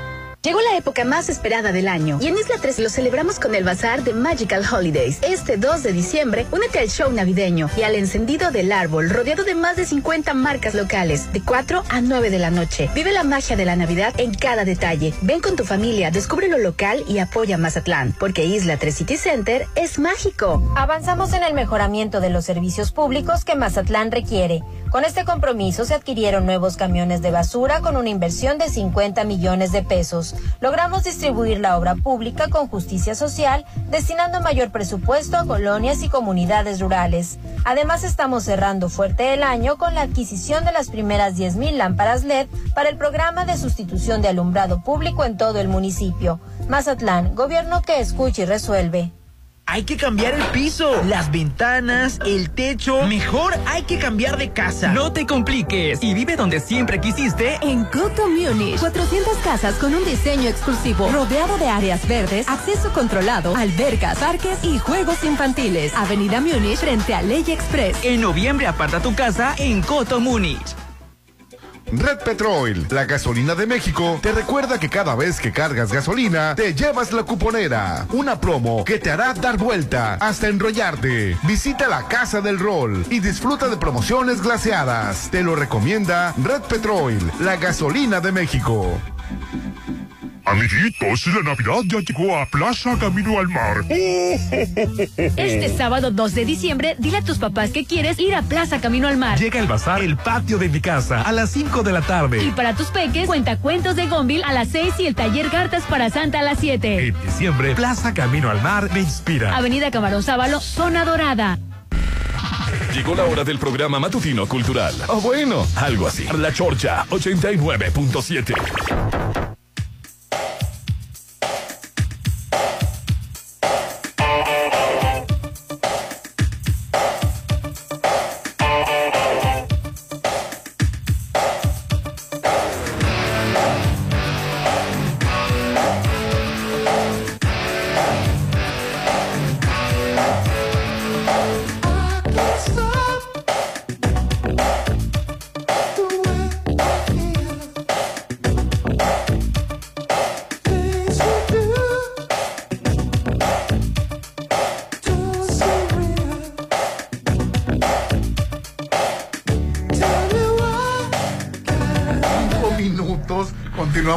Llegó la época más esperada del año y en Isla 3 lo celebramos con el bazar de Magical Holidays. Este 2 de diciembre, únete al show navideño y al encendido del árbol rodeado de más de 50 marcas locales de 4 a 9 de la noche. Vive la magia de la Navidad en cada detalle. Ven con tu familia, descubre lo local y apoya Mazatlán, porque Isla 3 City Center es mágico. Avanzamos en el mejoramiento de los servicios públicos que Mazatlán requiere. Con este compromiso se adquirieron nuevos camiones de basura con una inversión de 50 millones de pesos. Logramos distribuir la obra pública con justicia social, destinando mayor presupuesto a colonias y comunidades rurales. Además, estamos cerrando fuerte el año con la adquisición de las primeras 10.000 lámparas LED para el programa de sustitución de alumbrado público en todo el municipio. Mazatlán, gobierno que escucha y resuelve. Hay que cambiar el piso, las ventanas, el techo. Mejor hay que cambiar de casa. No te compliques y vive donde siempre quisiste. En Coto Munich, 400 casas con un diseño exclusivo, rodeado de áreas verdes, acceso controlado, albercas, parques y juegos infantiles. Avenida Múnich frente a Ley Express. En noviembre aparta tu casa en Coto Múnich. Red Petrol, la gasolina de México, te recuerda que cada vez que cargas gasolina, te llevas la cuponera. Una promo que te hará dar vuelta hasta enrollarte. Visita la Casa del Rol y disfruta de promociones glaseadas. Te lo recomienda Red Petrol, la gasolina de México. Amiguitos, la Navidad ya llegó a Plaza Camino al Mar. Este sábado 2 de diciembre, dile a tus papás que quieres ir a Plaza Camino al Mar. Llega el bazar El Patio de mi casa a las 5 de la tarde. Y para tus peques, cuenta cuentos de Gonville a las 6 y el taller Cartas para Santa a las 7. En diciembre, Plaza Camino al Mar me inspira. Avenida Camarón Sábalo, Zona Dorada. Llegó la hora del programa matutino cultural. O bueno, algo así. La Chorcha 89.7.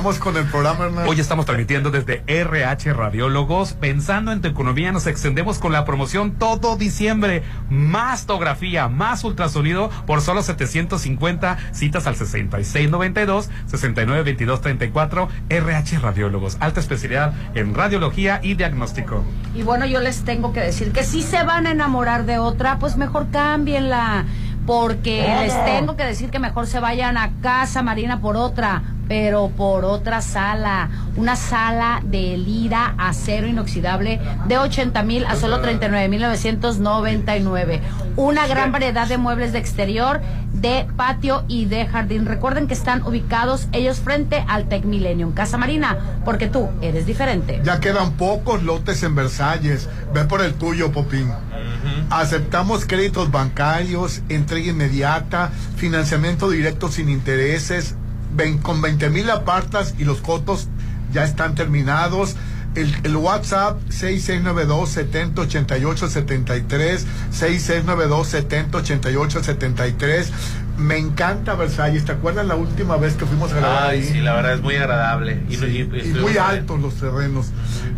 Continuamos con el programa, Hernán. Hoy estamos transmitiendo desde RH Radiólogos. Pensando en tu economía, nos extendemos con la promoción todo diciembre. Mastografía, más ultrasonido por solo 750 citas al 6692 692234 RH Radiólogos. Alta especialidad en radiología y diagnóstico. Y bueno, yo les tengo que decir que si se van a enamorar de otra, pues mejor cámbienla. Porque ¿Cómo? les tengo que decir que mejor se vayan a Casa Marina por otra, pero por otra sala. Una sala de lira acero inoxidable de 80 mil a solo 39 mil 999. Una gran variedad de muebles de exterior, de patio y de jardín. Recuerden que están ubicados ellos frente al Tec Millennium, Casa Marina, porque tú eres diferente. Ya quedan pocos lotes en Versalles. Ve por el tuyo, Popín. Aceptamos créditos bancarios, entrega inmediata, financiamiento directo sin intereses, ven- con 20 mil apartas y los cotos ya están terminados. El, el WhatsApp 6692-7088-73, 6692-7088-73. Me encanta Versalles. ¿Te acuerdas la última vez que fuimos a grabar Ay, ahí? sí, la verdad es muy agradable. Y, Sí, y- y y estuvimos muy altos los terrenos.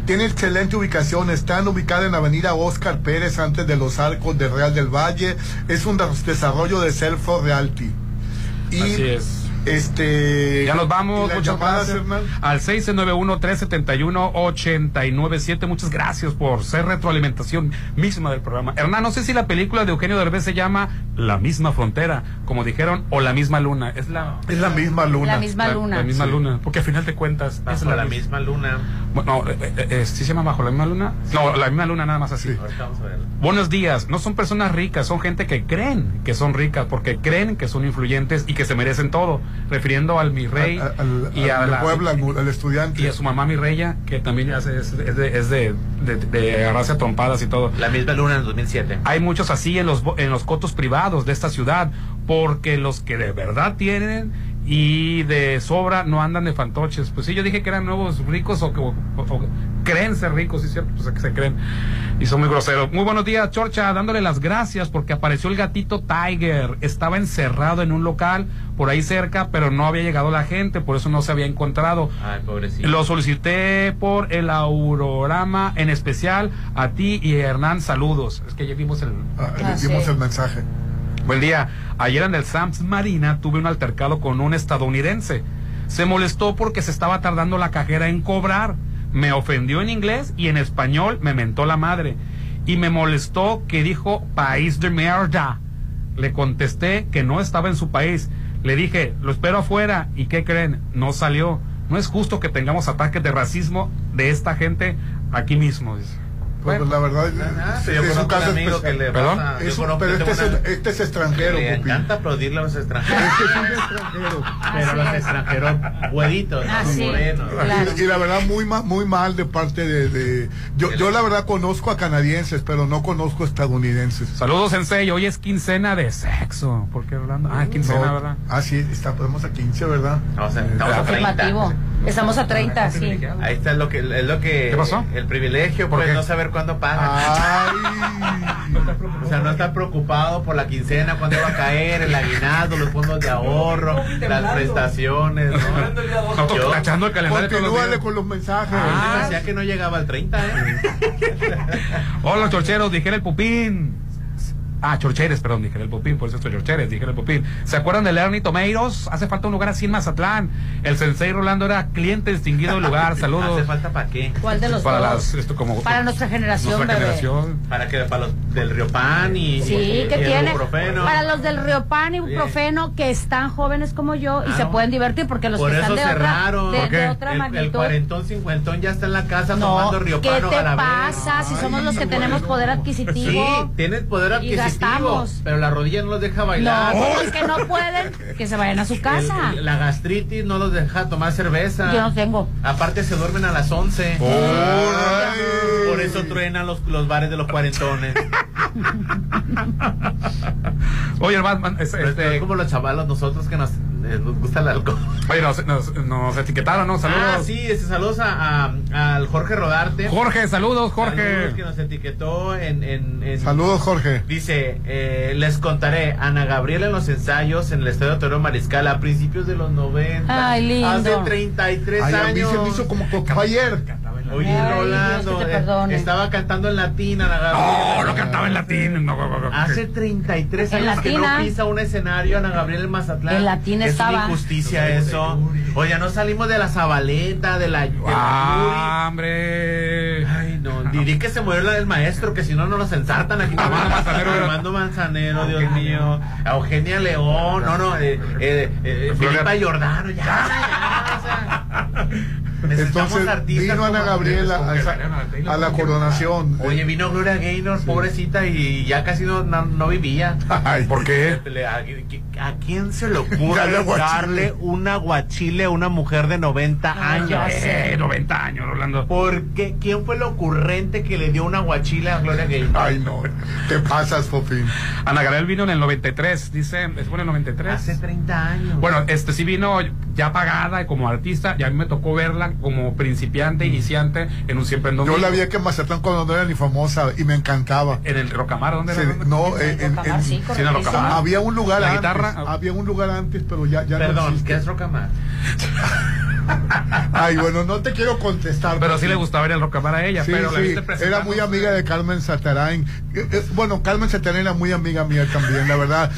Tiene excelente ubicación. Están ubicados en la avenida Oscar Pérez, antes de los arcos de Real del Valle. Es un des- desarrollo de Selfo Realty. Y Así es. Este. Ya nos vamos, ¿y las muchas gracias. Hernán? Al 691-371-897. Muchas gracias por ser retroalimentación misma del programa. Hernán, no sé si la película de Eugenio Derbez se llama La misma frontera, como dijeron, o La misma luna. Es la, es la misma luna. La misma luna. La, misma Sí. luna. Porque al final de cuentas. Bajo es la, mis- misma luna. Bueno, no, eh, eh, eh, ¿sí se llama Bajo la misma luna? No, la misma luna nada más así. Ahorita vamos a ver. Buenos días. No son personas ricas, son gente que creen que son ricas porque creen que son influyentes y que se merecen todo. Refiriendo al mi rey Al- al- y al a de la- Puebla, al, estudiante. y a su mamá mi reya, que también es, es de, es de, de- de agarrarse a trompadas y todo. La misma luna en 2007. Hay muchos así en los, bo- en los cotos privados de esta ciudad, porque los que de verdad tienen y de sobra no andan de fantoches. Pues sí, yo dije que eran nuevos ricos o, que- o- o creen ser ricos, sí, cierto, pues que se creen. Y son muy groseros. Muy buenos días, Chorcha, dándole las gracias porque apareció el gatito Tiger. Estaba encerrado en un local por ahí cerca, pero no había llegado la gente, por eso no se había encontrado. Ay, pobrecito. Lo solicité por el aurorama, en especial a ti y a Hernán, saludos. Es que ya vimos el... Ah, el mensaje. Buen día. Ayer en el Sams Marina tuve un altercado con un estadounidense. Se molestó porque se estaba tardando la cajera en cobrar. Me ofendió en inglés y en español me mentó la madre. Y me molestó que dijo país de mierda. Le contesté que no estaba en su país. Le dije, lo espero afuera. ¿Y qué creen? No salió. No es justo que tengamos ataques de racismo de esta gente aquí mismo. Pues la verdad, sí, yo es un caso amigo especial. que le ¿Perdón? pasa- Es un- pero este tengo es, una- este es extranjero, Pupi. encanta aplaudirle a los extranjeros. Este es un extranjero. Pero los extranjeros güeritos, Ah, no sí, morenos. claro. Y, y la verdad muy ma- muy mal de parte de, de- yo, yo la verdad conozco a canadienses pero no conozco estadounidenses Saludos, Sensei. Hoy es quincena de sexo. ¿Por qué hablando? Ah, quincena, No. ¿verdad? ah sí está podemos a 15 verdad O sea, estamos a 30. Estamos a 30, sí. Ahí está lo que, es lo que. ¿Qué pasó? El privilegio, ¿Por pues, qué? no saber cuándo pagan. ay O sea, no estar preocupado por la quincena, cuándo va a caer, el aguinaldo, los fondos de ahorro, las prestaciones, ¿no? Yo- tachando el calendario todos los continúale con los mensajes Ah, decía que no llegaba al 30, ¿eh? Hola, chorcheros, dijera el pupín. Ah, chorcheres, perdón, dijera el pupín, por eso estoy chorcheres, dijera el pupín. ¿Se acuerdan de Ernie Tomatoes? Hace falta un lugar así en Mazatlán. El sensei Rolando era cliente distinguido del lugar. ¿Hace Saludos. falta para qué? ¿Cuál de los Para dos? las, esto como. Para nuestra generación, nuestra bebé. generación. Para que para los del Río Pan y, Sí, y- que y el tiene. Para los del Riopan y Ibuprofeno que están jóvenes como yo y Ah, se no. pueden divertir porque los Por que eso están de otra, cerraron. de, ¿Por qué? de otra el, el magnitud. cuarentón, cincuentón ya está en la casa no, tomando ¿qué riopano te a la vez. pasa si somos los que tenemos poder Sí, adquisitivo? tienes poder adquisitivo, gastamos. pero la rodilla no los deja No, bailar. los que no pueden, que se vayan a su casa. El- el- la gastritis no los deja tomar cerveza. Yo no tengo. Aparte se duermen a las 11. Ay. Por eso truenan los, los bares de los cuarentones. Oye, Pero este, es como los chavalos nosotros que nos, eh, nos gusta el alcohol. oye, nos, nos- nos etiquetaron, ¿no? Saludos. Ah, sí, este, saludos a, a- al Jorge Rodarte. Jorge, saludos, Jorge. Saludos que nos etiquetó en... en- en- saludos Jorge Dice, eh, les contaré, Ana Gabriela en los ensayos en el Estadio Toro Mariscal a principios de los 90. Ay, lindo. Hace 33 Ay, a mí años. se me hizo como ayer Oye, Ay, Rolando, Dios eh, estaba cantando en latín, Ana Gabriela. No, no cantaba en latín. No, no, no, no. Hace 33 En años que no latina. pisa un escenario Ana Gabriela en Mazatlán. En latín es estaba. una injusticia eso. Oye, no salimos de la Zabaleta, de la, de la Ah, hombre. Ay, no, diré que se murió la del maestro, que si no, no nos ensartan aquí. Armando Manzanero Armando Manzanero, Dios mío. A Eugenia León, no, no, eh, eh, eh, Filipa Giordano, ya, ya, o sea, necesitamos entonces artistas vino Ana Gabriela a, a la coronación Oye, vino Gloria Gaynor, pobrecita, y ya casi no, no, no vivía. Ay, ¿Por qué? Le- ¿A, quién se le ocurre darle un aguachile a una mujer de 90 años? ya sé. Eh, 90 años, Rolando. ¿Por qué? ¿Quién fue el ocurrente que le dio un aguachile a Gloria Gaynor? ay no te pasas Popín Ana Gabriel vino en el 93, dice, ¿es bueno el 93? Hace 30 años. Bueno, este sí vino ya pagada y como artista, y a mí me tocó verla como principiante, iniciante, en un siempre en yo domingo. la vi aquí en Mazatlán cuando no era ni famosa y me encantaba En el Rocamar, ¿dónde Sí, era? no en- Rocamar, en- sí, Sí, en el. Rocamar. había un lugar La antes guitarra. Había un lugar antes pero ya ya no Perdón, existe. ¿qué es Rocamar? ay bueno no te quiero contestar Pero sí le gustaba ir al Rocamar a ella, Sí, pero la viste era muy amiga de Carmen Satarain. Eh, eh, Bueno, Carmen Satarain era muy amiga mía también, la verdad.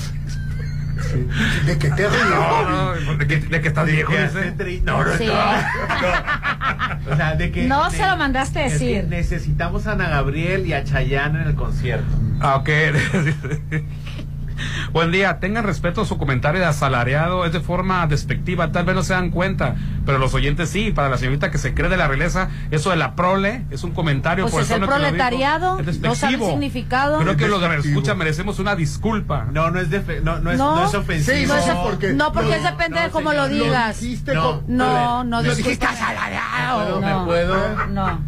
Sí. ¿De qué te ríes? No, no, de que, de que estás De viejo, que No, no, Sí. no, no. O sea, de que. No de- se lo mandaste es que decir. necesitamos a Ana Gabriel y a Chayanne en el concierto. Ah, ok. Buen día, tengan respeto a su comentario de asalariado, es de forma despectiva, tal vez no se dan cuenta, pero los oyentes sí, para la señorita que se cree de la realeza, eso de la prole es un comentario Pues por es eso el no que lo digo. proletariado, Es no sabe el significado. Creo que Es los de despectivo. escucha merecemos una disculpa. No, no es, defe- no, no es, No. no es ofensivo. Sí, no, no, es- porque- no, porque no, depende no, de cómo señor, lo lo digas. dijiste No, con- No, no, Lo dijiste asalariado. ¿Me puedo? No.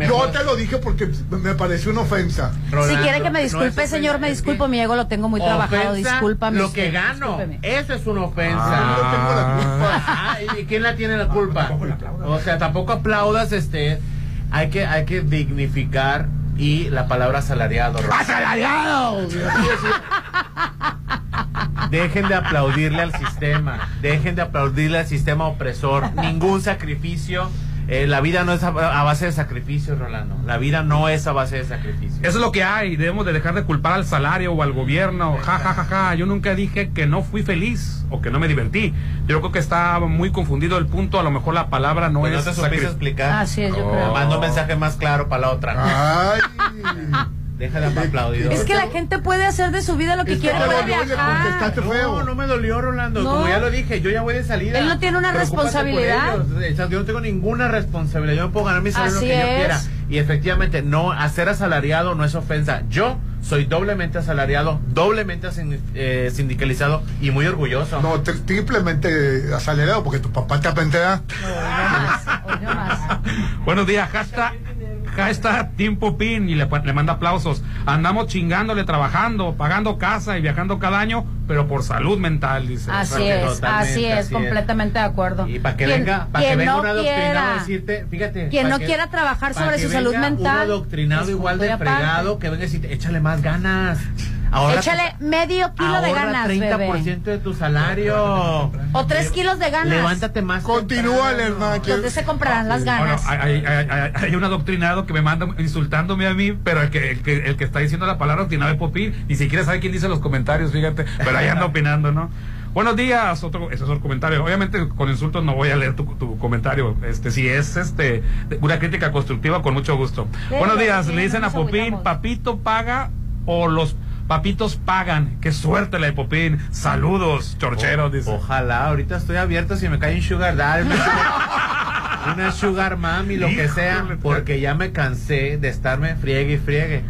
Me Yo te lo dije porque me pareció una ofensa. Si quiere que me disculpe, señor, me disculpo, mi ego lo tengo muy trabajado, ofensa discúlpame. Lo usted, que gano, discúlpeme. eso es una ofensa. Ah. Yo tengo la culpa. Ah, ¿y quién la tiene la culpa? O sea, tampoco aplaudas, este, hay que, hay que dignificar y la palabra asalariado. Rolando. ¡Asalariado! Dejen de aplaudirle al sistema, dejen de aplaudirle al sistema opresor. Ningún sacrificio. Eh, la vida no es a, a base de sacrificios, Rolando. La vida no es a base de sacrificios. Eso es lo que hay, debemos de dejar de culpar al salario o al gobierno. Ja, ja, ja, ja. Yo nunca dije que no fui feliz o que no me divertí. Yo creo que está muy confundido el punto, a lo mejor la palabra no Pues no es te supiste explicar. Así es, yo Oh. creo. Mando un mensaje más claro para la otra. Ay. Deja de aplaudir. Es que la gente puede hacer de su vida lo que quiere, puede viajar. No, no me dolió, Rolando. No. Como ya lo dije, yo ya voy de salida. Él no tiene una responsabilidad. ellos. O sea, yo no tengo ninguna responsabilidad. Yo me puedo ganar mi salario lo que yo es. quiera. Y efectivamente, no, hacer asalariado no es ofensa. Yo soy doblemente asalariado, doblemente sin- eh, sindicalizado y muy orgulloso. No, tri- triplemente asalariado porque tu papá te aprenderá. Buenos días, hashtag, hashtag Team Popín y le, le manda aplausos. Andamos chingándole, trabajando, pagando casa y viajando cada año, pero por salud mental, dice. Así es, así es, completamente de acuerdo. Y Para que venga, para que venga un adoctrinado a decirte, fíjate. quien no que- quiera trabajar sobre su salud venga mental. Un adoctrinado igual de fregado que venga y decirte, échale más ganas. Ahorra Échale medio kilo de ganas, 30% bebé. de tu salario. O tres kilos de ganas. Levántate más. Continúa, Hernán. ¿Dónde se comprarán las Bueno, ganas? hay, hay- hay- hay un adoctrinado que me manda insultándome a mí, pero el que, el que, el que está diciendo la palabra adoctrinado es Popín, ni siquiera sabe quién dice los comentarios, fíjate, pero ahí anda opinando, ¿no? Buenos días, otro, ese es otro comentario. Obviamente con insultos no voy a leer tu, tu comentario. Este, si es este una crítica constructiva, con mucho gusto. Buenos días, sí, le dicen no a Popín, papito paga o los papitos pagan. Qué suerte la de Popín. Saludos, chorcheros, dice. Ojalá, ahorita estoy abierto si me cae un sugar daddy, una sugar, una sugar mami, lo que sea, porque ya me cansé de estarme friegue y friegue.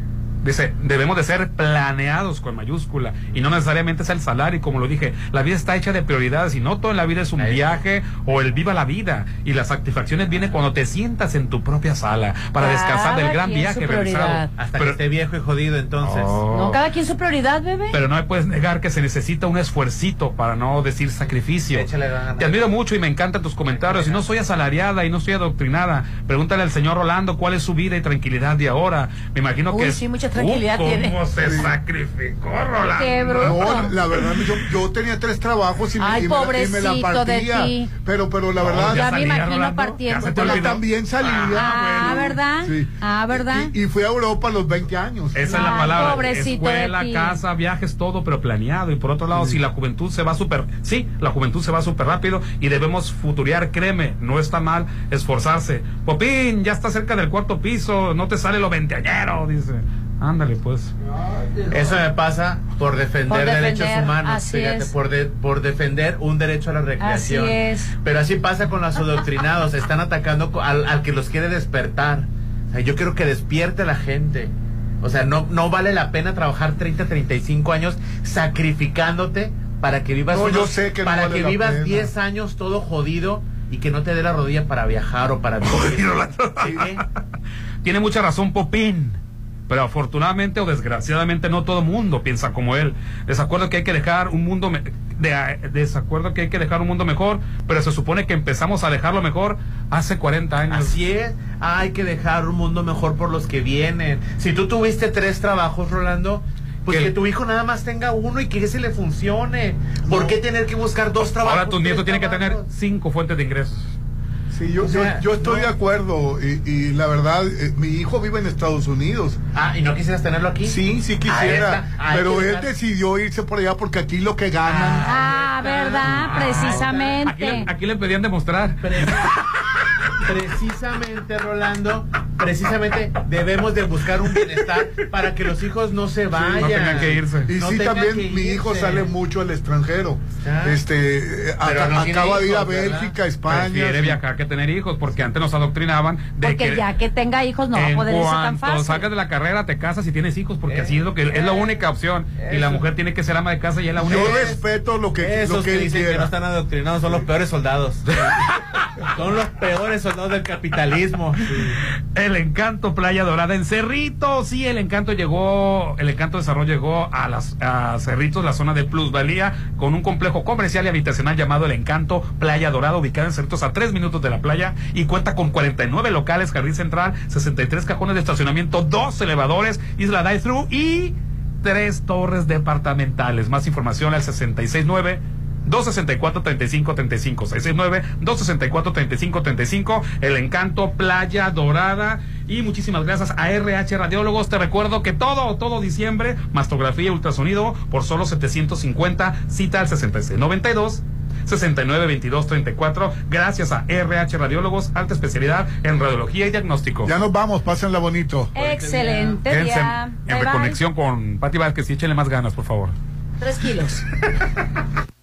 Dice, debemos de ser planeados con mayúscula y no necesariamente es el salario. Y como lo dije, la vida está hecha de prioridades y no todo en la vida es un viaje o el viva la vida. Y las satisfacciones vienen cuando te sientas en tu propia sala para descansar del gran viaje realizado. Hasta Pero- que esté viejo y jodido, entonces. Oh. No, cada quien su prioridad, bebé. Pero no me puedes negar que se necesita un esfuercito para no decir sacrificio. Échale. Te admiro mucho y me encantan tus comentarios. Y no soy asalariada y no soy adoctrinada. Pregúntale al señor Rolando cuál es su vida y tranquilidad de ahora. Me imagino Uy, que. sí, tranquilidad Uh, tiene. ¿Cómo se sacrificó, Rolando? Qué bruto. No, la verdad, yo, yo tenía tres trabajos y me, Ay, y me la- y me la de partía. ti. Pero, pero la verdad. ya me imagino partiendo. Pero con la- también salía. Ah, bueno. ¿verdad? Sí. Ah, ¿verdad? Y, y fui a Europa a los 20 años. Esa es la palabra. pobrecito de Escuela, ti. casa, viajes, todo, pero planeado. Y por otro lado, si la juventud se va súper, sí, la juventud se va súper rápido y debemos futurear, créeme, no está mal esforzarse. Popín, ya está cerca del cuarto piso, no te sale lo veinteañero, dice. Ándale, pues. Eso me pasa por defender, Por defender, derechos humanos, así fíjate, es. por, de- por defender un derecho a la recreación. Así es. Pero así pasa con los adoctrinados, están atacando al, al que los quiere despertar. O sea, yo quiero que despierte la gente. O sea, no, no vale la pena trabajar 30, 35 años sacrificándote para que vivas No, yo unos- sé que no para vale que vivas pena. 10 años todo jodido y que no te dé la rodilla para viajar o para vivir. ¿Sí? Tiene mucha razón Popín. Pero afortunadamente o desgraciadamente no todo mundo piensa como él. Desacuerdo que hay que dejar un mundo me- de, desacuerdo que hay que dejar un mundo mejor, pero se supone que empezamos a dejarlo mejor hace 40 años. Así es, hay que dejar un mundo mejor por los que vienen. Si tú tuviste tres trabajos, Rolando, pues que tu hijo nada más tenga uno y que ese le funcione. ¿Por qué tener que buscar dos trabajos? Ahora tus nietos tres tienen que tener cinco fuentes de ingresos. Sí, yo, O sea, yo, yo estoy no. de acuerdo y, y la verdad, eh, mi hijo vive en Estados Unidos. Ah, ¿y no quisieras tenerlo aquí? Sí, sí quisiera, pero él decidió irse por allá porque aquí lo que ganan. Ah, ¿verdad? Aquí le, Precisamente. aquí le pedían demostrar. Precisamente, Rolando, precisamente debemos de buscar un bienestar para que los hijos no se vayan. no tengan que irse. Y No sí, también mi hijo sale mucho al extranjero. Ah. Este, Pero aca- no acaba de ir a. Bélgica, España. Prefiere sí. viajar que tener hijos, porque antes nos adoctrinaban de Porque que ya que tenga hijos no va a poder irse tan fácil. salgas de la carrera te casas y tienes hijos, porque así es lo que es la única opción. Y la mujer tiene que ser ama de casa y es la única. Yo respeto lo que, Esos lo que, que él dicen que no están adoctrinados son los peores soldados. son los peores soldados del capitalismo. El encanto Playa Dorada en Cerritos. Sí, el encanto llegó, el encanto desarrollo llegó a las a Cerritos, la zona de plusvalía, con un complejo comercial y habitacional llamado El Encanto Playa Dorada, ubicado en Cerritos a tres minutos de la playa y cuenta con 49 locales, jardín central, 63 cajones de estacionamiento, dos elevadores, isla drive-thru y tres torres departamentales. Más información al 669 264-3535, 669-264-3535, El Encanto, Playa Dorada. Y muchísimas gracias a RH Radiólogos. Te recuerdo que todo, todo diciembre, mastografía y ultrasonido por solo 750, cita al 6692. 692234 gracias a RH Radiólogos, alta especialidad en radiología y diagnóstico. Ya nos vamos, pásenla bonito. Excelente Quédense día. en, en Bye, bye. reconexión con Pati Vázquez y échenle más ganas, por favor. Tres kilos.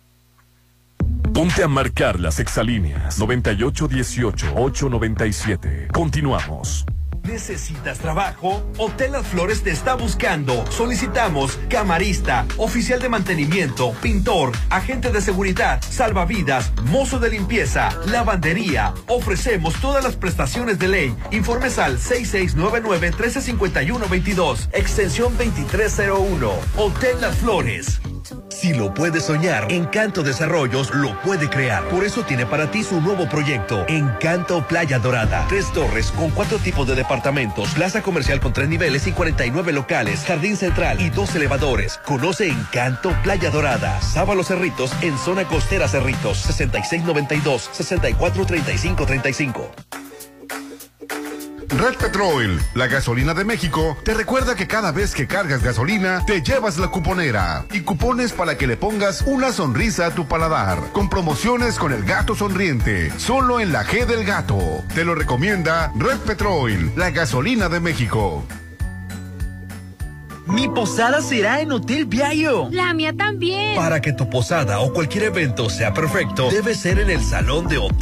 Ponte a marcar las exalíneas 9818-897. Continuamos. ¿Necesitas trabajo? Hotel Las Flores te está buscando. Solicitamos camarista, oficial de mantenimiento, pintor, agente de seguridad, salvavidas, mozo de limpieza, lavandería. Ofrecemos todas las prestaciones de ley. Informes al 6699-1351-22, extensión 2301. Hotel Las Flores. Si lo puede soñar, Encanto Desarrollos lo puede crear. Por eso tiene para ti su nuevo proyecto, Encanto Playa Dorada. Tres torres con cuatro tipos de departamentos, plaza comercial con tres niveles y 49 locales, jardín central y dos elevadores. Conoce Encanto Playa Dorada. Sábalo Cerritos en zona costera Cerritos, 6692 643535. Red Petrol, la gasolina de México, te recuerda que cada vez que cargas gasolina, te llevas la cuponera y cupones para que le pongas una sonrisa a tu paladar, con promociones con el gato sonriente, solo en la G del gato. Te lo recomienda Red Petrol, la gasolina de México. Mi posada será en Hotel Viallo. La mía también. Para que tu posada o cualquier evento sea perfecto, debe ser en el salón de hotel.